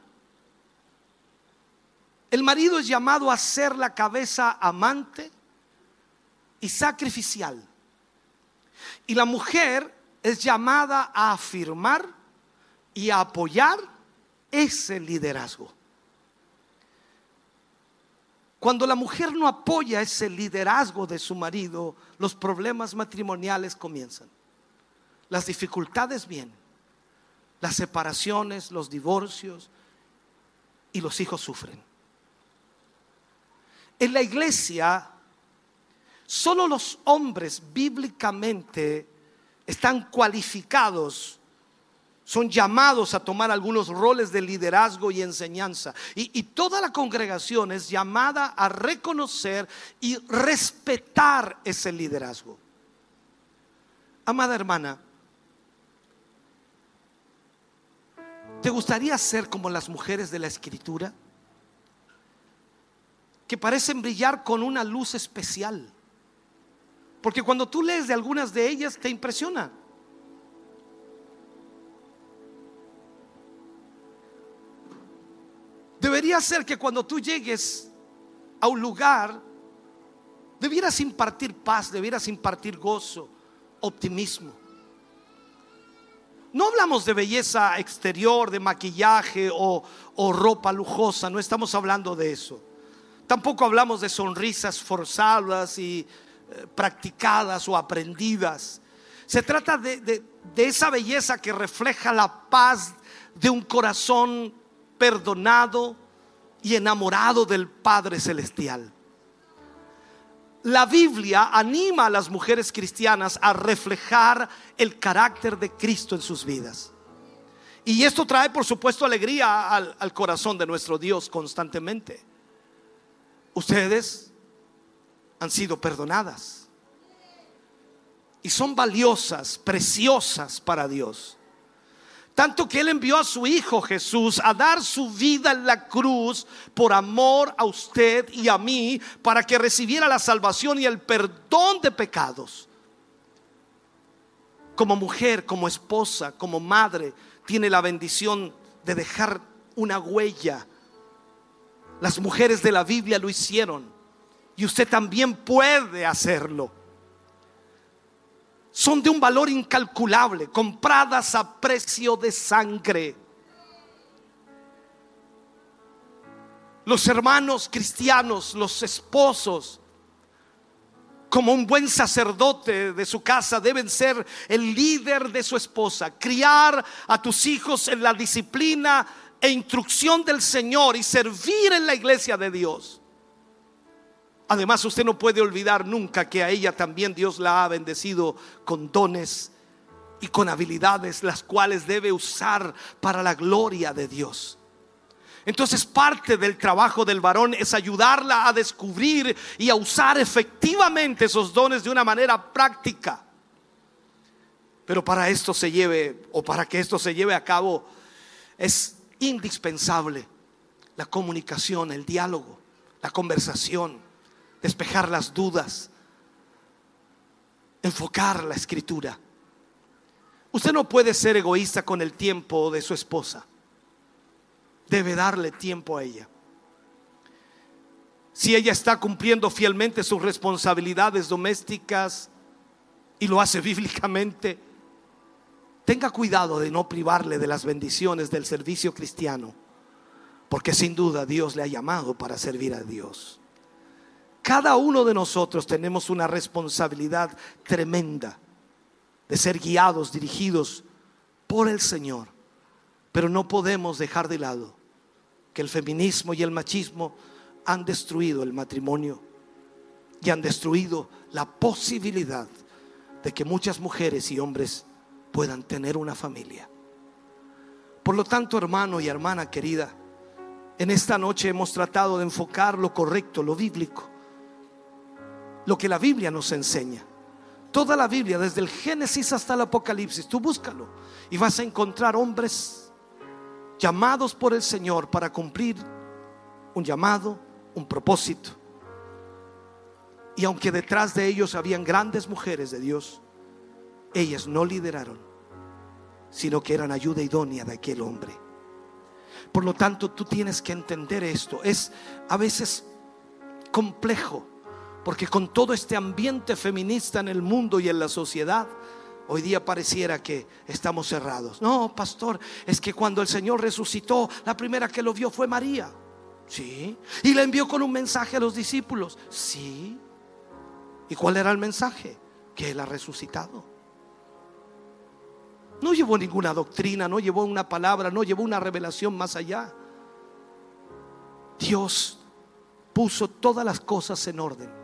el marido es llamado a ser la cabeza amante y sacrificial. Y la mujer es llamada a afirmar y a apoyar ese liderazgo. Cuando la mujer no apoya ese liderazgo de su marido, los problemas matrimoniales comienzan. Las dificultades vienen. Las separaciones, los divorcios y los hijos sufren. En la iglesia, solo los hombres bíblicamente están cualificados, son llamados a tomar algunos roles de liderazgo y enseñanza. Y, toda la congregación es llamada a reconocer y respetar ese liderazgo. Amada hermana, ¿te gustaría ser como las mujeres de la escritura? que parecen brillar con una luz especial. Porque cuando tú lees de algunas de ellas te impresiona. Debería ser que cuando tú llegues a un lugar, debieras impartir paz, debieras impartir gozo, optimismo. No hablamos de belleza exterior, de maquillaje o, o ropa lujosa, no estamos hablando de eso. Tampoco hablamos de sonrisas forzadas y practicadas o aprendidas. Se trata de, de esa belleza que refleja la paz de un corazón perdonado y enamorado del Padre Celestial. La Biblia anima a las mujeres cristianas a reflejar el carácter de Cristo en sus vidas. Y esto trae, por supuesto, alegría al, al corazón de nuestro Dios constantemente ustedes han sido perdonadas. Y son valiosas, preciosas para Dios. Tanto que Él envió a su Hijo Jesús a dar su vida en la cruz por amor a usted y a mí, para que recibiera la salvación y el perdón de pecados. Como mujer, como esposa, como madre, tiene la bendición de dejar una huella las mujeres de la Biblia lo hicieron y usted también puede hacerlo. Son de un valor incalculable, compradas a precio de sangre. Los hermanos cristianos, los esposos, como un buen sacerdote de su casa, deben ser el líder de su esposa, criar a tus hijos en la disciplina e instrucción del Señor y servir en la iglesia de Dios. Además, usted no puede olvidar nunca que a ella también Dios la ha bendecido con dones y con habilidades las cuales debe usar para la gloria de Dios. Entonces parte del trabajo del varón es ayudarla a descubrir y a usar efectivamente esos dones de una manera práctica. Pero para esto se lleve, o para que esto se lleve a cabo, es indispensable la comunicación, el diálogo, la conversación, despejar las dudas, enfocar la escritura. Usted no puede ser egoísta con el tiempo de su esposa. Debe darle tiempo a ella. Si ella está cumpliendo fielmente sus responsabilidades domésticas y lo hace bíblicamente, tenga cuidado de no privarle de las bendiciones del servicio cristiano, porque sin duda Dios le ha llamado para servir a Dios. Cada uno de nosotros tenemos una responsabilidad tremenda de ser guiados, dirigidos por el Señor, pero no podemos dejar de lado que el feminismo y el machismo han destruido el matrimonio y han destruido la posibilidad de que muchas mujeres y hombres puedan tener una familia. Por lo tanto, hermano y hermana querida, en esta noche hemos tratado de enfocar lo correcto, lo bíblico, lo que la Biblia nos enseña. Toda la Biblia, desde el Génesis hasta el Apocalipsis, tú búscalo y vas a encontrar hombres llamados por el Señor para cumplir un llamado, un propósito. Y aunque detrás de ellos habían grandes mujeres de Dios, ellas no lideraron, sino que eran ayuda idónea de aquel hombre. Por lo tanto, tú tienes que entender esto. Es a veces complejo, porque con todo este ambiente feminista en el mundo y en la sociedad, Hoy día pareciera que estamos cerrados. No, pastor, es que cuando el Señor resucitó, la primera que lo vio fue María. Sí. Y le envió con un mensaje a los discípulos. Sí. ¿Y cuál era el mensaje? Que Él ha resucitado. No llevó ninguna doctrina, no llevó una palabra, no llevó una revelación más allá. Dios puso todas las cosas en orden.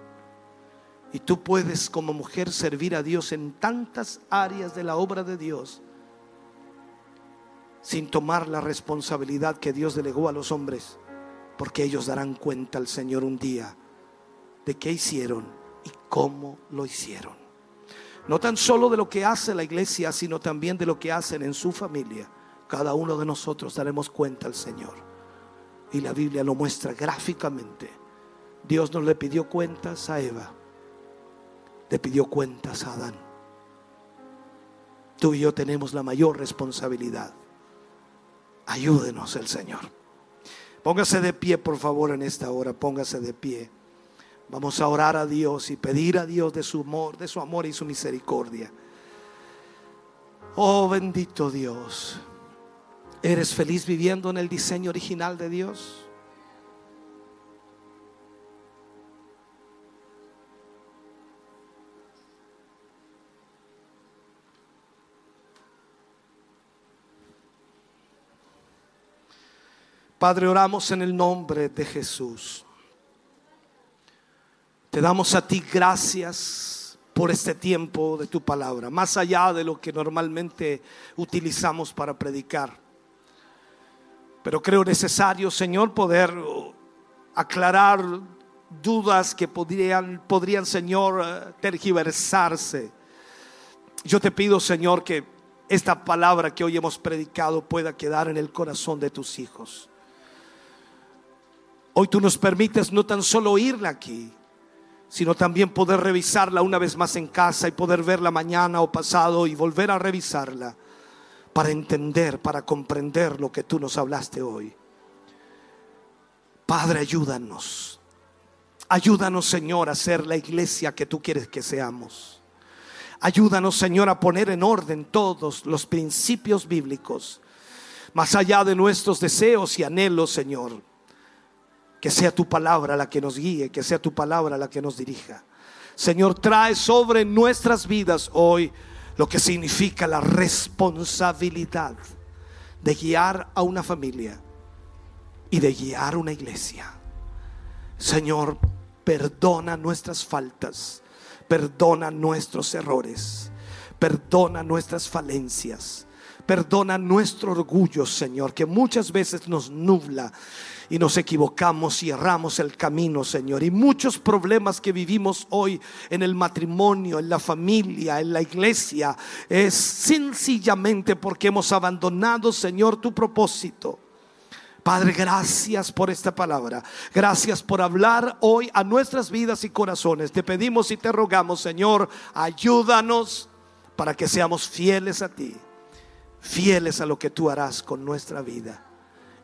Y tú puedes como mujer servir a Dios en tantas áreas de la obra de Dios sin tomar la responsabilidad que Dios delegó a los hombres, porque ellos darán cuenta al Señor un día de qué hicieron y cómo lo hicieron. No tan solo de lo que hace la iglesia, sino también de lo que hacen en su familia. Cada uno de nosotros daremos cuenta al Señor. Y la Biblia lo muestra gráficamente. Dios no le pidió cuentas a Eva, le pidió cuentas a Adán. Tú y yo tenemos la mayor responsabilidad. Ayúdenos el Señor. Póngase de pie, por favor, en esta hora. Póngase de pie. Vamos a orar a Dios y pedir a Dios de su amor, de su amor y su misericordia. Oh bendito Dios. ¿Eres feliz viviendo en el diseño original de Dios? Padre, oramos en el nombre de Jesús. Te damos a ti gracias por este tiempo de tu palabra, más allá de lo que normalmente utilizamos para predicar. Pero creo necesario, Señor, poder aclarar dudas que podrían, podrían Señor, eh, tergiversarse. Yo te pido, Señor, que esta palabra que hoy hemos predicado pueda quedar en el corazón de tus hijos. Hoy tú nos permites no tan solo oírla aquí, sino también poder revisarla una vez más en casa y poder verla mañana o pasado y volver a revisarla para entender, para comprender lo que tú nos hablaste hoy. Padre, ayúdanos. Ayúdanos, Señor, a ser la iglesia que tú quieres que seamos. Ayúdanos, Señor, a poner en orden todos los principios bíblicos, más allá de nuestros deseos y anhelos, Señor que sea tu palabra la que nos guíe, que sea tu palabra la que nos dirija. Señor, trae sobre nuestras vidas hoy lo que significa la responsabilidad de guiar a una familia y de guiar una iglesia. Señor, perdona nuestras faltas, perdona nuestros errores, perdona nuestras falencias, perdona nuestro orgullo, Señor, que muchas veces nos nubla y nos equivocamos y erramos el camino, Señor. Y muchos problemas que vivimos hoy en el matrimonio, en la familia, en la iglesia, es sencillamente porque hemos abandonado, Señor, tu propósito. Padre, gracias por esta palabra. Gracias por hablar hoy a nuestras vidas y corazones. Te pedimos y te rogamos, Señor, ayúdanos para que seamos fieles a ti, fieles a lo que tú harás con nuestra vida.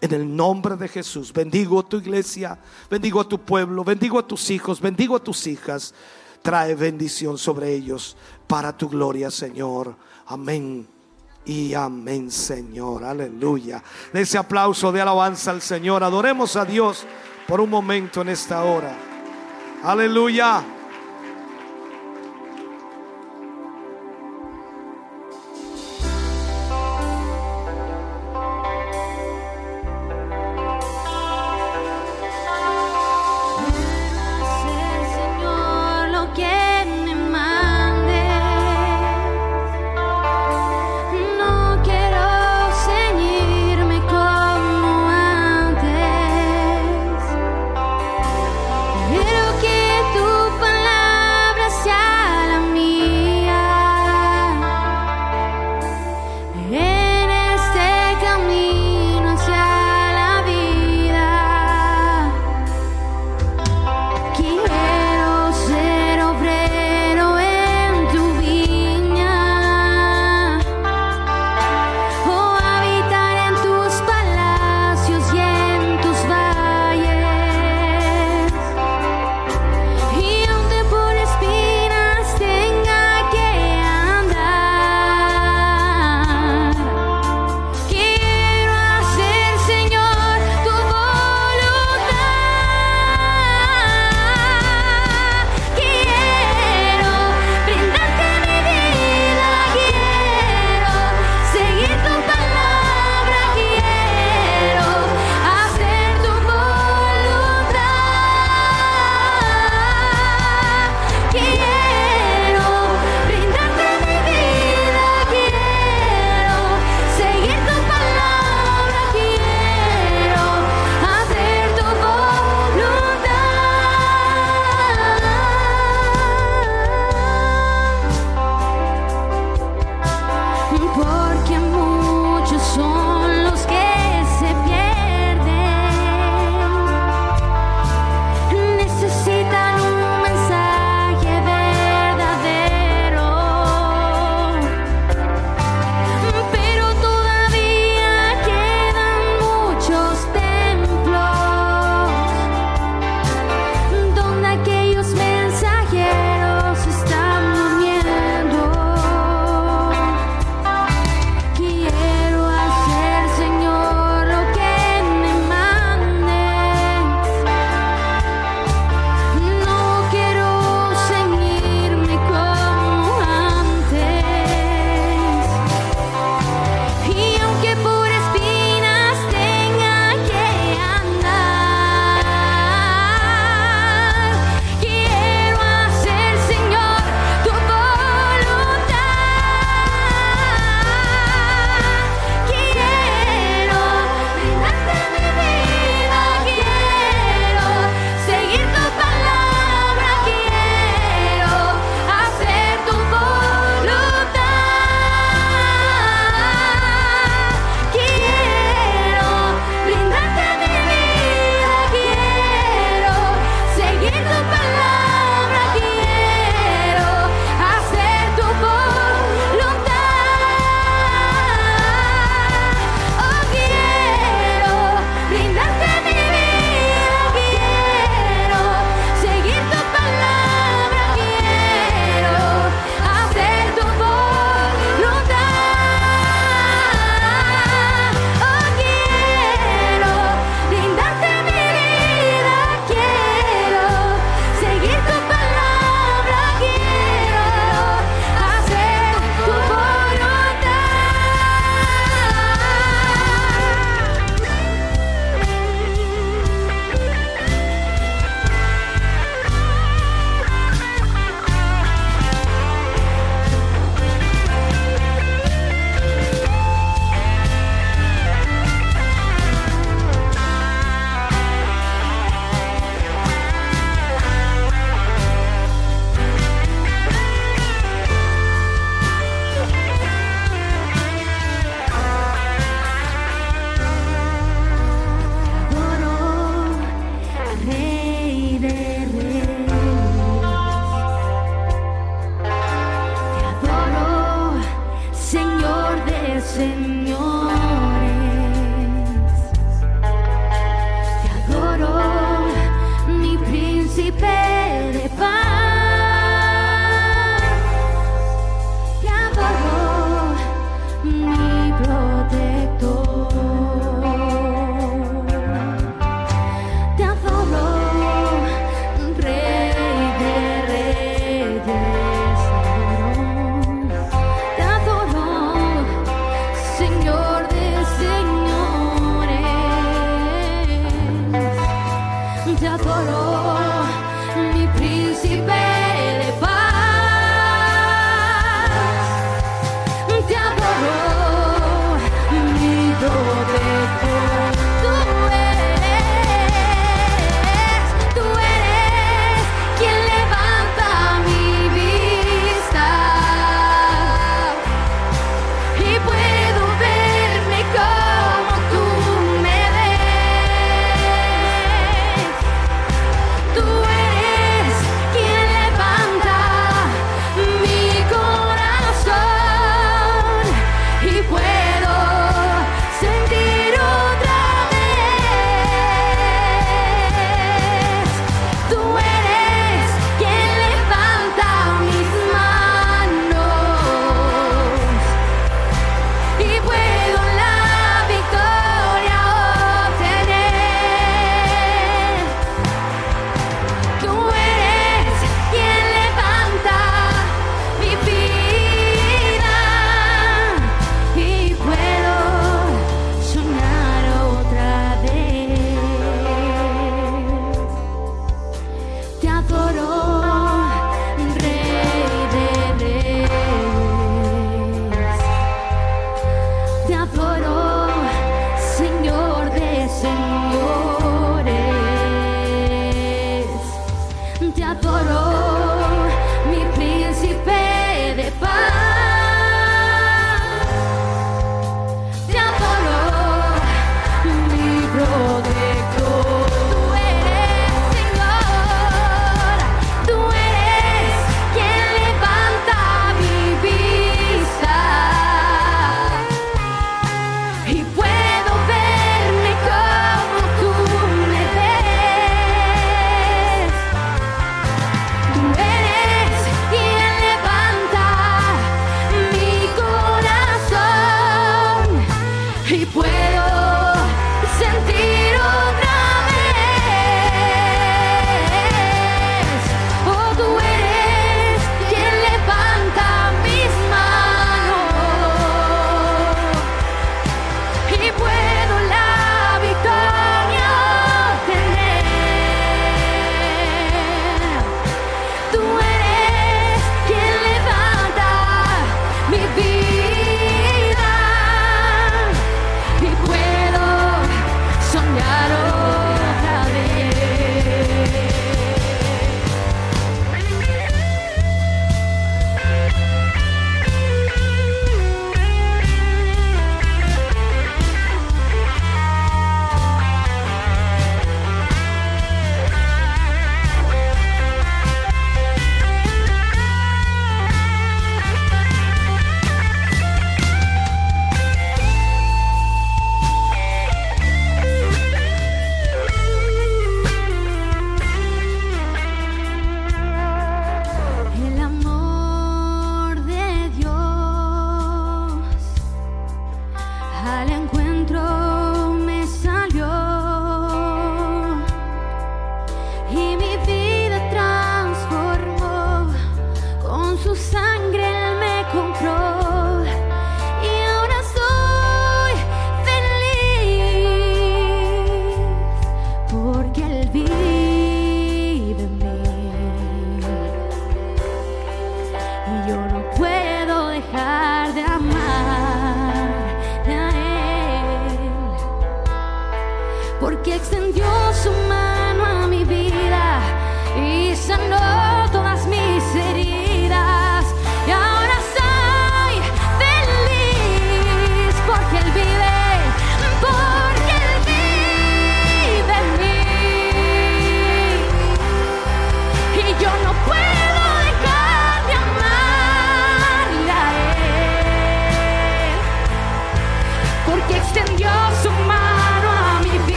En el nombre de Jesús, bendigo a tu iglesia, bendigo a tu pueblo, bendigo a tus hijos, bendigo a tus hijas. Trae bendición sobre ellos para tu gloria, Señor. Amén. Y amén, Señor. Aleluya. De ese aplauso de alabanza al Señor. Adoremos a Dios por un momento en esta hora. Aleluya.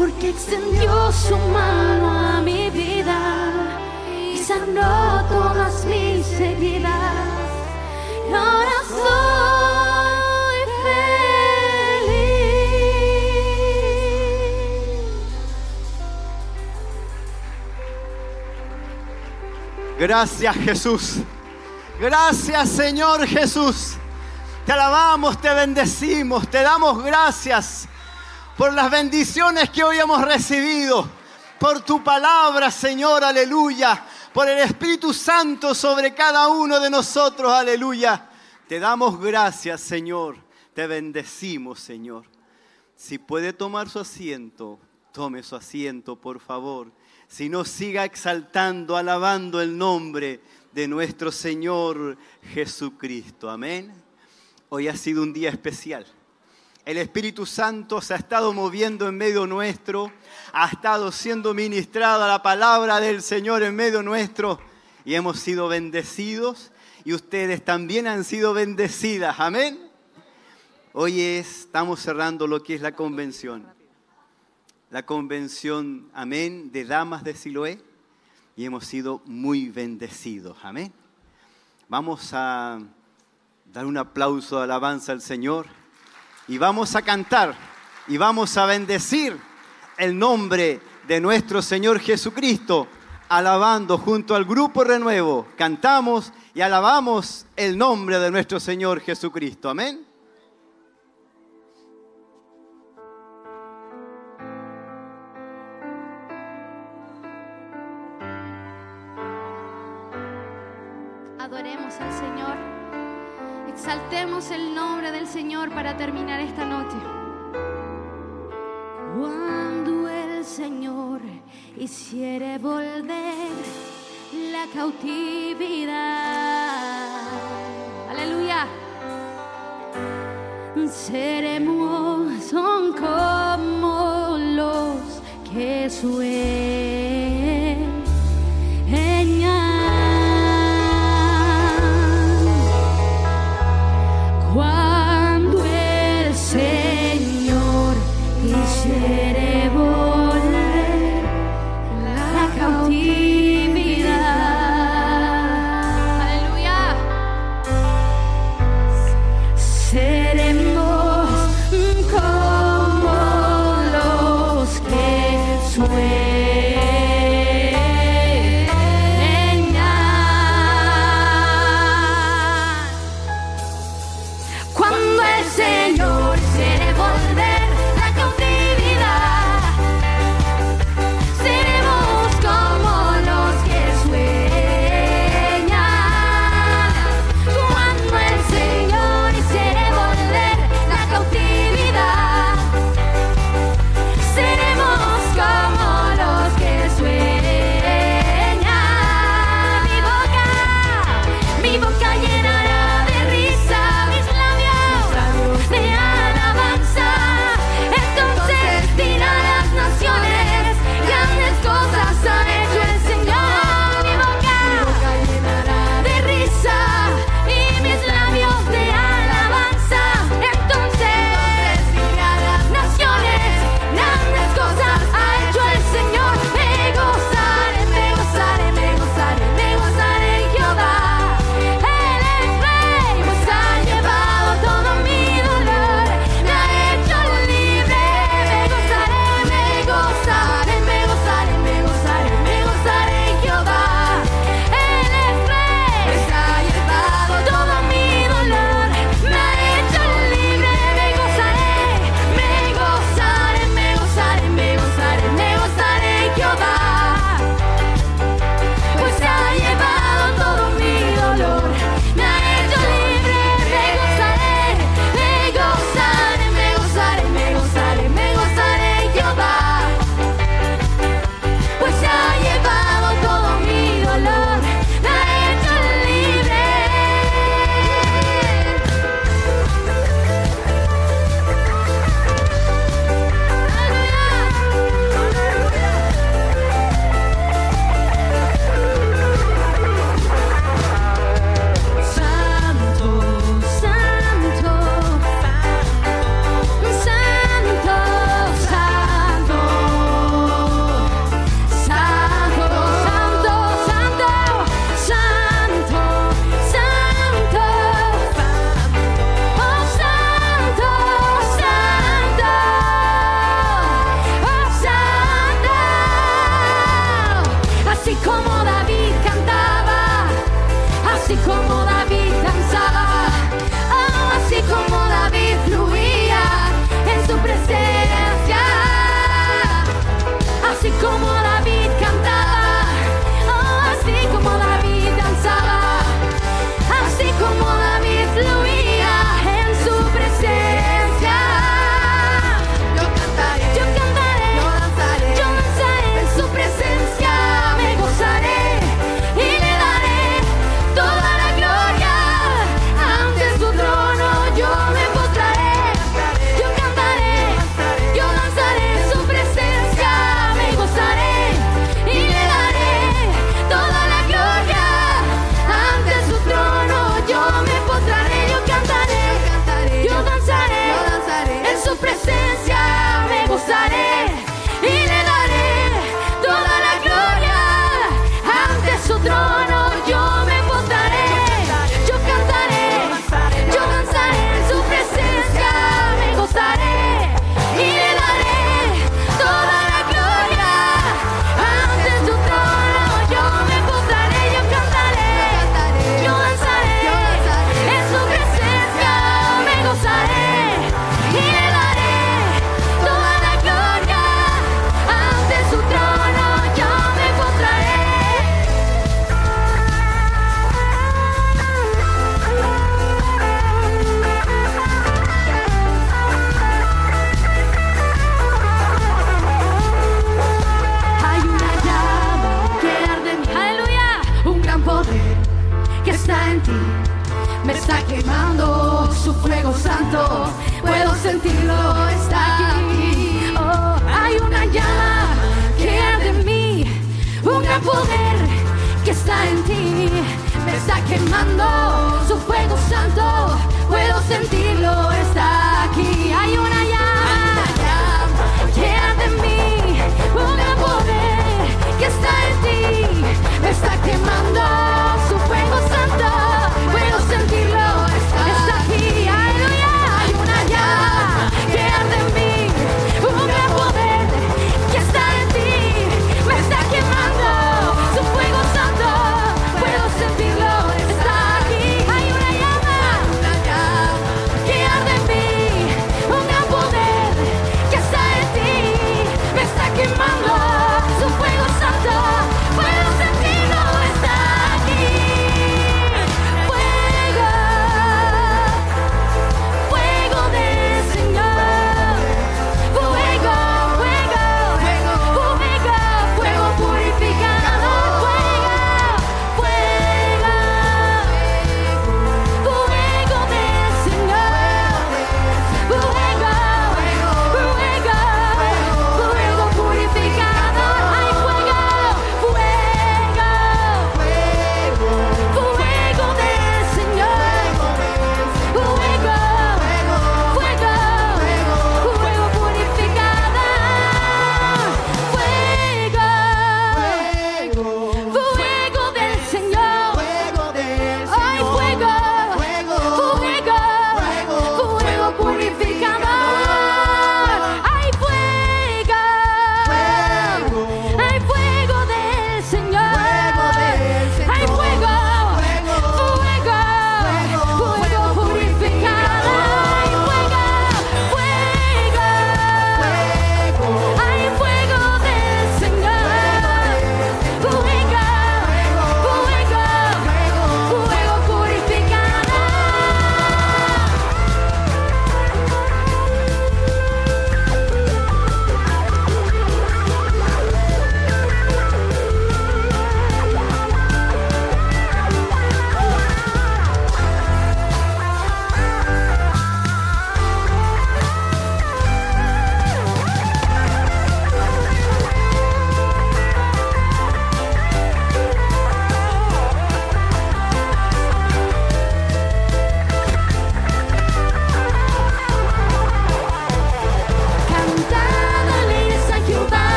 porque extendió su mano a mi vida y sanó todas mis heridas. Y ahora soy feliz. Gracias Jesús. Gracias Señor Jesús. Te alabamos, te bendecimos, te damos gracias por las bendiciones que hoy hemos recibido, por tu palabra, Señor, aleluya, por el Espíritu Santo sobre cada uno de nosotros, aleluya. Te damos gracias, Señor, te bendecimos, Señor. Si puede tomar su asiento, tome su asiento, por favor. Si no, siga exaltando, alabando el nombre de nuestro Señor Jesucristo. Amén. Hoy ha sido un día especial. El Espíritu Santo se ha estado moviendo en medio nuestro, ha estado siendo ministrada la palabra del Señor en medio nuestro y hemos sido bendecidos y ustedes también han sido bendecidas. Amén. Hoy estamos cerrando lo que es la convención. La convención, amén, de damas de Siloé y hemos sido muy bendecidos. Amén. Vamos a dar un aplauso de alabanza al Señor y vamos a cantar y vamos a bendecir el nombre de nuestro Señor Jesucristo, alabando junto al grupo Renuevo. Cantamos y alabamos el nombre de nuestro Señor Jesucristo. Amén. Adoremos al Señor. Exaltemos el nombre del Señor para terminar esta noche. Cuando el Señor hiciere volver la cautividad. Aleluya. Seremos son como los que sueñan.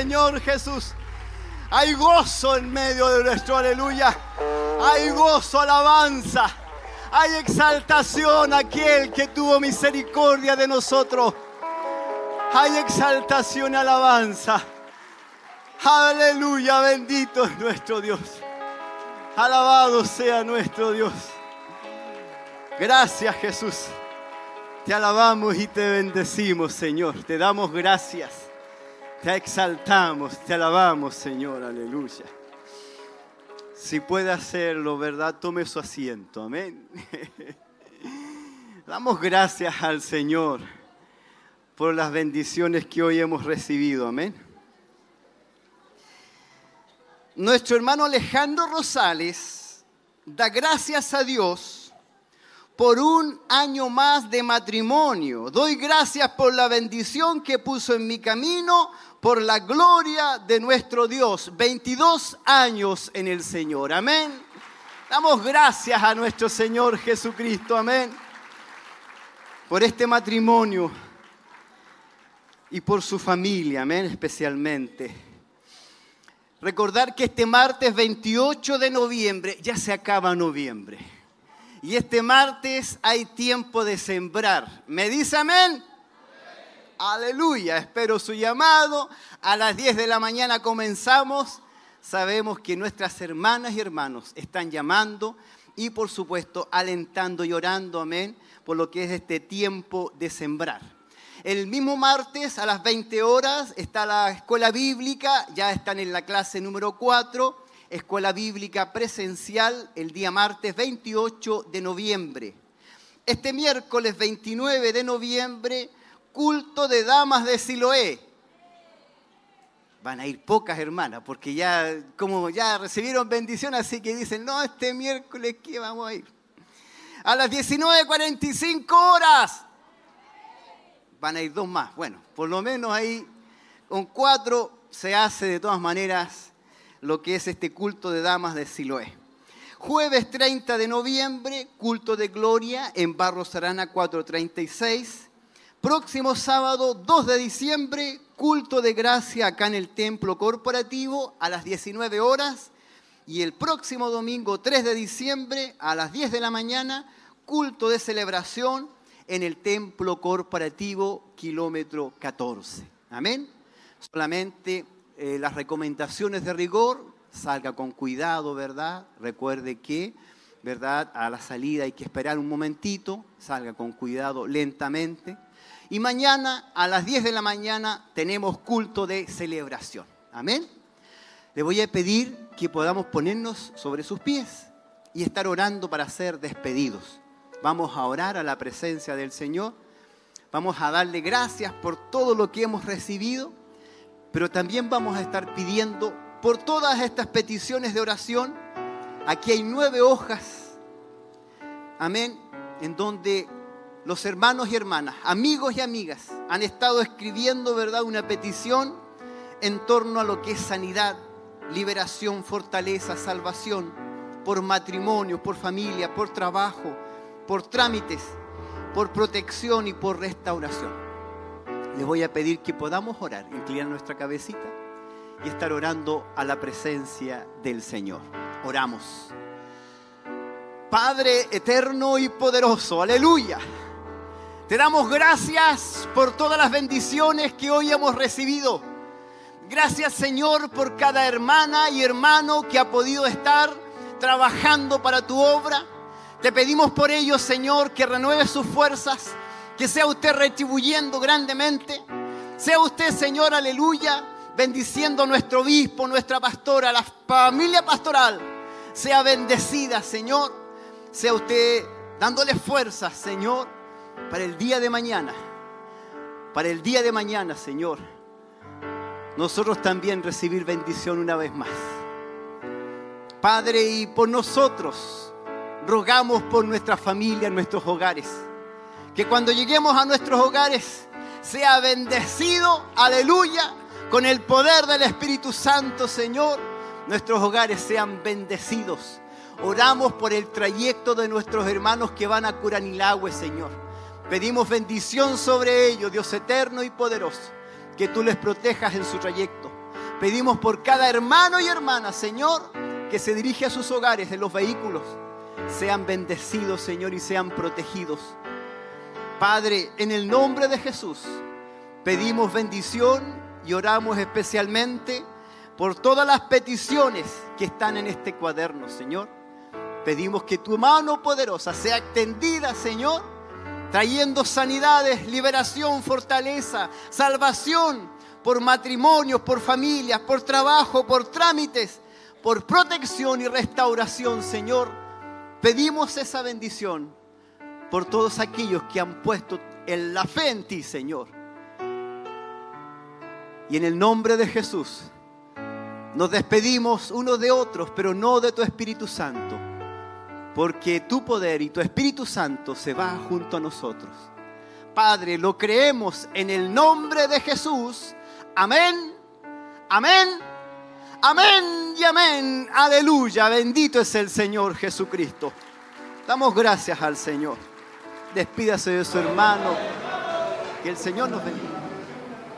Señor Jesús. Hay gozo en medio de nuestro aleluya. Hay gozo, alabanza. Hay exaltación aquel que tuvo misericordia de nosotros. Hay exaltación alabanza. Aleluya, bendito es nuestro Dios. Alabado sea nuestro Dios. Gracias Jesús. Te alabamos y te bendecimos, Señor. Te damos gracias. Te exaltamos, te alabamos, Señor. Aleluya. Si puede hacerlo, ¿verdad? Tome su asiento. Amén. Damos gracias al Señor por las bendiciones que hoy hemos recibido. Amén. Nuestro hermano Alejandro Rosales da gracias a Dios por un año más de matrimonio. Doy gracias por la bendición que puso en mi camino, por la gloria de nuestro Dios. 22 años en el Señor. Amén. Damos gracias a nuestro Señor Jesucristo. Amén. Por este matrimonio y por su familia. Amén. Especialmente. Recordar que este martes 28 de noviembre ya se acaba noviembre. Y este martes hay tiempo de sembrar. ¿Me dice amén? Aleluya, espero su llamado. A las 10 de la mañana comenzamos. Sabemos que nuestras hermanas y hermanos están llamando y por supuesto alentando y orando, amén, por lo que es este tiempo de sembrar. El mismo martes a las 20 horas está la escuela bíblica, ya están en la clase número 4, escuela bíblica presencial el día martes 28 de noviembre. Este miércoles 29 de noviembre, culto de damas de Siloé. Van a ir pocas hermanas, porque ya, como ya recibieron bendición, así que dicen, no, este miércoles que vamos a ir. A las 19.45 horas, van a ir dos más. Bueno, por lo menos ahí con cuatro se hace de todas maneras lo que es este culto de damas de Siloé. Jueves 30 de noviembre, culto de gloria en Barros Arana 436. Próximo sábado 2 de diciembre, culto de gracia acá en el templo corporativo a las 19 horas. Y el próximo domingo 3 de diciembre a las 10 de la mañana, culto de celebración en el templo corporativo kilómetro 14. Amén. Solamente eh, las recomendaciones de rigor, salga con cuidado, ¿verdad? Recuerde que, ¿verdad? A la salida hay que esperar un momentito, salga con cuidado lentamente. Y mañana a las 10 de la mañana tenemos culto de celebración. Amén. Le voy a pedir que podamos ponernos sobre sus pies y estar orando para ser despedidos. Vamos a orar a la presencia del Señor. Vamos a darle gracias por todo lo que hemos recibido, pero también vamos a estar pidiendo por todas estas peticiones de oración. Aquí hay nueve hojas, amén, en donde los hermanos y hermanas, amigos y amigas, han estado escribiendo, ¿verdad?, una petición en torno a lo que es sanidad, liberación, fortaleza, salvación, por matrimonio, por familia, por trabajo, por trámites, por protección y por restauración. Les voy a pedir que podamos orar, inclinar nuestra cabecita y estar orando a la presencia del Señor. Oramos. Padre eterno y poderoso, aleluya. Te damos gracias por todas las bendiciones que hoy hemos recibido. Gracias Señor por cada hermana y hermano que ha podido estar trabajando para tu obra. Te pedimos por ellos, Señor, que renueve sus fuerzas, que sea usted retribuyendo grandemente. Sea usted, Señor, aleluya, bendiciendo a nuestro obispo, nuestra pastora, la familia pastoral. Sea bendecida, Señor. Sea usted dándole fuerzas, Señor, para el día de mañana. Para el día de mañana, Señor. Nosotros también recibir bendición una vez más. Padre, y por nosotros rogamos por nuestra familia, nuestros hogares. Que cuando lleguemos a nuestros hogares sea bendecido, aleluya, con el poder del Espíritu Santo, Señor. Nuestros hogares sean bendecidos. Oramos por el trayecto de nuestros hermanos que van a Curanilagüe, Señor. Pedimos bendición sobre ellos, Dios eterno y poderoso. Que tú les protejas en su trayecto. Pedimos por cada hermano y hermana, Señor, que se dirige a sus hogares en los vehículos. Sean bendecidos, Señor, y sean protegidos. Padre, en el nombre de Jesús, pedimos bendición y oramos especialmente por todas las peticiones que están en este cuaderno, Señor. Pedimos que tu mano poderosa sea extendida, Señor, trayendo sanidades, liberación, fortaleza, salvación por matrimonios, por familias, por trabajo, por trámites, por protección y restauración, Señor. Pedimos esa bendición por todos aquellos que han puesto en la fe en ti, Señor. Y en el nombre de Jesús nos despedimos unos de otros, pero no de tu Espíritu Santo, porque tu poder y tu Espíritu Santo se va junto a nosotros. Padre, lo creemos en el nombre de Jesús. Amén, amén, amén y amén. Aleluya, bendito es el Señor Jesucristo. Damos gracias al Señor. Despídase de su hermano. Que el Señor nos bendiga.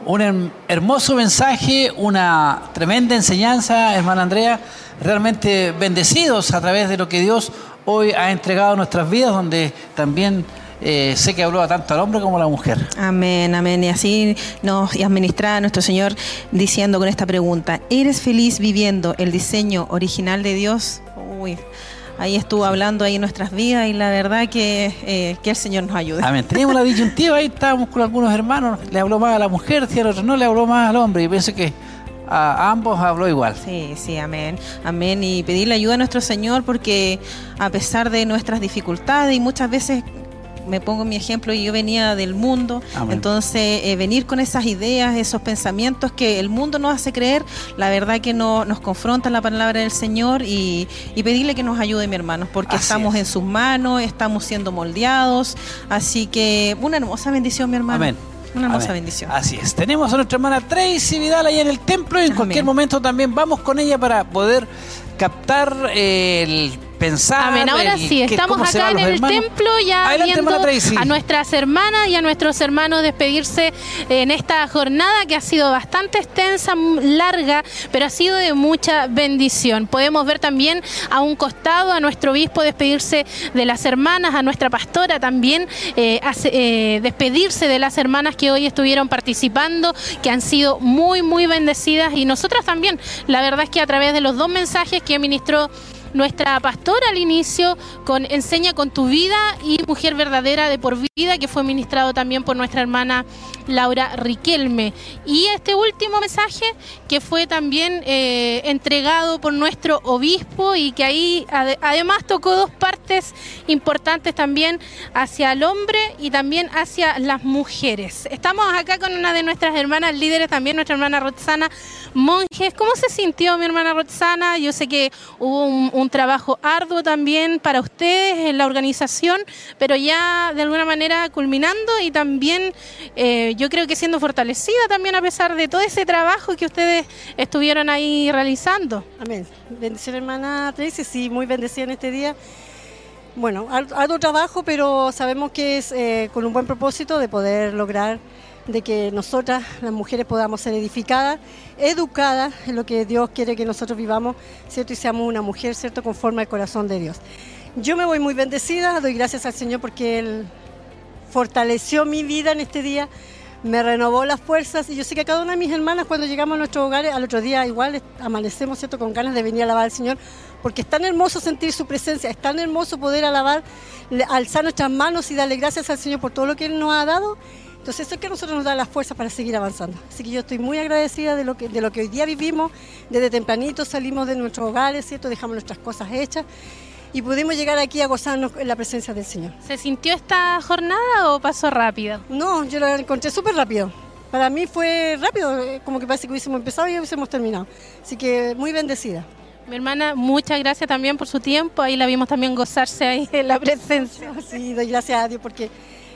Un hermoso mensaje, una tremenda enseñanza, hermana Andrea. Realmente bendecidos a través de lo que Dios hoy ha entregado a nuestras vidas, donde también eh, sé que habló tanto al hombre como a la mujer. Amén, amén. Y así nos administra a nuestro Señor diciendo con esta pregunta, ¿eres feliz viviendo el diseño original de Dios? Uy, ahí estuvo hablando ahí en nuestras vidas y la verdad que, eh, que el Señor nos ayude. Amén. Teníamos la disyuntiva, ahí estábamos con algunos hermanos, le habló más a la mujer, si al otro no le habló más al hombre y pienso que a ambos habló igual. Sí, sí, amén. Amén. Y pedirle ayuda a nuestro Señor porque a pesar de nuestras dificultades y muchas veces me pongo mi ejemplo y yo venía del mundo, Amén. entonces eh, venir con esas ideas, esos pensamientos que el mundo nos hace creer, la verdad que no, nos confronta la palabra del Señor y, y pedirle que nos ayude, mi hermano, porque Así estamos es. en sus manos, estamos siendo moldeados, así que una hermosa bendición, mi hermano. Amén. Una hermosa Amén. bendición. Así es. Tenemos a nuestra hermana Tracy Vidal ahí en el templo y en Amén. cualquier momento también vamos con ella para poder captar el pensar. Amén. Ahora el- sí, estamos acá en el hermanos. templo ya Adelante, viendo a nuestras hermanas y a nuestros hermanos despedirse en esta jornada que ha sido bastante extensa, larga, pero ha sido de mucha bendición. Podemos ver también a un costado a nuestro obispo despedirse de las hermanas, a nuestra pastora también eh, hace- eh, despedirse de las hermanas que hoy estuvieron participando, que han sido muy, muy bendecidas y nosotras también. La verdad es que a través de los dos mensajes que ministró nuestra pastora al inicio con Enseña con tu vida y Mujer verdadera de por vida, que fue ministrado también por nuestra hermana Laura Riquelme. Y este último mensaje que fue también eh, entregado por nuestro obispo y que ahí ade- además tocó dos partes importantes también hacia el hombre y también hacia las mujeres. Estamos acá con una de nuestras hermanas líderes, también nuestra hermana Roxana Monjes. ¿Cómo se sintió mi hermana Roxana? Yo sé que hubo un trabajo arduo también para ustedes en la organización, pero ya de alguna manera culminando y también eh, yo creo que siendo fortalecida también a pesar de todo ese trabajo que ustedes estuvieron ahí realizando. Amén. Bendición hermana Tracy, sí, muy bendecida en este día. Bueno, arduo trabajo, pero sabemos que es eh, con un buen propósito de poder lograr de que nosotras, las mujeres, podamos ser edificadas, educadas en lo que Dios quiere que nosotros vivamos, ¿cierto? Y seamos una mujer, ¿cierto?, conforme al corazón de Dios. Yo me voy muy bendecida, doy gracias al Señor porque Él fortaleció mi vida en este día, me renovó las fuerzas y yo sé que cada una de mis hermanas cuando llegamos a nuestros hogares, al otro día igual amanecemos, ¿cierto?, con ganas de venir a alabar al Señor, porque es tan hermoso sentir su presencia, es tan hermoso poder alabar, alzar nuestras manos y darle gracias al Señor por todo lo que Él nos ha dado entonces eso es que a nosotros nos da la fuerza para seguir avanzando. Así que yo estoy muy agradecida de lo que, de lo que hoy día vivimos. Desde tempranito salimos de nuestros hogares, ¿cierto? Dejamos nuestras cosas hechas y pudimos llegar aquí a gozarnos en la presencia del Señor. ¿Se sintió esta jornada o pasó rápido? No, yo lo encontré súper rápido. Para mí fue rápido, eh, como que parece que hubiésemos empezado y hubiésemos terminado. Así que muy bendecida. Mi hermana, muchas gracias también por su tiempo. Ahí la vimos también gozarse ahí en la presencia. Sí, doy gracias a Dios porque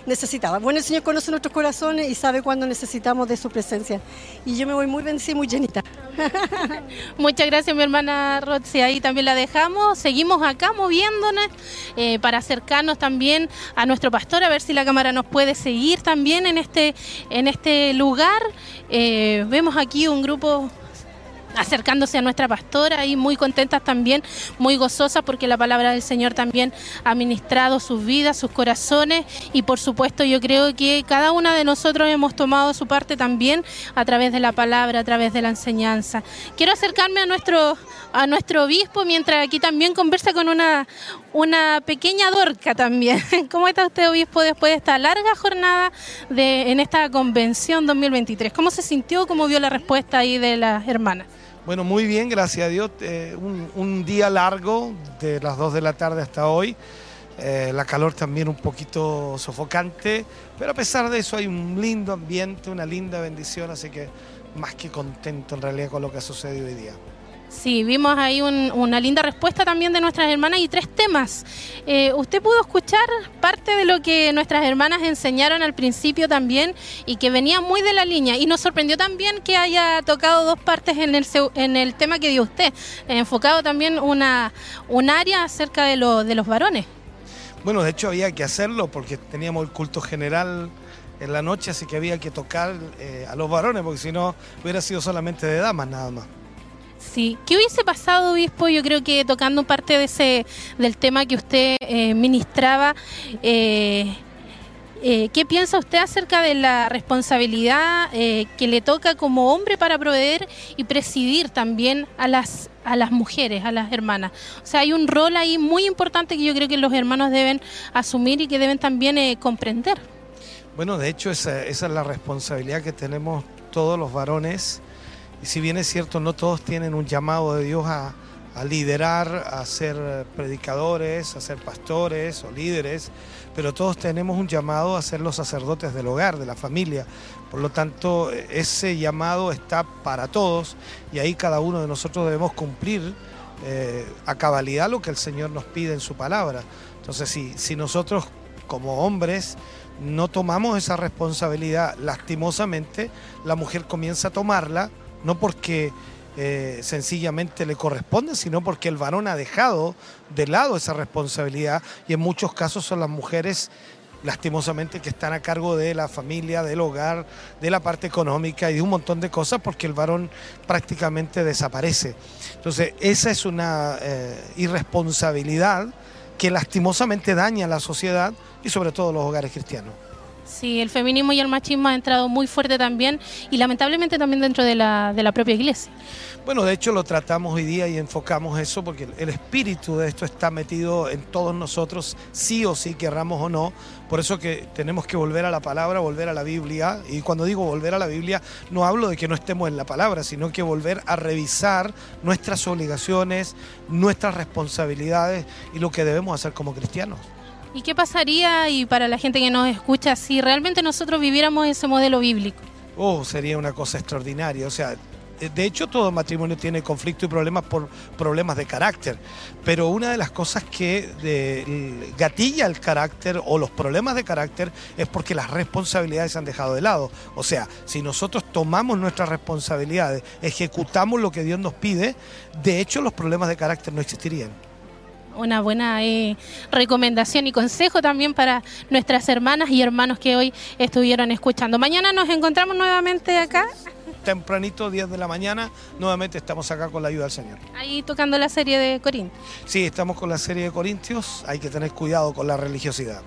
necesitaba. Bueno, el Señor conoce nuestros corazones y sabe cuándo necesitamos de su presencia. Y yo me voy muy bendecida y muy llenita. Muchas gracias, mi hermana Roxy. Ahí también la dejamos. Seguimos acá moviéndonos eh, para acercarnos también a nuestro pastor, a ver si la cámara nos puede seguir también en este, en este lugar. Eh, vemos aquí un grupo acercándose a nuestra pastora y muy contentas también, muy gozosas porque la palabra del Señor también ha ministrado sus vidas, sus corazones y por supuesto yo creo que cada una de nosotros hemos tomado su parte también a través de la palabra, a través de la enseñanza. Quiero acercarme a nuestro a nuestro obispo mientras aquí también conversa con una una pequeña dorca también. ¿Cómo está usted obispo después de esta larga jornada de en esta convención 2023? ¿Cómo se sintió? ¿Cómo vio la respuesta ahí de las hermanas? Bueno, muy bien, gracias a Dios. Eh, un, día largo, de las 2 de la tarde hasta hoy. Eh, la calor también un poquito sofocante, pero a pesar de eso hay un lindo ambiente, una linda bendición, así que más que contento en realidad con lo que ha sucedido hoy día. Sí, vimos ahí una linda respuesta también de nuestras hermanas y tres temas. Eh, ¿Usted pudo escuchar parte de lo que nuestras hermanas enseñaron al principio también y que venía muy de la línea? Y nos sorprendió también que haya tocado dos partes en el, en el tema que dio usted, enfocado también una, un área acerca de, lo, de los varones. Bueno, de hecho había que hacerlo porque teníamos el culto general en la noche, así que había que tocar eh, a los varones, porque si no hubiera sido solamente de damas nada más. Sí, ¿qué hubiese pasado, obispo? Yo creo que tocando parte de ese del tema que usted eh, ministraba, eh, eh, ¿qué piensa usted acerca de la responsabilidad que le toca como hombre para proveer y presidir también a las a las mujeres, a las hermanas? O sea, hay un rol ahí muy importante que yo creo que los hermanos deben asumir y que deben también comprender. Bueno, de hecho esa, esa es la responsabilidad que tenemos todos los varones y si bien es cierto, no todos tienen un llamado de Dios a, liderar, a ser predicadores, a ser pastores o líderes, pero todos tenemos un llamado a ser los sacerdotes del hogar, de la familia. Por lo tanto, ese llamado está para todos y ahí cada uno de nosotros debemos cumplir eh, a cabalidad lo que el Señor nos pide en su palabra. Entonces, si, si nosotros como hombres no tomamos esa responsabilidad, lastimosamente, la mujer comienza a tomarla no porque eh, sencillamente le corresponde, sino porque el varón ha dejado de lado esa responsabilidad y en muchos casos son las mujeres lastimosamente que están a cargo de la familia, del hogar, de la parte económica y de un montón de cosas porque el varón prácticamente desaparece. Entonces, esa es una eh, irresponsabilidad que lastimosamente daña a la sociedad y sobre todo los hogares cristianos. Sí, el feminismo y el machismo han entrado muy fuerte también y lamentablemente también dentro de la, de la propia iglesia. Bueno, de hecho lo tratamos hoy día y enfocamos eso porque el espíritu de esto está metido en todos nosotros, sí o sí, querramos o no. Por eso que tenemos que volver a la palabra, volver a la Biblia. Y cuando digo volver a la Biblia, no hablo de que no estemos en la palabra, sino que volver a revisar nuestras obligaciones, nuestras responsabilidades y lo que debemos hacer como cristianos. ¿Y qué pasaría, y para la gente que nos escucha, si realmente nosotros viviéramos ese modelo bíblico? Oh, sería una cosa extraordinaria. O sea, de hecho todo matrimonio tiene conflicto y problemas por problemas de carácter, pero una de las cosas que gatilla el carácter o los problemas de carácter es porque las responsabilidades se han dejado de lado. O sea, si nosotros tomamos nuestras responsabilidades, ejecutamos lo que Dios nos pide, de hecho los problemas de carácter no existirían una buena eh, recomendación y consejo también para nuestras hermanas y hermanos que hoy estuvieron escuchando. Mañana nos encontramos nuevamente acá tempranito, 10 de la mañana, nuevamente estamos acá con la ayuda del Señor. Ahí tocando la serie de Corintios. Sí, estamos con la serie de Corintios, hay que tener cuidado con la religiosidad.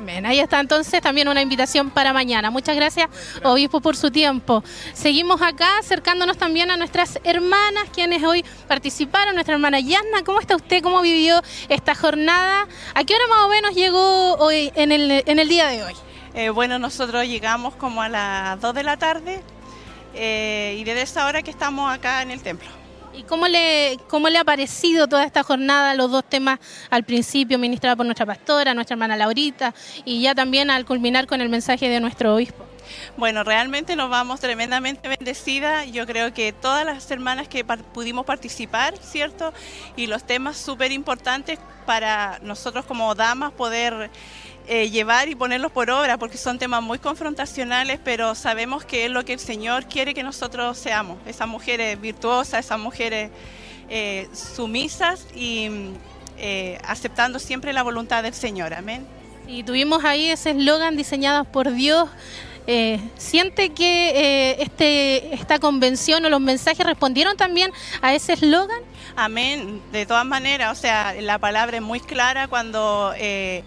Amén. Ahí está entonces también una invitación para mañana. Muchas gracias, obispo, por su tiempo. Seguimos acá acercándonos también a nuestras hermanas, quienes hoy participaron. Nuestra hermana Yasna, ¿cómo está usted? ¿Cómo vivió esta jornada? ¿A qué hora más o menos llegó hoy en el, en el día de hoy? Eh, bueno, nosotros llegamos como a las 2 de la tarde eh, y desde esa hora que estamos acá en el templo. ¿Y cómo le, cómo le ha parecido toda esta jornada, los dos temas al principio ministrada por nuestra pastora, nuestra hermana Laurita, y ya también al culminar con el mensaje de nuestro obispo? Bueno, realmente nos vamos tremendamente bendecidas. Yo creo que todas las hermanas que pudimos participar, ¿cierto? Y los temas súper importantes para nosotros como damas poder eh, llevar y ponerlos por obra, porque son temas muy confrontacionales, pero sabemos que es lo que el Señor quiere que nosotros seamos, esas mujeres virtuosas, esas mujeres eh, sumisas y eh, aceptando siempre la voluntad del Señor. Amén. Y tuvimos ahí ese eslogan diseñado por Dios. ¿Siente que este, esta convención o los mensajes respondieron también a ese eslogan? Amén, de todas maneras, o sea, la palabra es muy clara cuando eh,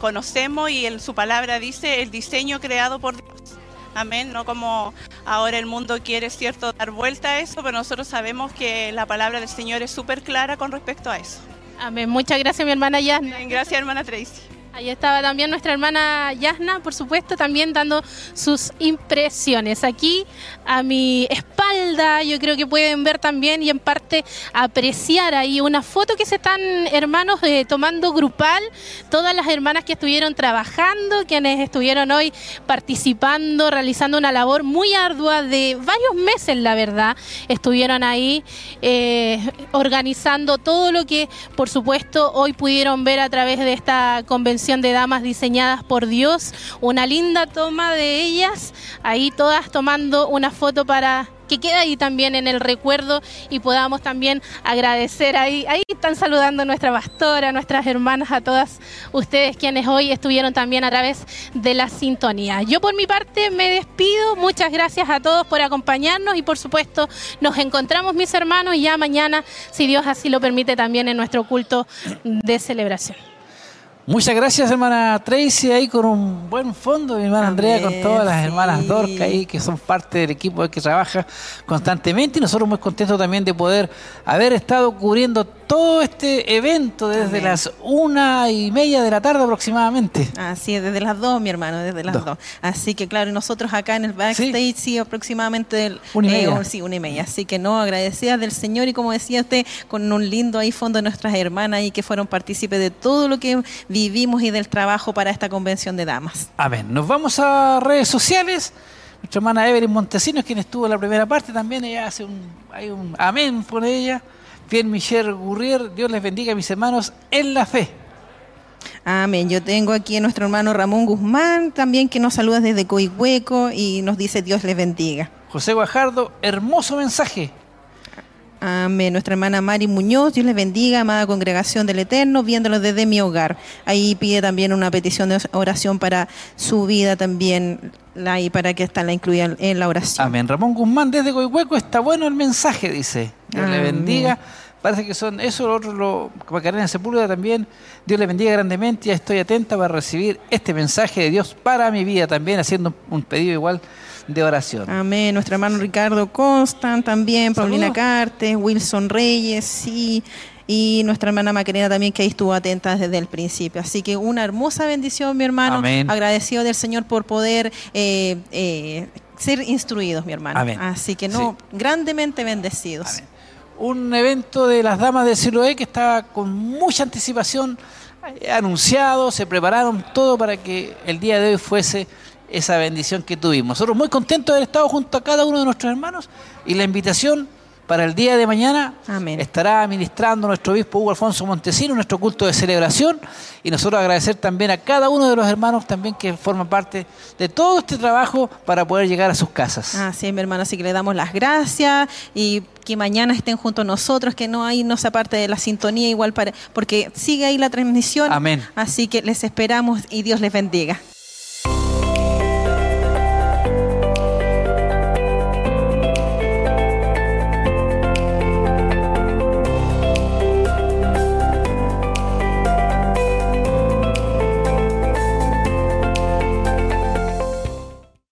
conocemos y en su palabra dice el diseño creado por Dios. Amén, no como ahora el mundo quiere, cierto, dar vuelta a eso, pero nosotros sabemos que la palabra del Señor es súper clara con respecto a eso. Amén, muchas gracias mi hermana Yasna. Gracias hermana Tracy. Ahí estaba también nuestra hermana Yasna, por supuesto, también dando sus impresiones. Aquí a mi espalda, yo creo que pueden ver también y en parte apreciar ahí una foto que se están hermanos eh, tomando grupal, todas las hermanas que estuvieron trabajando, quienes estuvieron hoy participando, realizando una labor muy ardua de varios meses, la verdad, estuvieron ahí eh, organizando todo lo que, por supuesto, hoy pudieron ver a través de esta convención de damas diseñadas por Dios. Una linda toma de ellas, ahí todas tomando una foto para que quede ahí también en el recuerdo y podamos también agradecer ahí. Ahí están saludando a nuestra pastora, a nuestras hermanas, a todas ustedes quienes hoy estuvieron también a través de la sintonía. Yo por mi parte me despido. Muchas gracias a todos por acompañarnos y por supuesto nos encontramos mis hermanos ya mañana, si Dios así lo permite, también en nuestro culto de celebración. Muchas gracias, hermana Tracy, ahí con un buen fondo, mi hermana Andrea, con todas las hermanas Dorca ahí, que son parte del equipo que trabaja constantemente. Y nosotros muy contentos también de poder haber estado cubriendo todo este evento desde las una y media de la tarde aproximadamente. Así es, desde las dos, mi hermano, desde las dos. Así que claro, nosotros acá en el backstage sí, aproximadamente una y media. Eh, sí, una y media. Así que no, agradecidas del Señor y como decía usted, con un lindo ahí fondo de nuestras hermanas y que fueron partícipes de todo lo que vivimos y del trabajo para esta convención de damas. Amén. Nos vamos a redes sociales. Nuestra hermana Evelyn Montesinos, quien estuvo en la primera parte, también ella hace un, hay un amén por ella. Bien, Michelle Gurrier, Dios les bendiga a mis hermanos en la fe. Amén. Yo tengo aquí a nuestro hermano Ramón Guzmán, también que nos saluda desde Coihueco y nos dice Dios les bendiga. José Guajardo, hermoso mensaje. Amén. Nuestra hermana Mari Muñoz, Dios les bendiga, amada congregación del Eterno, viéndolo desde mi hogar. Ahí pide también una petición de oración para su vida también, y para que esta la incluya en la oración. Amén. Ramón Guzmán, desde Coihueco, está bueno el mensaje, dice. Dios le bendiga. Parece que son eso, lo otro, lo, Macarena Sepúlveda también. Dios le bendiga grandemente. Ya estoy atenta para recibir este mensaje de Dios para mi vida también, haciendo un pedido igual de oración. Amén. Nuestro hermano Ricardo Constant también, Paulina Cartes, Wilson Reyes, sí. Y nuestra hermana Macarena también, que ahí estuvo atenta desde el principio. Así que una hermosa bendición, mi hermano. Amén. Agradecido del Señor por poder eh, eh, ser instruidos, mi hermano. Amén. Así que no, grandemente bendecidos. Amén. Un evento de las damas de Siloé que estaba con mucha anticipación eh, anunciado, se prepararon todo para que el día de hoy fuese esa bendición que tuvimos. Nosotros muy contentos de haber estado junto a cada uno de nuestros hermanos y la invitación para el día de mañana estará administrando nuestro obispo Hugo Alfonso Montesino nuestro culto de celebración y nosotros agradecer también a cada uno de los hermanos también que forman parte de todo este trabajo para poder llegar a sus casas. Así es, mi hermano, así que le damos las gracias y que mañana estén junto a nosotros, que no hay no se aparte de la sintonía igual para porque sigue ahí la transmisión. Amén. Así que les esperamos y Dios les bendiga.